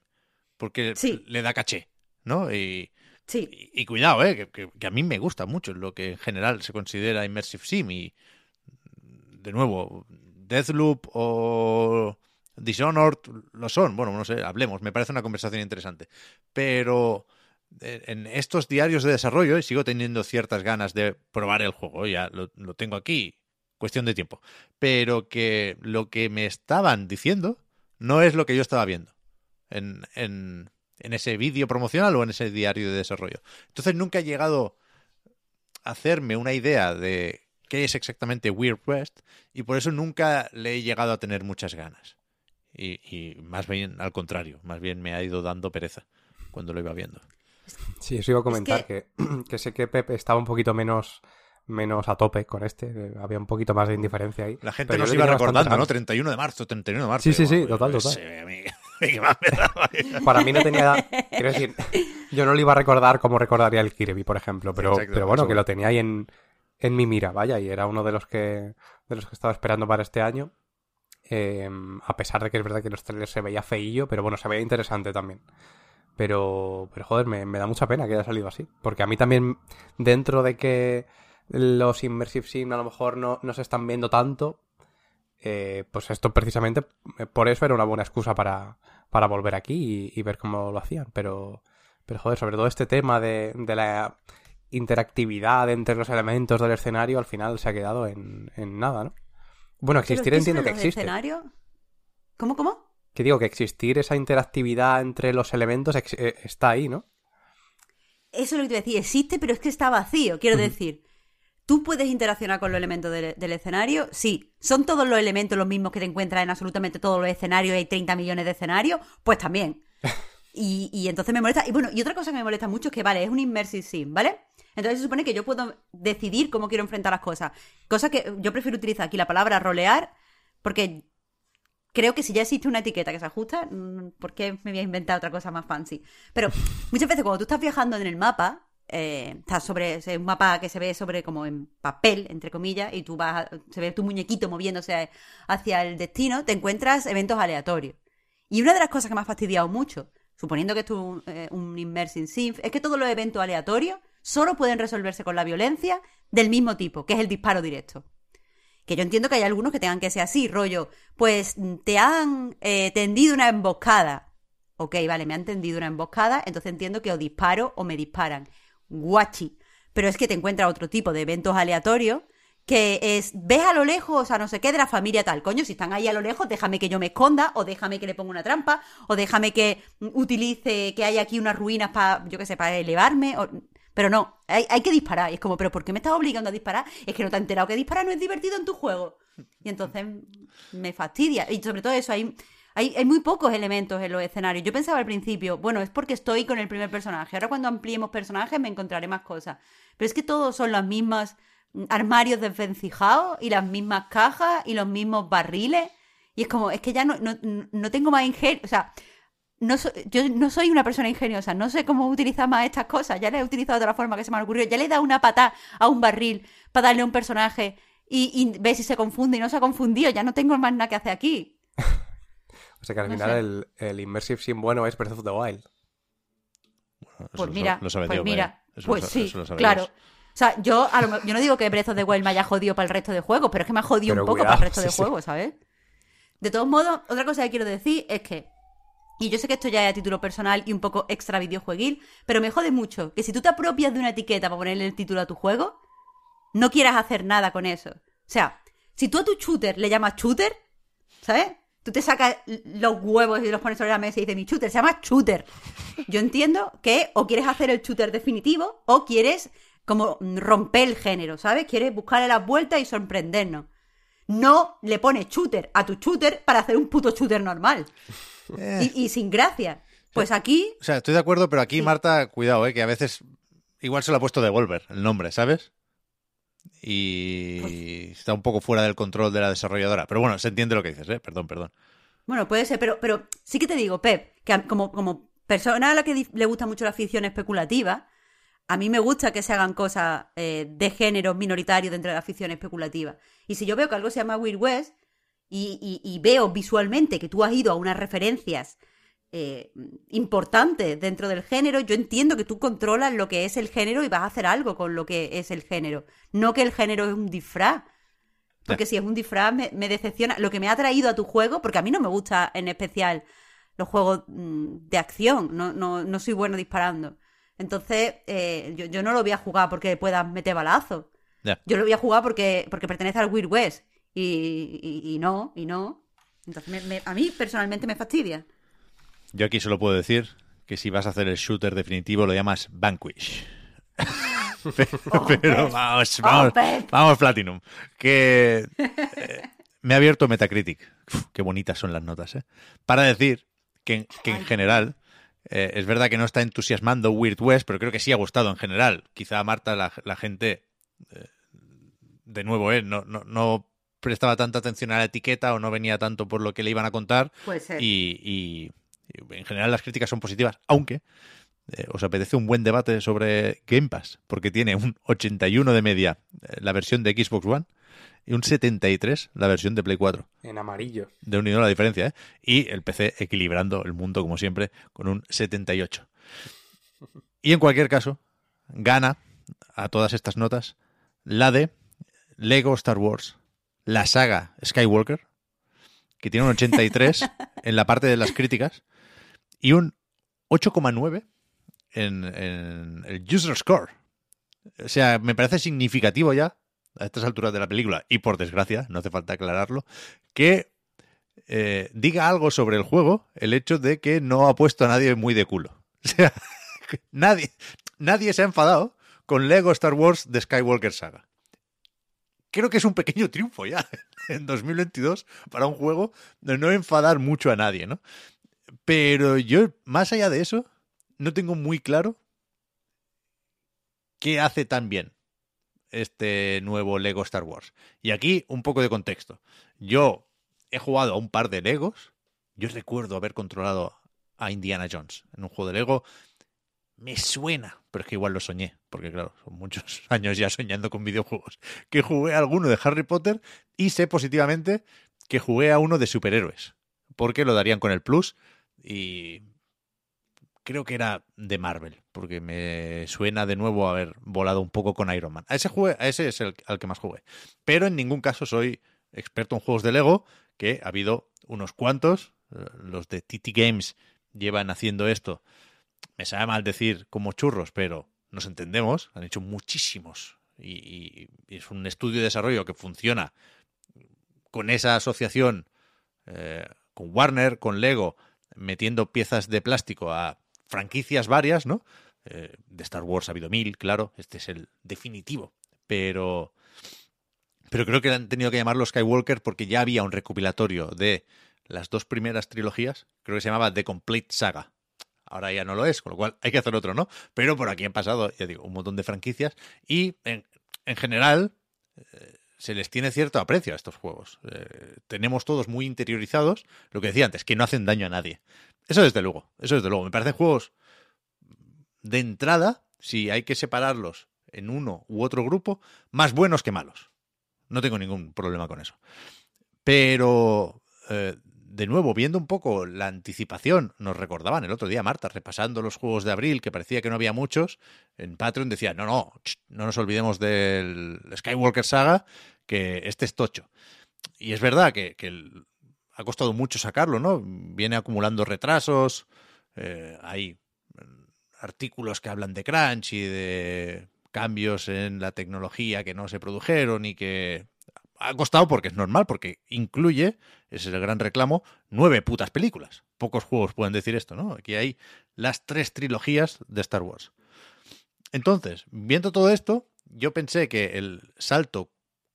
Porque Sí. le da caché, ¿no? Y, Sí, y- y cuidado, ¿eh? Que, a mí me gusta mucho lo que en general se considera immersive sim. Y de nuevo, Deathloop o Dishonored lo son. Bueno, no sé, hablemos. Me parece una conversación interesante. Pero eh, en estos diarios de desarrollo sigo teniendo ciertas ganas de probar el juego, ya lo, lo tengo aquí, cuestión de tiempo, pero que lo que me estaban diciendo no es lo que yo estaba viendo en, en, en ese vídeo promocional o en ese diario de desarrollo. Entonces nunca he llegado a hacerme una idea de qué es exactamente Weird West y por eso nunca le he llegado a tener muchas ganas. Y, y más bien al contrario, más bien me ha ido dando pereza cuando lo iba viendo. Sí, eso iba a comentar, que- que... que sé que Pepe estaba un poquito menos menos a tope con este, eh, había un poquito más de indiferencia ahí. La gente pero nos iba recordando, ¿no? ganas. 31 de marzo, 31 de marzo. Sí, sí, sí, total, total. Para mí no tenía... Quiero decir, yo no lo iba a recordar como recordaría el Kirby, por ejemplo, pero, pero bueno, que lo tenía ahí en, en mi mira, vaya, y era uno de los que de los que estaba esperando para este año. Eh, a pesar de que es verdad que los trailers se veía feillo, pero bueno, se veía interesante también. Pero, pero joder, me, me da mucha pena que haya salido así. Porque a mí también, dentro de que los Immersive Sim a lo mejor no, no se están viendo tanto, eh, pues esto precisamente, eh, por eso era una buena excusa para, para volver aquí y, y ver cómo lo hacían. Pero, pero joder, sobre todo este tema de, de la interactividad entre los elementos del escenario, al final se ha quedado en, en nada, ¿no? Bueno, existir entiendo que existe. escenarios- ¿Cómo, cómo? Que digo que existir esa interactividad entre los elementos eh, está ahí, ¿no? Eso es lo que te iba a decir. Existe, pero es que está vacío. Quiero decir, ¿tú puedes interaccionar con los elementos del, del escenario? Sí. ¿Son todos los elementos los mismos que te encuentras en absolutamente todos los escenarios y hay 30 millones de escenarios? Pues también. Y, y entonces me molesta. Y bueno, y otra cosa que me molesta mucho es que, vale, es un immersive sim, ¿vale? Entonces se supone que yo puedo decidir cómo quiero enfrentar las cosas. Cosa que yo prefiero utilizar aquí la palabra rolear, porque creo que si ya existe una etiqueta que se ajusta, mm, ¿por qué me voy a inventar otra cosa más fancy? Pero muchas veces cuando tú estás viajando en el mapa, eh, estás sobre un mapa que se ve sobre como en papel, entre comillas, y tú vas, se ve tu muñequito moviéndose hacia el destino, te encuentras eventos aleatorios. Y una de las cosas que me ha fastidiado mucho, suponiendo que esto es un, eh, un immersive sim, es que todos los eventos aleatorios solo pueden resolverse con la violencia del mismo tipo, que es el disparo directo. Que yo entiendo que hay algunos que tengan que ser así, rollo, pues te han eh, tendido una emboscada. Ok, vale, me han tendido una emboscada, entonces entiendo que o disparo o me disparan. Guachi. Pero es que te encuentras otro tipo de eventos aleatorios que es, ves a lo lejos a no sé qué de la familia tal. Coño, si están ahí a lo lejos, déjame que yo me esconda, o déjame que le ponga una trampa, o déjame que utilice que hay aquí unas ruinas para, yo qué sé, para elevarme. o- Pero no, hay, hay que disparar. Y es como, ¿pero por qué me estás obligando a disparar? Es que no te has enterado que disparar no es divertido en tu juego. Y entonces me fastidia. Y sobre todo eso, hay, hay, muy pocos elementos en los escenarios. Yo pensaba al principio, bueno, es porque estoy con el primer personaje. Ahora cuando ampliemos personajes me encontraré más cosas. Pero es que todos son las mismas mm, armarios desvencijados y las mismas cajas y los mismos barriles. Y es como, es que ya no, no, no tengo más ingenio. O sea, no so- yo no soy una persona ingeniosa, no sé cómo utilizar más estas cosas. Ya le he utilizado de otra forma que se me ha ocurrido. Ya le he dado una patada a un barril para darle a un personaje y, y ver si se confunde y no se ha confundido. Ya no tengo más nada que hacer aquí. O sea que al No final el, el Immersive Sim bueno es Breath of the Wild. Eso Pues lo- mira, lo sabe pues mira. Eso pues lo sí, eso lo sabe claro. O sea, yo, a lo yo no digo que Breath of the Wild me haya jodido para el resto de juegos, pero es que me ha jodido Pero un poco cuidado, para el resto de sí, sí. juegos, ¿sabes? De todos modos, otra cosa que quiero decir es que, y yo sé que esto ya es a título personal y un poco extra videojueguil, pero me jode mucho que si tú te apropias de una etiqueta para ponerle el título a tu juego, no quieras hacer nada con eso. O sea, si tú a tu shooter le llamas shooter, ¿sabes? Tú te sacas los huevos y los pones sobre la mesa y dices, mi shooter se llama shooter. Yo entiendo que o quieres hacer el shooter definitivo o quieres como romper el género, ¿sabes? Quieres buscarle las vueltas y sorprendernos. No le pones shooter a tu shooter para hacer un puto shooter normal. Eh. Y, y sin gracia. Pues aquí, O sea, estoy de acuerdo, pero aquí, Sí. Marta, cuidado, ¿eh? que a veces igual se lo ha puesto Devolver el nombre, ¿sabes? Y Pues está un poco fuera del control de la desarrolladora. Pero bueno, se entiende lo que dices, ¿eh? Perdón, perdón. Bueno, puede ser, pero, pero sí que te digo, Pep, que como, como persona a la que le gusta mucho la ficción especulativa, a mí me gusta que se hagan cosas eh, de género minoritario dentro de la ficción especulativa. Y si yo veo que algo se llama Weird West y, y- y veo visualmente que tú has ido a unas referencias eh, importantes dentro del género, yo entiendo que tú controlas lo que es el género y vas a hacer algo con lo que es el género. No que el género es un disfraz. Porque si es un disfraz me, me decepciona. Lo que me ha traído a tu juego, porque a mí no me gusta en especial los juegos mm, de acción, no, no, no soy bueno disparando. Entonces, eh, yo, yo no lo voy a jugar porque puedas meter balazos. Yo lo voy a jugar porque, porque pertenece al Weird West. Y, y- y no, y no. Entonces, me- me- a mí personalmente me fastidia. Yo aquí solo puedo decir que si vas a hacer el shooter definitivo lo llamas Vanquish. pero, pero vamos, vamos, vamos Platinum. Que eh, me ha abierto Metacritic. Uf, qué bonitas son las notas, ¿eh? Para decir que, en- que en general eh, es verdad que no está entusiasmando Weird West, pero creo que sí ha gustado en general. Quizá a Marta la, la gente, eh, de nuevo, ¿eh? no, no, no prestaba tanta atención a la etiqueta o no venía tanto por lo que le iban a contar. Puede ser. Y en general las críticas son positivas, aunque eh, os apetece un buen debate sobre Game Pass, porque tiene un 81 de media eh, la versión de Xbox One y un 73 la versión de Play 4. En amarillo. De unido la diferencia, ¿eh? Y el PC equilibrando el mundo, como siempre, con un 78. Y en cualquier caso, gana a todas estas notas la de Lego Star Wars, la saga Skywalker, que tiene un 83 en la parte de las críticas y un 8,9 en, el user score. O sea, me parece significativo ya, a estas alturas de la película, y por desgracia, no hace falta aclararlo, que eh, diga algo sobre el juego el hecho de que no ha puesto a nadie muy de culo. O sea, nadie, nadie se ha enfadado con Lego Star Wars de Skywalker Saga. Creo que es un pequeño triunfo ya en 2022 para un juego de no enfadar mucho a nadie, ¿no? Pero yo, más allá de eso, no tengo muy claro qué hace tan bien este nuevo Lego Star Wars. Y aquí un poco de contexto. Yo he jugado a un par de Legos. Yo recuerdo haber controlado a Indiana Jones en un juego de Lego. Me suena, pero es que igual lo soñé, porque claro, son muchos años ya soñando con videojuegos, que jugué a alguno de Harry Potter y sé positivamente que jugué a uno de superhéroes, porque lo darían con el Plus y creo que era de Marvel, porque me suena de nuevo haber volado un poco con Iron Man. A ese, jugué, a ese es el al que más jugué. Pero en ningún caso soy experto en juegos de Lego, que ha habido unos cuantos, eh, los de TT Games llevan haciendo esto, me sabe mal decir como churros, pero nos entendemos, han hecho muchísimos y, es un estudio de desarrollo que funciona con esa asociación eh, con Warner, con Lego, metiendo piezas de plástico a franquicias varias, ¿no? Eh, de Star Wars ha habido mil, claro, este es el definitivo, pero pero creo que han tenido que llamarlo Skywalker porque ya había un recopilatorio de las dos primeras trilogías, creo que se llamaba The Complete Saga. Ahora ya no lo es, con lo cual hay que hacer otro, ¿no? Pero por aquí han pasado, ya digo, un montón de franquicias y en, en general eh, se les tiene cierto aprecio a estos juegos. Eh, tenemos todos muy interiorizados lo que decía antes, que no hacen daño a nadie. Eso desde luego, eso desde luego. Me parecen juegos de entrada, si hay que separarlos en uno u otro grupo, más buenos que malos. No tengo ningún problema con eso. Pero, eh, de nuevo, viendo un poco la anticipación, nos recordaban el otro día, Marta, repasando los juegos de abril, que parecía que no había muchos, en Patreon decía, no, no, no nos olvidemos del Skywalker Saga, que este es tocho. Y es verdad que, que ha costado mucho sacarlo, ¿no? Viene acumulando retrasos, eh, hay artículos que hablan de crunch y de cambios en la tecnología que no se produjeron y que ha costado porque es normal, porque incluye, ese es el gran reclamo, nueve putas películas. Pocos juegos pueden decir esto, ¿no? Aquí hay las tres trilogías de Star Wars. Entonces, viendo todo esto, yo pensé que el salto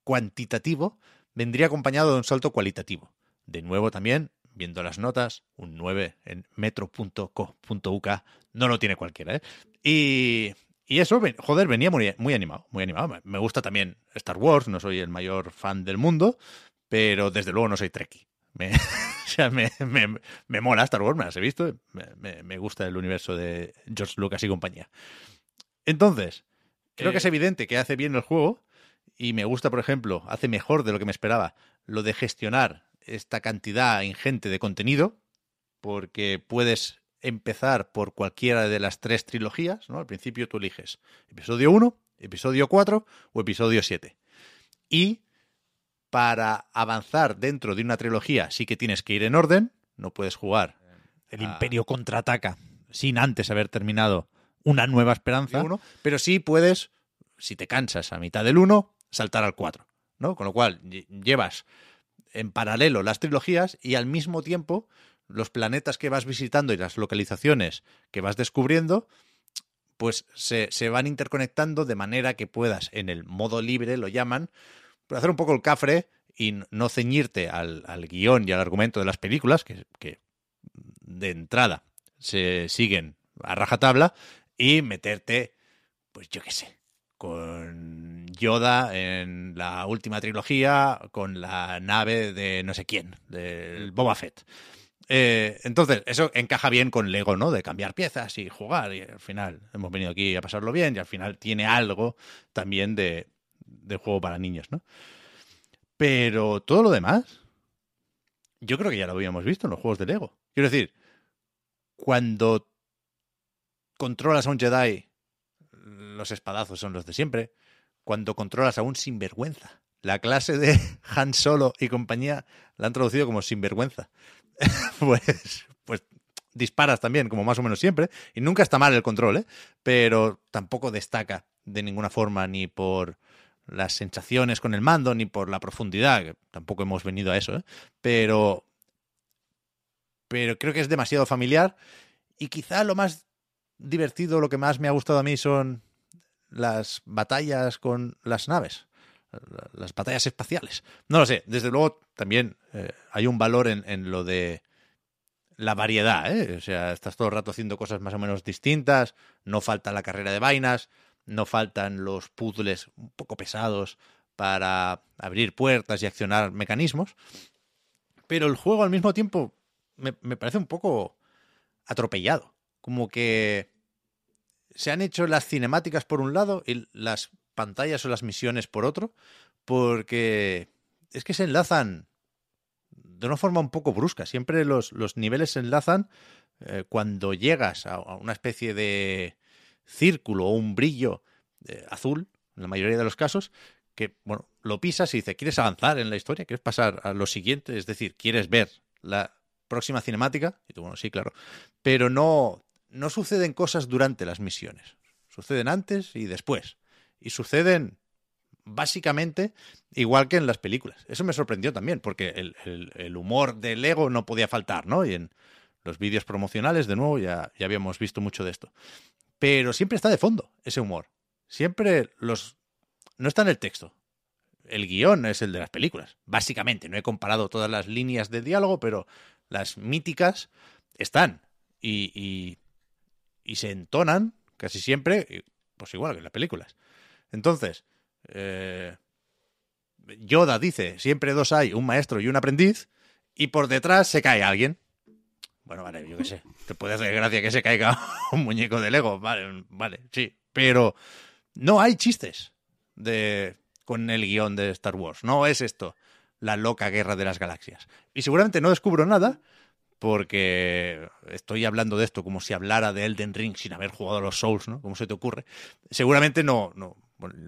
cuantitativo vendría acompañado de un salto cualitativo. De nuevo también, viendo las notas, un 9 en metro.co.uk no lo tiene cualquiera, ¿eh? Y, y eso, joder, venía muy, muy animado, muy animado. Me gusta también Star Wars, no soy el mayor fan del mundo, pero desde luego no soy Trekkie. Me, o sea, me, me, me, mola Star Wars, me las he visto, me, me, gusta el universo de George Lucas y compañía. Entonces, creo eh, que es evidente que hace bien el juego y me gusta, por ejemplo, hace mejor de lo que me esperaba lo de gestionar esta cantidad ingente de contenido, porque puedes empezar por cualquiera de las tres trilogías, ¿no? Al principio tú eliges episodio 1, episodio 4 o episodio 7. Y para avanzar dentro de una trilogía sí que tienes que ir en orden, no puedes jugar el Imperio contraataca sin antes haber terminado una nueva esperanza, uno, pero sí puedes, si te cansas a mitad del 1, saltar al 4, ¿no? Con lo cual llevas en paralelo las trilogías y al mismo tiempo los planetas que vas visitando y las localizaciones que vas descubriendo, pues se, se, van interconectando de manera que puedas, en el modo libre, lo llaman, hacer un poco el cafre y no ceñirte al, al guion y al argumento de las películas, que, que de entrada se siguen a rajatabla, y meterte, pues yo qué sé, con Yoda en la última trilogía, con la nave de no sé quién, del Boba Fett. Eh, entonces, eso encaja bien con Lego, ¿no? De cambiar piezas y jugar. Y al final hemos venido aquí a pasarlo bien y al final tiene algo también de, de juego para niños, ¿no? Pero todo lo demás, yo creo que ya lo habíamos visto en los juegos de Lego. Quiero decir, cuando controlas a un Jedi, los espadazos son los de siempre. Cuando controlas a un sinvergüenza. La clase de Han Solo y compañía la han traducido como sinvergüenza. pues, pues disparas también, como más o menos siempre, y nunca está mal el control, ¿eh? pero tampoco destaca de ninguna forma ni por las sensaciones con el mando, ni por la profundidad, que tampoco hemos venido a eso, ¿eh? pero, pero creo que es demasiado familiar y quizá lo más divertido, lo que más me ha gustado a mí son las batallas con las naves las batallas espaciales. No lo sé, desde luego también eh, hay un valor en, en, lo de la variedad, ¿eh? O sea, estás todo el rato haciendo cosas más o menos distintas, no falta la carrera de vainas, no faltan los puzzles un poco pesados para abrir puertas y accionar mecanismos, pero el juego al mismo tiempo me, me parece un poco atropellado, como que se han hecho las cinemáticas por un lado y las pantallas o las misiones por otro, porque es que se enlazan de una forma un poco brusca. Siempre los, los niveles se enlazan eh, cuando llegas a, una especie de círculo o un brillo eh, azul, en la mayoría de los casos, que bueno, lo pisas y dice, ¿quieres avanzar en la historia? ¿Quieres pasar a lo siguiente? Es decir, ¿quieres ver la próxima cinemática. Y tú, bueno, sí, claro. Pero no, no suceden cosas durante las misiones. Suceden antes y después. Y suceden básicamente igual que en las películas. Eso me sorprendió también, porque el, humor del Lego no podía faltar, ¿no? Y en los vídeos promocionales, de nuevo, ya, ya habíamos visto mucho de esto. Pero siempre está de fondo ese humor. Siempre los... No está en el texto. El guion es el de las películas. Básicamente, no he comparado todas las líneas de diálogo, pero las míticas están. Y, y, y se entonan casi siempre, pues igual que en las películas. Entonces, eh, Yoda dice, siempre dos hay, un maestro y un aprendiz, y por detrás se cae alguien. Bueno, vale, yo qué sé. Te puede hacer gracia que se caiga un muñeco de Lego. Vale, vale, sí. Pero no hay chistes de con el guion de Star Wars. No es esto, la loca guerra de las galaxias. Y seguramente no descubro nada porque estoy hablando de esto como si hablara de Elden Ring sin haber jugado a los Souls, ¿no? ¿Cómo se te ocurre? Seguramente no, no.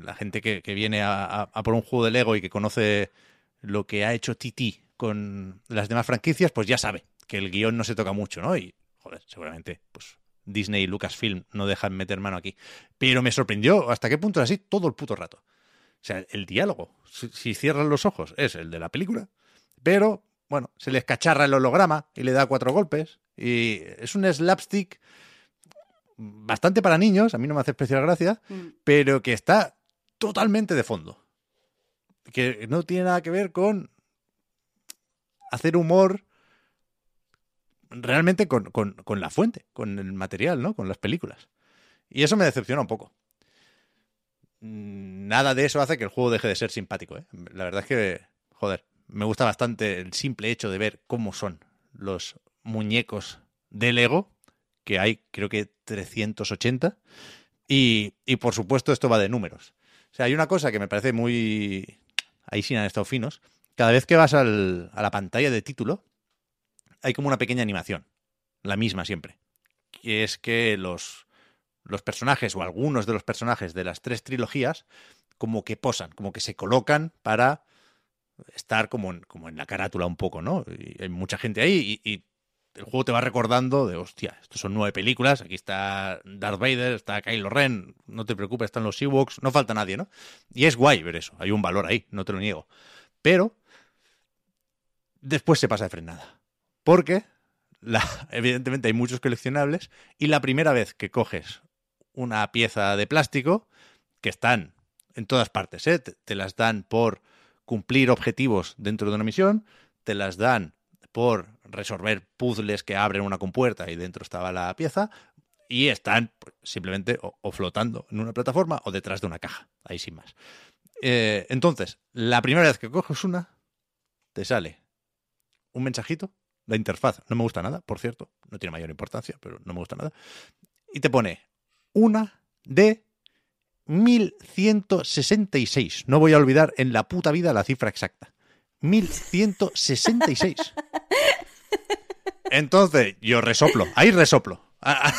La gente que, que viene a, a- por un juego de Lego y que conoce lo que ha hecho TT con las demás franquicias, pues ya sabe que el guion no se toca mucho, ¿no? Y, joder, seguramente, pues Disney y Lucasfilm no dejan meter mano aquí. Pero me sorprendió hasta qué punto era así todo el puto rato. O sea, el diálogo, si, si cierran los ojos, es el de la película, pero, bueno, se les cacharra el holograma y le da cuatro golpes. Y es un slapstick bastante para niños, a mí no me hace especial gracia, Mm. pero que está totalmente de fondo. Que no tiene nada que ver con hacer humor realmente con, con- con la fuente, con el material, ¿no? Con las películas. Y eso me decepciona un poco. Nada de eso hace que el juego deje de ser simpático, ¿eh? La verdad es que, joder, me gusta bastante el simple hecho de ver cómo son los muñecos de Lego, que hay creo que 380. Y, y por supuesto esto va de números. O sea, hay una cosa que me parece muy... Ahí sí han estado finos. Cada vez que vas al- a la pantalla de título, hay como una pequeña animación. La misma siempre. Que es que los, los personajes o algunos de los personajes de las tres trilogías como que posan, como que se colocan para estar como en, como en la carátula un poco, ¿no? Y hay mucha gente ahí y, el juego te va recordando de, hostia, estos son nueve películas, aquí está Darth Vader, está Kylo Ren, no te preocupes, están los Ewoks, no falta nadie, ¿no? Y es guay ver eso, hay un valor ahí, no te lo niego. Pero después se pasa de frenada. Porque evidentemente hay muchos coleccionables y la primera vez que coges una pieza de plástico, que están en todas partes, ¿eh? te las dan por cumplir objetivos dentro de una misión, te las dan por resolver puzzles que abren una compuerta y dentro estaba la pieza, y están simplemente o, o flotando en una plataforma o detrás de una caja, ahí sin más. Eh, entonces, la primera vez que coges una, te sale un mensajito, la interfaz no me gusta nada, por cierto, no tiene mayor importancia, pero no me gusta nada, y te pone una de 1166. No voy a olvidar en la puta vida la cifra exacta. 1166. Entonces, yo resoplo. Ahí resoplo. A- a-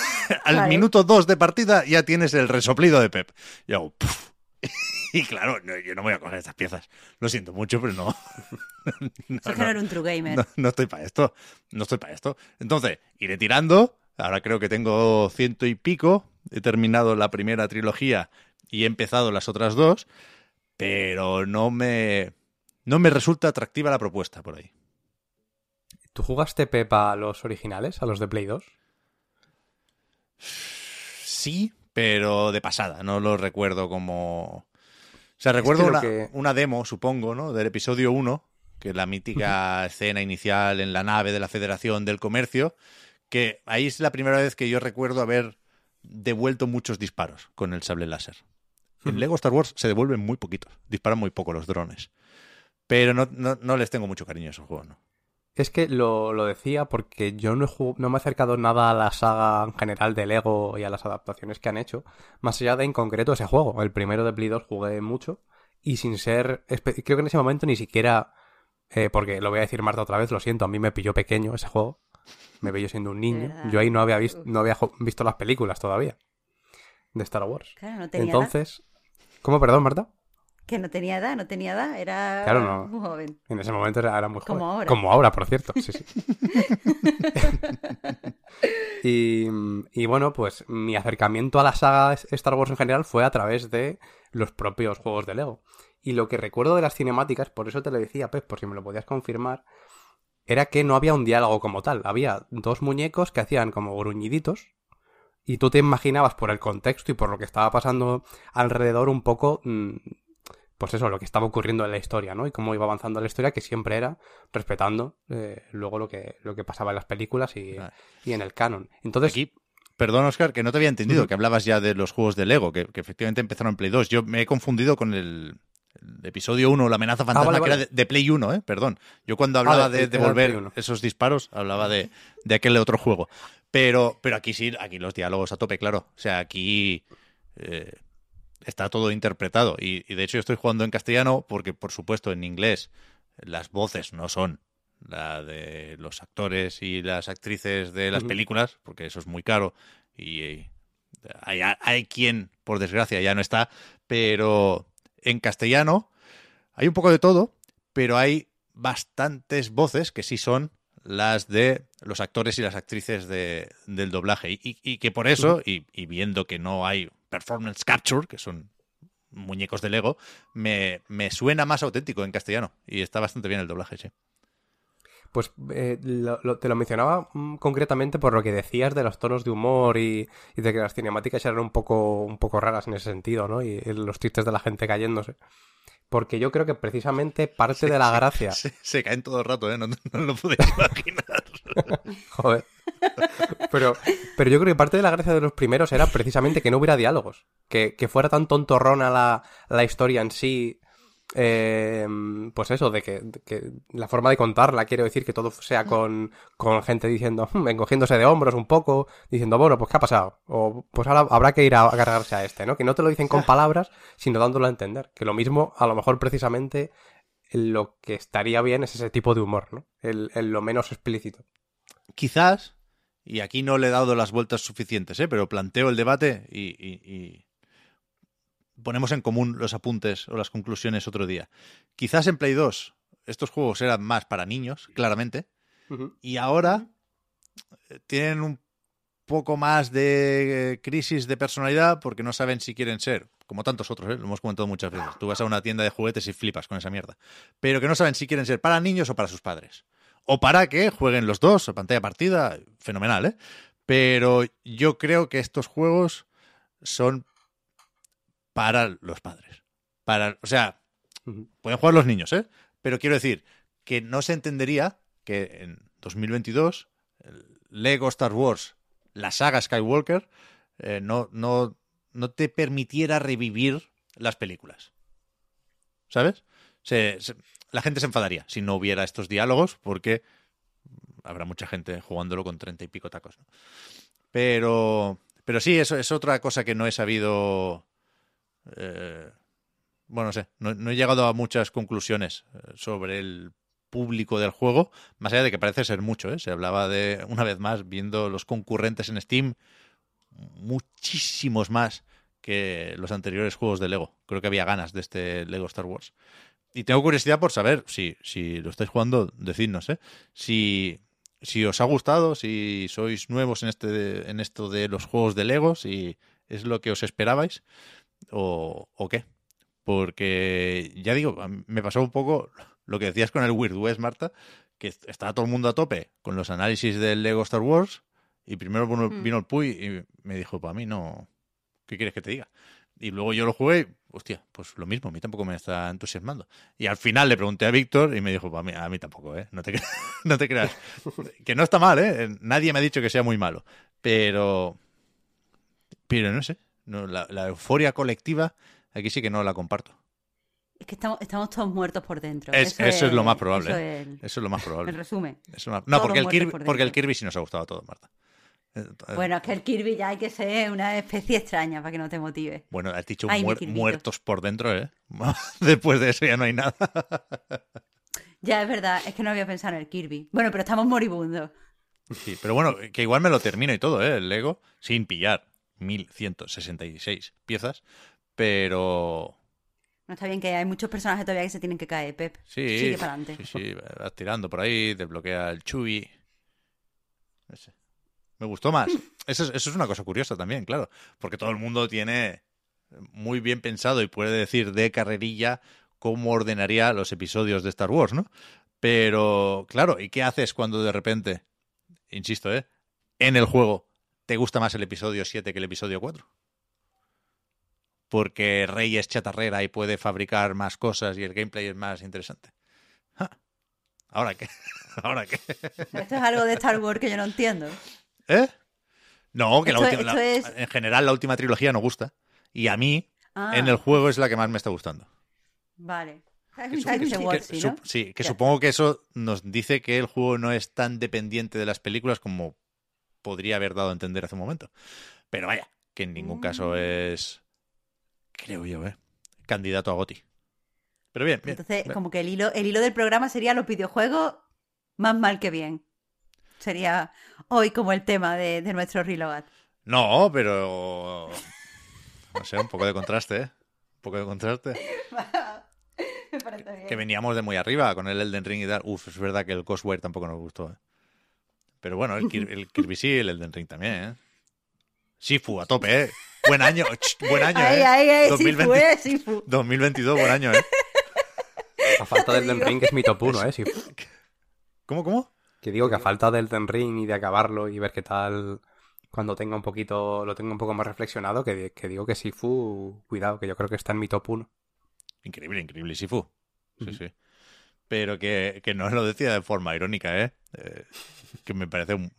al Vale. minuto 2 de partida ya tienes el resoplido de Pep. Y hago. Y claro, no, yo no voy a coger estas piezas. Lo siento mucho, pero no. No, Eso es que no. no era un true gamer. No, no estoy para esto. No estoy para esto. Entonces, iré tirando. Ahora creo que tengo ciento y pico. He terminado la primera trilogía y he empezado las otras dos. Pero no me. No me resulta atractiva la propuesta por ahí. ¿Tú jugaste Pepa a los originales, a los de Play 2? Sí, pero de pasada. No lo recuerdo como. O sea, recuerdo una, que- una demo, supongo, ¿no? Del episodio 1, que es la mítica escena inicial en la nave de la Federación del Comercio, que ahí es la primera vez que yo recuerdo haber devuelto muchos disparos con el sable láser. En Lego Star Wars se devuelven muy poquitos, disparan muy poco los drones. Pero no, no, no les tengo mucho cariño a esos juegos, ¿no? Es que lo, lo decía porque yo no, he jug- no me he acercado nada a la saga en general de Lego y a las adaptaciones que han hecho, más allá de en concreto ese juego. El primero de Play 2 jugué mucho y sin ser... Creo que en ese momento ni siquiera... eh, porque lo voy a decir Marta otra vez, lo siento, a mí me pilló pequeño ese juego. Me pilló siendo un niño. Yo ahí no había, visto, no había visto las películas todavía de Star Wars. Claro, no tenía Entonces... ¿Cómo, perdón, Marta? Que no tenía edad, no tenía edad, era Claro, no. muy joven. En ese momento era, era muy Como joven. ahora. Como ahora, por cierto. Sí, sí. y, y bueno, pues mi acercamiento a la saga Star Wars en general fue a través de los propios juegos de Lego. Y lo que recuerdo de las cinemáticas, por eso te lo decía, Pep, por si me lo podías confirmar, era que no había un diálogo como tal. Había dos muñecos que hacían como gruñiditos. Y tú te imaginabas por el contexto y por lo que estaba pasando alrededor un poco mm, pues eso, lo que estaba ocurriendo en la historia, ¿no? Y cómo iba avanzando la historia, que siempre era respetando eh, luego lo que, lo que pasaba en las películas y, Ah. y en el canon. Entonces, Aquí, perdón, Oscar, que no te había entendido, que hablabas ya de los juegos de Lego, que, que efectivamente empezaron en Play 2. Yo me he confundido con el, el episodio 1, la amenaza fantasma, vale, que era de, de Play 1, ¿eh? Perdón. Yo cuando hablaba de- de 1. esos disparos, hablaba de, de aquel otro juego. Pero, pero aquí sí, aquí los diálogos a tope, claro. O sea, aquí eh, está todo interpretado. Y, y de hecho yo estoy jugando en castellano porque, por supuesto, en inglés las voces no son la de los actores y las actrices de las películas, porque eso es muy caro. Y eh, hay, hay quien, por desgracia, ya no está. Pero en castellano hay un poco de todo, pero hay bastantes voces que sí son las de los actores y las actrices de, del doblaje. Y, y- y que por eso, y, y viendo que no hay performance capture, que son muñecos de Lego, me, me suena más auténtico en castellano. Y está bastante bien el doblaje, sí. pues eh, lo- lo- te lo mencionaba mm, concretamente por lo que decías de los tonos de humor y, y de que las cinemáticas eran un poco, un poco raras en ese sentido, ¿no? Y, y los chistes de la gente cayéndose. Porque yo creo que precisamente parte de la gracia... Se, se caen todo el rato, ¿eh? No, no lo podéis imaginar. Joder. Pero, pero yo creo que parte de la gracia de los primeros era precisamente que no hubiera diálogos. Que, que fuera tan tontorrona la, la historia en sí. Eh, pues eso, de que, de que la forma de contarla, quiero decir, que todo sea con, con gente diciendo, "Hmm", encogiéndose de hombros un poco, diciendo, bueno, pues ¿qué ha pasado? O pues ahora habrá que ir a, a cargarse a este, ¿no? Que no te lo dicen con palabras, sino dándolo a entender. Que lo mismo, a lo mejor precisamente, lo que estaría bien es ese tipo de humor, ¿no? El, el lo menos explícito. Quizás, y aquí no le he dado las vueltas suficientes, ¿eh? pero planteo el debate y, y- y ponemos en común los apuntes o las conclusiones otro día. Quizás en Play 2 estos juegos eran más para niños, claramente, y ahora eh, tienen un poco más de eh, crisis de personalidad porque no saben si quieren ser, como tantos otros, ¿eh? lo hemos comentado muchas veces. Tú vas a una tienda de juguetes y flipas con esa mierda. Pero que no saben si quieren ser para niños o para sus padres. O para que jueguen los dos pantalla partida, fenomenal, ¿eh? Pero yo creo que estos juegos son para los padres. Para, o sea, pueden jugar los niños, ¿eh? Pero quiero decir que no se entendería que en 2022 el Lego Star Wars, la saga Skywalker, eh, no, no, no te permitiera revivir las películas. ¿Sabes? Se- se- la gente se enfadaría si no hubiera estos diálogos porque habrá mucha gente jugándolo con treinta y pico tacos. ¿no? Pero, pero sí, eso es otra cosa que no he sabido. Eh, bueno, no sé, no, he llegado a muchas conclusiones eh, sobre el público del juego, más allá de que parece ser mucho, ¿eh? Se hablaba de, una vez más, viendo los concurrentes en Steam, muchísimos más que los anteriores juegos de Lego. Creo que había ganas de este Lego Star Wars. Y tengo curiosidad por saber, si, si lo estáis jugando, decidnos, ¿eh? Si, si os ha gustado, si sois nuevos en, este, en esto de los juegos de Lego, si es lo que os esperabais o, o qué. Porque, ya digo, me pasó un poco lo que decías con el Weird West, Marta, que estaba todo el mundo a tope con los análisis del Lego Star Wars y primero vino, Mm. vino el Puy y me dijo, para mí no, ¿qué quieres que te diga? Y luego yo lo jugué, y, hostia, pues lo mismo, a mí tampoco me está entusiasmando. Y al final le pregunté a Víctor y me dijo, "Pa' mí- a mí tampoco, ¿eh? No te, no te creas. que no está mal, ¿eh? Nadie me ha dicho que sea muy malo. Pero, pero no sé, no, la, la euforia colectiva aquí sí que no la comparto. Es que estamos, estamos todos muertos por dentro. Es- eso es lo más probable, Eso ¿eh? es el, Eso es lo más probable. el resumen. Más- No, porque el, Kirby, por porque el. Kirby sí nos ha gustado a todos, Marta. Bueno, es que el Kirby ya hay que ser una especie extraña para que no te motive. Bueno, has dicho Ay, muer- muertos por dentro, ¿eh? Después de eso ya no hay nada. Ya es verdad, es que no había pensado en el Kirby. Bueno, pero estamos moribundos. Sí, pero bueno, que igual me lo termino y todo, ¿eh? El Lego, sin pillar 1166 piezas, pero No está bien que hay muchos personajes todavía que se tienen que caer, Pep. Sí, Sigue para adelante. sí, sí, vas tirando por ahí, desbloquea el Chewie. No sé. Me gustó más. Eso es, eso es una cosa curiosa también, claro, porque todo el mundo tiene muy bien pensado y puede decir de carrerilla cómo ordenaría los episodios de Star Wars, ¿no? Pero, claro, ¿y qué haces cuando de repente, insisto, ¿eh? En el juego te gusta más el episodio 7 que el episodio 4? Porque Rey es chatarrera y puede fabricar más cosas y el gameplay es más interesante. ¿Ahora qué? ¿Ahora qué? Esto es algo de Star Wars que yo no entiendo. ¿Eh? No, que la Esto- última, la- es- en general la última trilogía no gusta. Y a mí, Ah, en el juego es la que más me está gustando. Vale. Sí, que supongo que eso nos dice que el juego no es tan dependiente de las películas como podría haber dado a entender hace un momento. Pero vaya, que en ningún caso Mm. es, creo yo, ¿eh? candidato a Goti. Pero bien, bien. Entonces, bien. como que el hilo, el hilo del programa sería los videojuegos más mal que bien. Sería hoy como el tema de, de nuestro Reload. No, pero... No sé, un poco de contraste, ¿eh? Un poco de contraste. Me parece bien. Que veníamos de muy arriba con el Elden Ring y tal. Uf, es verdad que el Ghostwire tampoco nos gustó. ¿eh? Pero bueno, el, Kir- el Kirby sí, el Elden Ring también. ¿eh? Sifu, a tope, ¿eh? Buen año, ch, buen año, Ay, ¿eh? ay, ay, 2020 Sifu, eh, Sifu. 2022, buen año, ¿eh? A falta del Den digo. Ring es mi top 1, ¿eh? ¿Cómo, cómo? Que digo que a falta del Den Ring y de acabarlo y ver qué tal cuando tenga un poquito, lo tenga un poco más reflexionado, que, que digo que Sifu, cuidado, que yo creo que está en mi top 1. Increíble, increíble, Sifu. Sí, sí. Pero que, que no lo decía de forma irónica, ¿eh? Eh, que me parece un,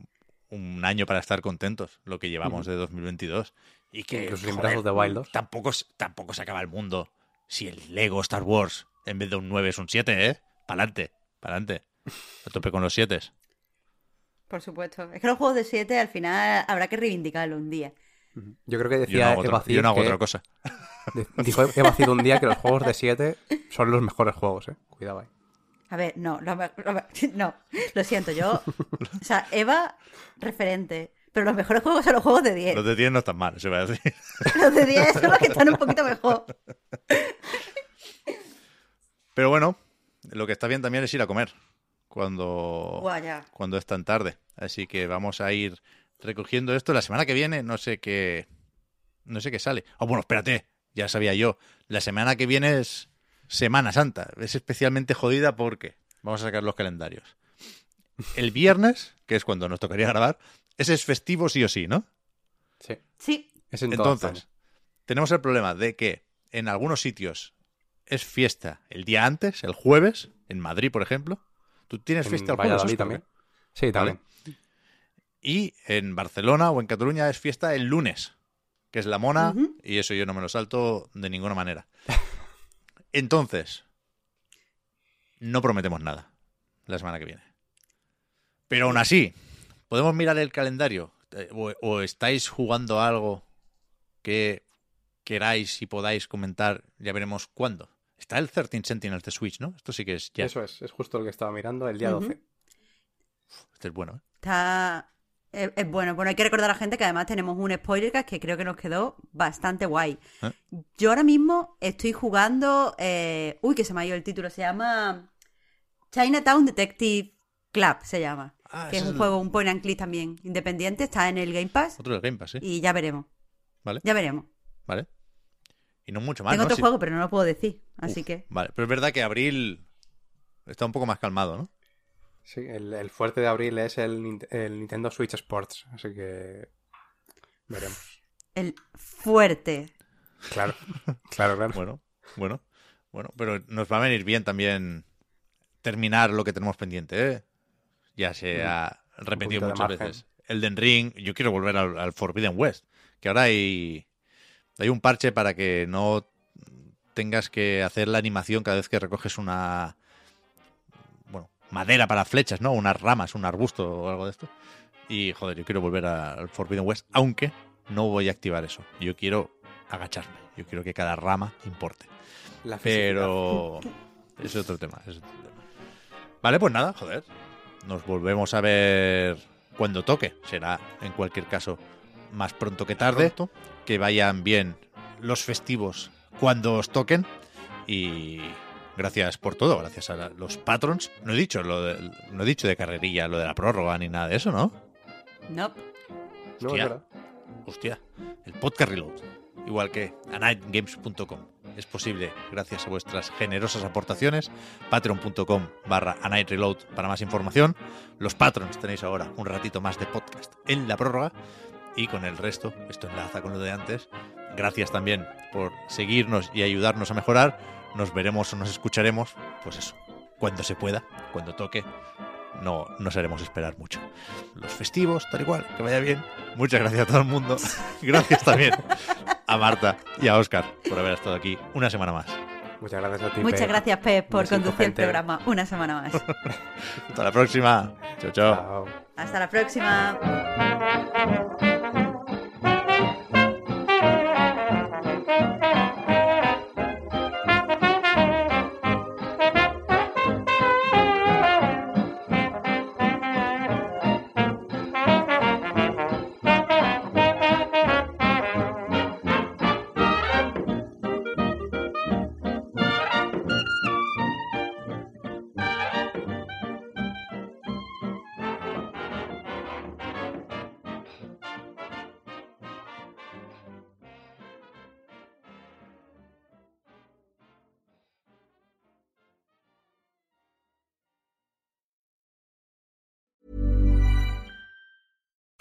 un año para estar contentos, lo que llevamos de 2022. Y que, sin joder, the Wild 2. Tampoco, tampoco se acaba el mundo si el Lego Star Wars, en vez de un 9, es un 7, ¿eh? Pa'lante, pa'lante. A tope con los 7. Por supuesto. Es que los juegos de 7 al final habrá que reivindicarlo un día. Yo creo que Yo no decía hago, Eva Cid yo no hago que- otra cosa. de- dijo Eva Cid un día que los juegos de 7 son los mejores juegos, ¿eh? Cuidado ahí. A ver, no, lo no, lo siento, yo. O sea, Eva, referente. Pero los mejores juegos son los juegos de 10. Los de 10 no están mal, se va a decir. Los de 10 son los que están un poquito mejor. Pero bueno, lo que está bien también es ir a comer cuando, cuando es tan tarde. Así que vamos a ir recogiendo esto. La semana que viene no sé qué no sé qué sale. Oh, bueno, espérate, ya sabía yo. La semana que viene es Semana Santa. Es especialmente jodida porque vamos a sacar los calendarios. El viernes, que es cuando nos tocaría grabar, ese es festivo sí o sí, ¿no? Sí. Sí, Es Entonces, tenemos el problema de que en algunos sitios es fiesta el día antes, el jueves, en Madrid, por ejemplo. ¿Tú tienes En fiesta el jueves? Valladolid también. Sí, también. Y en Barcelona o en Cataluña es fiesta el lunes, que es la mona, y eso yo no me lo salto de ninguna manera. Entonces, no prometemos nada la semana que viene. Pero aún así, podemos mirar el calendario. eh, O, o estáis jugando algo que queráis y podáis comentar, ya veremos cuándo. Está el 13 Sentinels de Switch, ¿no? Esto sí que es ya. Eso es, es justo lo que estaba mirando el día Ujú. 12. Este es bueno, ¿eh? está. Es, es bueno. Bueno, hay que recordar a la gente que además tenemos un spoiler que creo que nos quedó bastante guay. ¿Eh? Yo ahora mismo estoy jugando. eh, Uy, que se me ha ido el título. Se llama. Chinatown Detective Club, se llama. Ah, que es un el- juego, un point and click también independiente. Está en el Game Pass. Otro del Game Pass, ¿sí? Y ya veremos. Vale, Ya veremos. vale. Y no mucho más, Tengo ¿no? otro juego, pero no lo puedo decir. Así Uf, que. Vale, pero es verdad que abril está un poco más calmado, ¿no? Sí, el, el fuerte de abril es el, Nin- el Nintendo Switch Sports, así que veremos. El fuerte. Claro, claro, claro. Bueno, bueno, bueno, pero nos va a venir bien también terminar lo que tenemos pendiente, ¿eh? Ya se ha repetido muchas veces. Elden Ring, yo quiero volver al, al Forbidden West, que ahora hay, hay un parche para que no tengas que hacer la animación cada vez que recoges una madera para flechas, ¿no? Unas ramas, un arbusto o algo de esto. Y joder, yo quiero volver a- al Forbidden West, aunque no voy a activar eso. Yo quiero agacharme. Yo quiero que cada rama importe. La. Pero ese es otro tema. ese es otro tema. Vale, pues nada, joder. Nos volvemos a ver cuando toque. Será, en cualquier caso, más pronto que tarde. Que vayan bien los festivos cuando os toquen. Y gracias por todo, gracias a los patrons. No he dicho lo de, no he dicho de carrerilla, lo de la prórroga ni nada de eso, ¿no? No. No, Hostia. verdad. Hostia, el podcast reload, igual que anightgames.com. Es posible gracias a vuestras generosas aportaciones. Patreon.com barra anightreload para más información. Los patrons tenéis ahora un ratito más de podcast en la prórroga. Y con el resto, esto enlaza con lo de antes. Gracias también por seguirnos y ayudarnos a mejorar. Nos veremos o nos escucharemos, pues eso, cuando se pueda, cuando toque. No nos haremos esperar mucho. Los festivos, tal y cual, que vaya bien. Muchas gracias a todo el mundo. Gracias también a Marta y a Oscar por haber estado aquí una semana más. Muchas gracias a ti. Muchas Pep. gracias, Pep, por conducir el programa una semana más. Hasta la próxima. Chao, chao. Chao. Hasta la próxima.